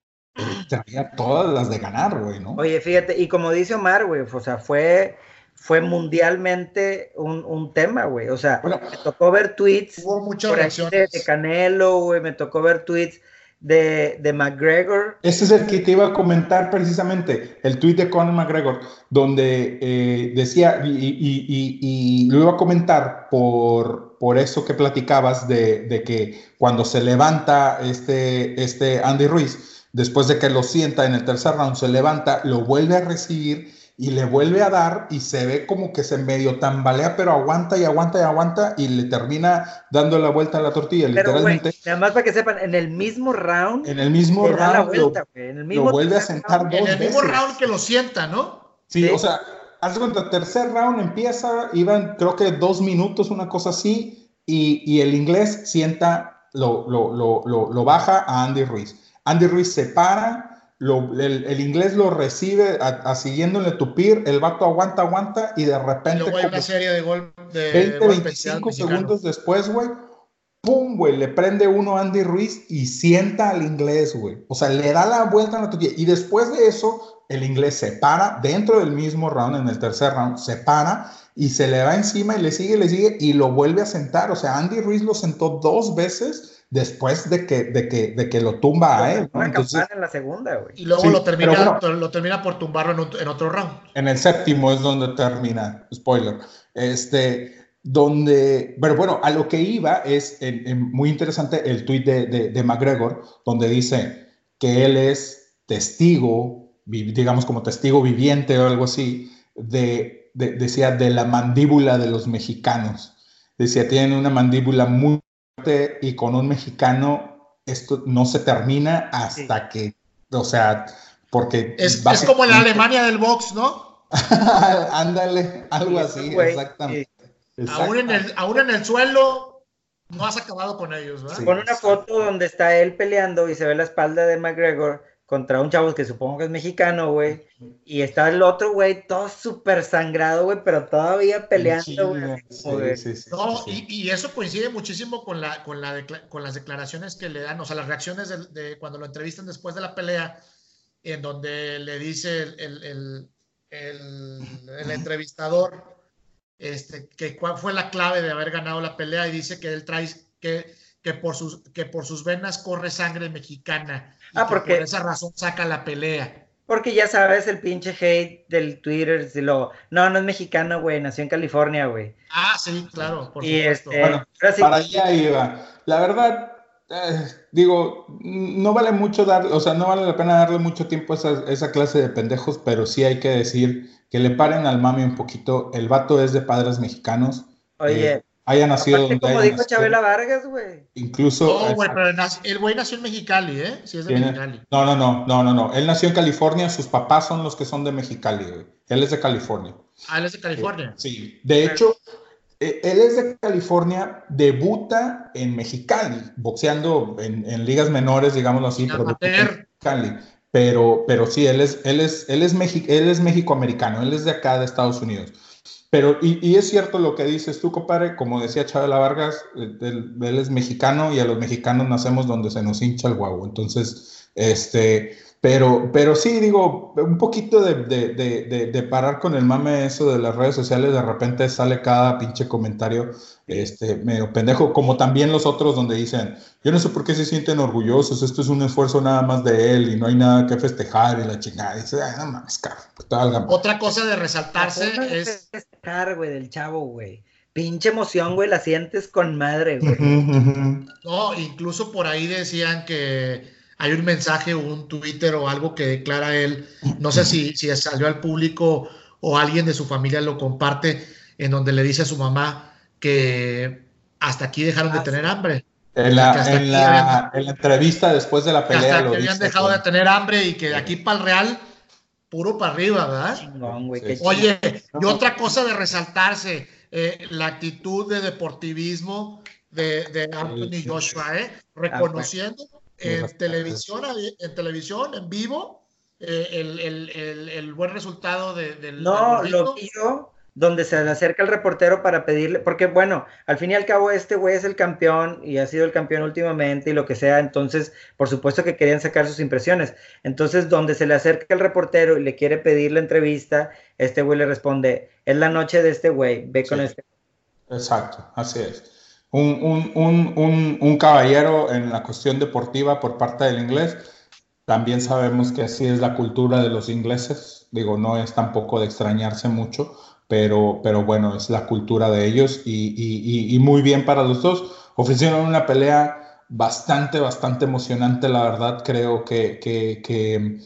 traía todas las de ganar, güey, ¿no? Oye, fíjate, y como dice Omar, güey, o sea, fue fue mundialmente un, un tema, güey. O sea, me tocó ver tweets hubo muchas de, de, Canelo, güey, me tocó ver tweets de, de, McGregor. Ese es el que te iba a comentar precisamente, el tweet de Conor McGregor, donde eh, decía, y, y, y, y, lo iba a comentar por, por eso que platicabas de, de, que cuando se levanta este, este Andy Ruiz, después de que lo sienta en el tercer round, se levanta, lo vuelve a recibir y le vuelve a dar y se ve como que se medio tambalea, pero aguanta y aguanta y aguanta y le termina dando la vuelta a la tortilla, literalmente. nada más para que sepan, en el mismo round. En el mismo round. lo, vuelve a sentar dos veces. En el mismo round que lo sienta, ¿no? Sí, o sea, haz cuenta, el tercer round empieza, iban creo que dos minutos, una cosa así, y, y el inglés sienta, lo, lo, lo, lo baja a Andy Ruiz. Andy Ruiz se para el, inglés lo recibe a, siguiéndole tupir, el vato aguanta, aguanta y de repente... Luego hay una serie de, gol, de 20, 25 segundos después, güey, pum, güey, le prende uno a Andy Ruiz y sienta al inglés, güey. O sea, le da la vuelta a la tortilla. Y después de eso, el inglés se para dentro del mismo round, en el tercer round, se para y se le va encima y le sigue, le sigue y lo vuelve a sentar. O sea, Andy Ruiz lo sentó dos veces después de que, de que, de que lo tumba a él. en la segunda, Y luego lo, termina, lo termina por tumbarlo en, otro round. En el séptimo es donde termina, spoiler. Este, donde, pero bueno, a lo que iba es muy interesante el tuit de, de, McGregor, donde dice que él es testigo, digamos como testigo viviente o algo así, de, decía, de la mandíbula de los mexicanos. Decía, tienen una mandíbula muy y con un mexicano esto no se termina hasta que, o sea, porque... Es, como la Alemania del box, ¿no? Ándale, algo así, exactamente. Aún, en el, aún en el suelo no has acabado con ellos, ¿verdad? Con una foto donde está él peleando y se ve la espalda de McGregor contra un chavo que supongo que es mexicano, güey. Y está el otro, güey, todo súper sangrado, güey, pero todavía peleando, güey. no, y, eso coincide muchísimo con, la, con, la con las declaraciones que le dan, o sea, las reacciones de, cuando lo entrevistan después de la pelea, en donde le dice el, el, el, entrevistador este, que cuál fue la clave de haber ganado la pelea y dice que él trae que, que, por, sus, que por sus venas corre sangre mexicana Ah, porque. Por esa razón saca la pelea. Porque ya sabes, el pinche hate del Twitter, si lo, no, no es mexicano, güey, nació en California, güey. Ah, sí, claro, por y Este, bueno, para allá iba. La verdad, eh, digo, no vale mucho dar, o sea, no vale la pena darle mucho tiempo a esa, esa, clase de pendejos, pero sí hay que decir que le paren al mami un poquito. El vato es de padres mexicanos. Oye, eh, haya nacido donde como dijo Chabela Vargas, güey. Incluso. No, güey, pero el güey nació en Mexicali, ¿eh? Sí, es de Mexicali. No, no, no, no, no, no. Él nació en California, sus papás son los que son de Mexicali, güey. Él es de California. Ah, él es de California. Sí. De hecho, eh, él es de California, debuta en Mexicali, boxeando en, ligas menores, digámoslo así, pero Mexicali. Pero, pero sí, él es, él es, él es, él es México-americano, él es de acá, de Estados Unidos. Pero, y, es cierto lo que dices tú, compadre, como decía Chabela Vargas, él, es mexicano y a los mexicanos nacemos donde se nos hincha el guau. Entonces, este, pero, pero sí, digo, un poquito de, de, de, parar con el mame eso de las redes sociales, de repente sale cada pinche comentario este, medio pendejo, como también los otros donde dicen, yo no sé por qué se sienten orgullosos, esto es un esfuerzo nada más de él y no hay nada que festejar y la chingada. dice, no mames, Otra cosa de resaltarse es... Festejar, güey, del chavo, güey. Pinche emoción, güey, la sientes con madre, güey. No, incluso por ahí decían que hay un mensaje o un Twitter o algo que declara él, no sé si, si salió al público o alguien de su familia lo comparte, en donde le dice a su mamá que hasta aquí dejaron de ah, tener hambre. En la, entrevista después de la pelea. Hasta que habían dejado de tener hambre y que de aquí para el Real, puro para arriba, ¿verdad? Oye, y otra cosa de resaltarse, eh, la actitud de deportivismo de, de Anthony Joshua, ¿eh? Ah, reconociendo en televisión, en televisión, en vivo, eh, el, el, el, buen resultado de, del... No, lo vio donde se le acerca el reportero para pedirle, porque bueno, al fin y al cabo este güey es el campeón y ha sido el campeón últimamente y lo que sea, entonces por supuesto que querían sacar sus impresiones. Entonces donde se le acerca el reportero y le quiere pedir la entrevista, este güey le responde, es la noche de este güey, ve con este. Exacto, así es un, caballero en la cuestión deportiva por parte del inglés. También sabemos que así es la cultura de los ingleses. Digo, no es tampoco de extrañarse mucho, pero, pero bueno, es la cultura de ellos y, y muy bien para los dos. Ofrecieron una pelea bastante, bastante emocionante, la verdad, creo que, que, que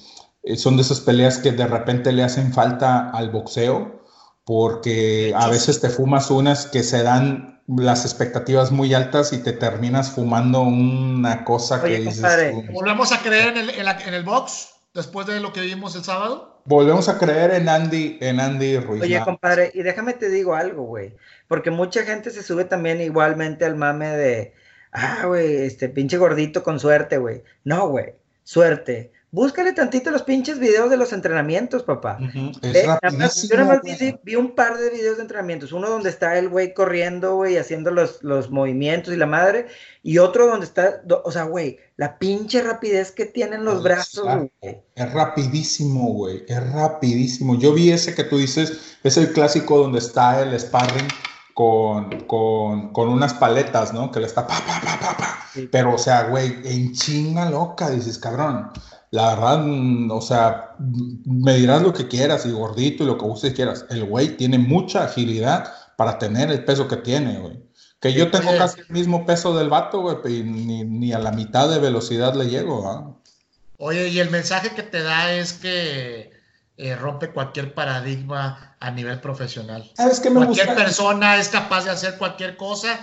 eh, son de esas peleas que de repente le hacen falta al boxeo, porque a veces te fumas unas que se dan las expectativas muy altas y te terminas fumando una cosa que dices. ¿Volvemos a creer en el, en, el box después de lo que vimos el sábado? Volvemos a creer en Andy, en Andy Ruiz. Oye, compadre, y déjame te digo algo, güey. Porque mucha gente se sube también igualmente al mame de, ah, güey, este pinche gordito con suerte, güey. No, güey, suerte Búscale tantito los pinches videos de los entrenamientos, papá. yo nada más vi, un par de videos de entrenamientos. Uno donde está el güey corriendo, güey, haciendo los, los, movimientos y la madre. Y otro donde está, o sea, güey, la pinche rapidez que tienen los brazos, güey. Es rapidísimo, güey. Es rapidísimo. Yo vi ese que tú dices, es el clásico donde está el sparring con, con, con, unas paletas, ¿no? Que le está pa, pa, pa, pa, pa. Pero, o sea, güey, en chinga loca, dices, cabrón la verdad, o sea, me dirás lo que quieras y gordito y lo que usted quieras. El güey tiene mucha agilidad para tener el peso que tiene, güey. Que yo tengo casi el mismo peso del vato, güey, y ni, a la mitad de velocidad le llego, ¿ah? Oye, y el mensaje que te da es que eh, rompe cualquier paradigma a nivel profesional. ¿Sabes qué me cualquier persona es capaz de hacer cualquier cosa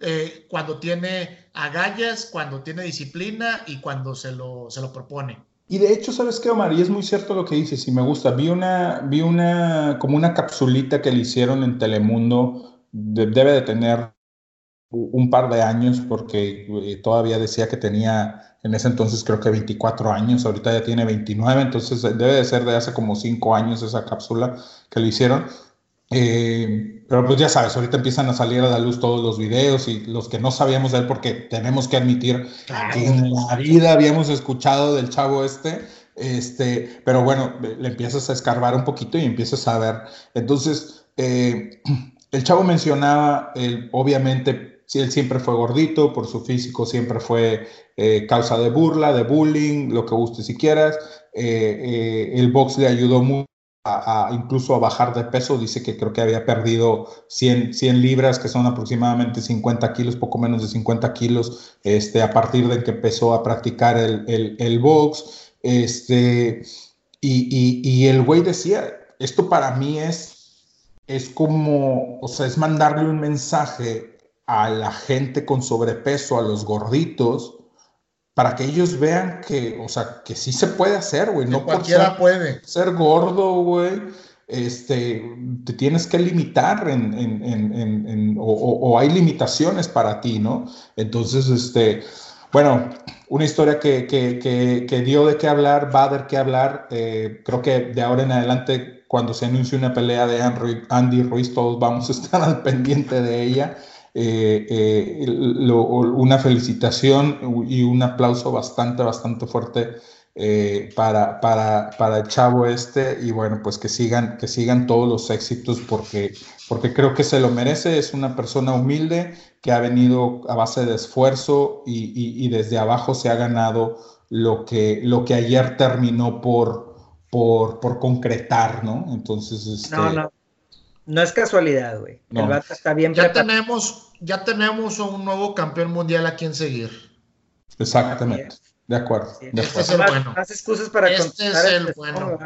eh, cuando tiene agallas, cuando tiene disciplina y cuando se lo, se lo propone. Y de hecho, ¿sabes qué, Omar? Y es muy cierto lo que dices y me gusta. Vi una, vi una, como una capsulita que le hicieron en Telemundo, debe de tener un par de años porque eh, todavía decía que tenía en ese entonces creo que 24 años, ahorita ya tiene 29, entonces debe de ser de hace como 5 años esa cápsula que le hicieron eh, pero pues ya sabes, ahorita empiezan a salir a la luz todos los videos y los que no sabíamos de él, porque tenemos que admitir que en la vida habíamos escuchado del chavo este, este, pero bueno, le empiezas a escarbar un poquito y empiezas a ver. Entonces, eh, el chavo mencionaba, el, obviamente, si él siempre fue gordito, por su físico siempre fue eh, causa de burla, de bullying, lo que guste si quieras. el box le ayudó mucho incluso a bajar de peso. Dice que creo que había perdido 100, 100 libras, que son aproximadamente 50 kilos, poco menos de 50 kilos, este, a partir de que empezó a practicar el, el, box. Este, y, y, y el güey decía, esto para mí es, es como, o sea, es mandarle un mensaje a la gente con sobrepeso, a los gorditos, para que ellos vean que, o sea, que sí se puede hacer, güey. No cualquiera puede. Ser gordo, güey. Este, te tienes que limitar en, en, en, o, o, hay limitaciones para ti, ¿no? Entonces, este, bueno, una historia que, que, que, dio de qué hablar, va a dar qué hablar. Eh, creo que de ahora en adelante, cuando se anuncie una pelea de Andy Ruiz, todos vamos a estar al pendiente de ella. Eh, eh, una felicitación y un aplauso bastante, bastante fuerte eh, para, para, para, el chavo este y bueno, pues que sigan, que sigan todos los éxitos porque, porque creo que se lo merece, es una persona humilde que ha venido a base de esfuerzo y, y, desde abajo se ha ganado lo que, lo que ayer terminó por, por, por concretar, ¿no? Entonces, este, no, no. No es casualidad, güey. El vato está bien ya tenemos, ya tenemos un nuevo campeón mundial a quien seguir. Exactamente. De acuerdo. Este es el bueno. Más excusas para este es el bueno.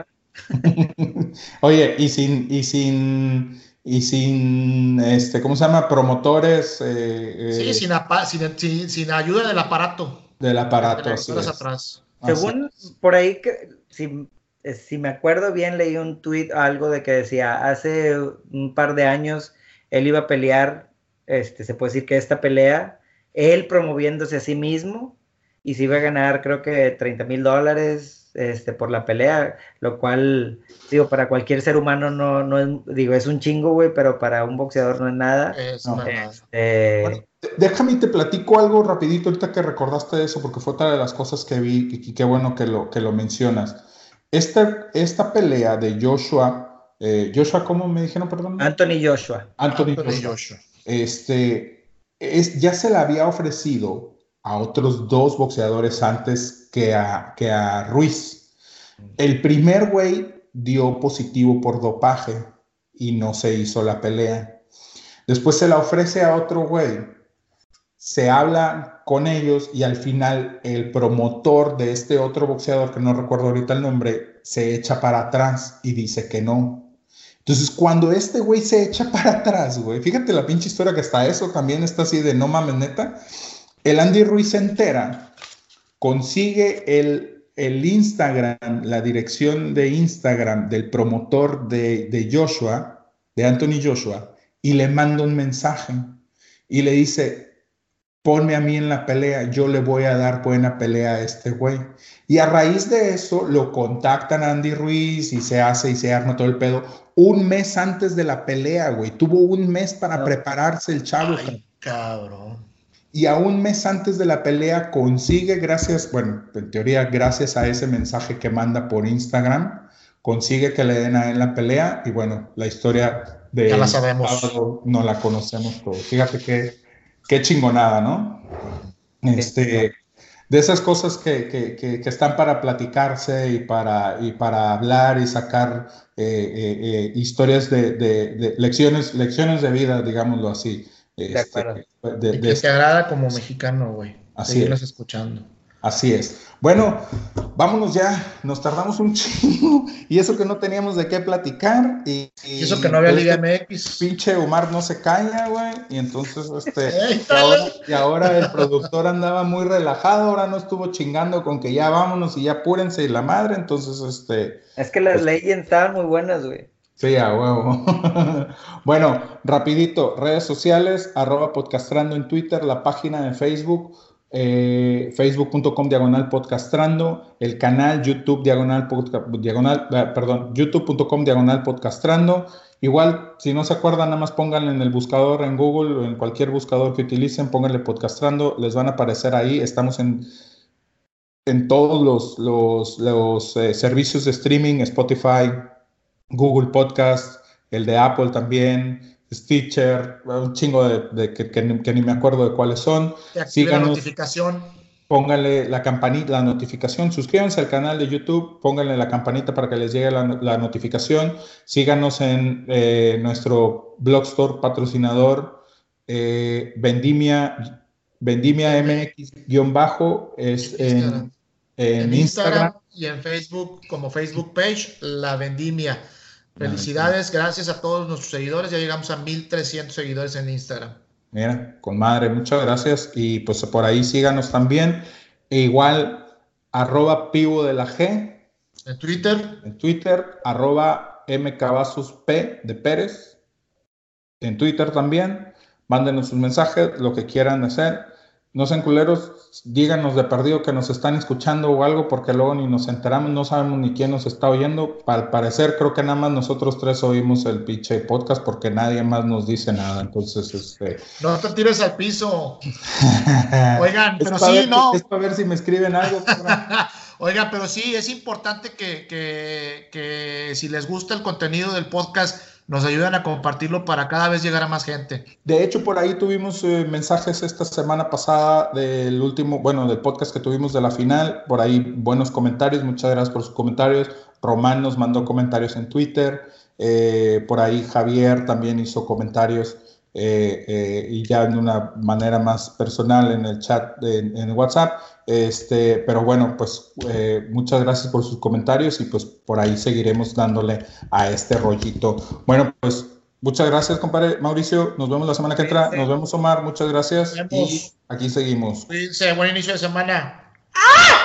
Oye, y sin, y sin, y sin, este, ¿cómo se llama? Promotores. Eh, sí, eh, sin, sin, ayuda del aparato. Del aparato. Sí atrás. Según por ahí, que, si eh, si me acuerdo bien, leí un tweet algo de que decía, hace un par de años él iba a pelear, este, se puede decir que esta pelea, él promoviéndose a sí mismo, y se iba a ganar creo que 30 mil dólares este, por la pelea, lo cual, digo, para cualquier ser humano no, no es, digo, es un chingo, güey, pero para un boxeador no es nada. Es este, déjame te platico algo rapidito ahorita que recordaste eso, porque fue otra de las cosas que vi y qué bueno que lo, que lo mencionas. Esta, esta pelea de Joshua, eh, Joshua, ¿cómo me dijeron, perdón? Anthony Joshua. Anthony, Joshua. Este, es, ya se le había ofrecido a otros dos boxeadores antes que a, que a Ruiz. El primer güey dio positivo por dopaje y no se hizo la pelea. Después se la ofrece a otro güey, se habla con ellos y al final el promotor de este otro boxeador, que no recuerdo ahorita el nombre, se echa para atrás y dice que no. Entonces, cuando este güey se echa para atrás, güey, fíjate la pinche historia que está eso también está así de no mames, neta. El Andy Ruiz se entera, consigue el, el Instagram, la dirección de Instagram del promotor de, de Joshua, de Anthony Joshua, y le manda un mensaje y le dice, ponme a mí en la pelea, yo le voy a dar buena pelea a este güey. Y a raíz de eso lo contactan a Andy Ruiz y se hace y se arma todo el pedo. Un mes antes de la pelea, güey. Tuvo un mes para prepararse el chavo. Ay, cabrón. Y a un mes antes de la pelea consigue, gracias, bueno, en teoría, gracias a ese mensaje que manda por Instagram, consigue que le den a él la pelea. Y bueno, la historia de ya la sabemos. no la conocemos todos. Fíjate que qué chingonada, ¿no? Este, de esas cosas que, que, que, están para platicarse y para, y para hablar y sacar eh, eh, eh, historias de, de, lecciones, lecciones de vida, digámoslo así. de este. De, que te agrada como mexicano, güey. Así es. escuchando. Así es. Bueno, vámonos ya. Nos tardamos un chingo. Y eso que no teníamos de qué platicar. Y, eso que no había Liga MX. Pinche Omar no se calla, güey. Y entonces, este. y, ahora, el productor andaba muy relajado. Ahora no estuvo chingando con que ya vámonos y ya apúrense y la madre. Entonces, este. Es que las pues, leyes estaban muy buenas, güey. Sí, a huevo. bueno, rapidito, redes sociales, arroba podcastrando en Twitter, la página de Facebook, eh, facebook.com diagonal podcastrando, el canal YouTube diagonal, diagonal eh, perdón, youtube.com diagonal podcastrando. Igual, si no se acuerdan, nada más pónganle en el buscador en Google o en cualquier buscador que utilicen, pónganle podcastrando, les van a aparecer ahí. Estamos en, en todos los, los, los eh, servicios de streaming, Spotify, Google Podcast, el de Apple también, Stitcher, un chingo de, que, ni me acuerdo de cuáles son. Síganos, la notificación. Pónganle la campanita, la notificación, suscríbanse al canal de YouTube, pónganle la campanita para que les llegue la, notificación. Síganos en eh, nuestro blogstore patrocinador eh, Vendimia, Vendimia MX-bajo es en, en, Instagram y en Facebook como Facebook page La Vendimia. Felicidades, gracias a todos nuestros seguidores. Ya llegamos a 1300 seguidores en Instagram. Mira, con madre, muchas gracias. Y pues por ahí síganos también. E igual, arroba pivo de la G. En Twitter. En Twitter, arroba P de Pérez. En Twitter también. Mándenos un mensaje, lo que quieran hacer no sean culeros, díganos de perdido que nos están escuchando o algo, porque luego ni nos enteramos, no sabemos ni quién nos está oyendo. Al parecer, creo que nada más nosotros tres oímos el pinche podcast porque nadie más nos dice nada. Entonces, este. No te tires al piso. Oigan, pero sí, no. Es para ver si me escriben algo. Oigan, pero sí, es importante que, que, que si les gusta el contenido del podcast, nos ayudan a compartirlo para cada vez llegar a más gente. De hecho, por ahí tuvimos eh, mensajes esta semana pasada del último, bueno, del podcast que tuvimos de la final. Por ahí buenos comentarios, muchas gracias por sus comentarios. Román nos mandó comentarios en Twitter. Eh, por ahí Javier también hizo comentarios eh, eh, y ya de una manera más personal en el chat en WhatsApp. Este, pero bueno, pues eh, muchas gracias por sus comentarios y pues por ahí seguiremos dándole a este rollito. Bueno, pues muchas gracias, compadre Mauricio. Nos vemos la semana que entra. Nos vemos, Omar. Muchas gracias. Y aquí seguimos. Cuídense. Buen inicio de semana. ¡Ah!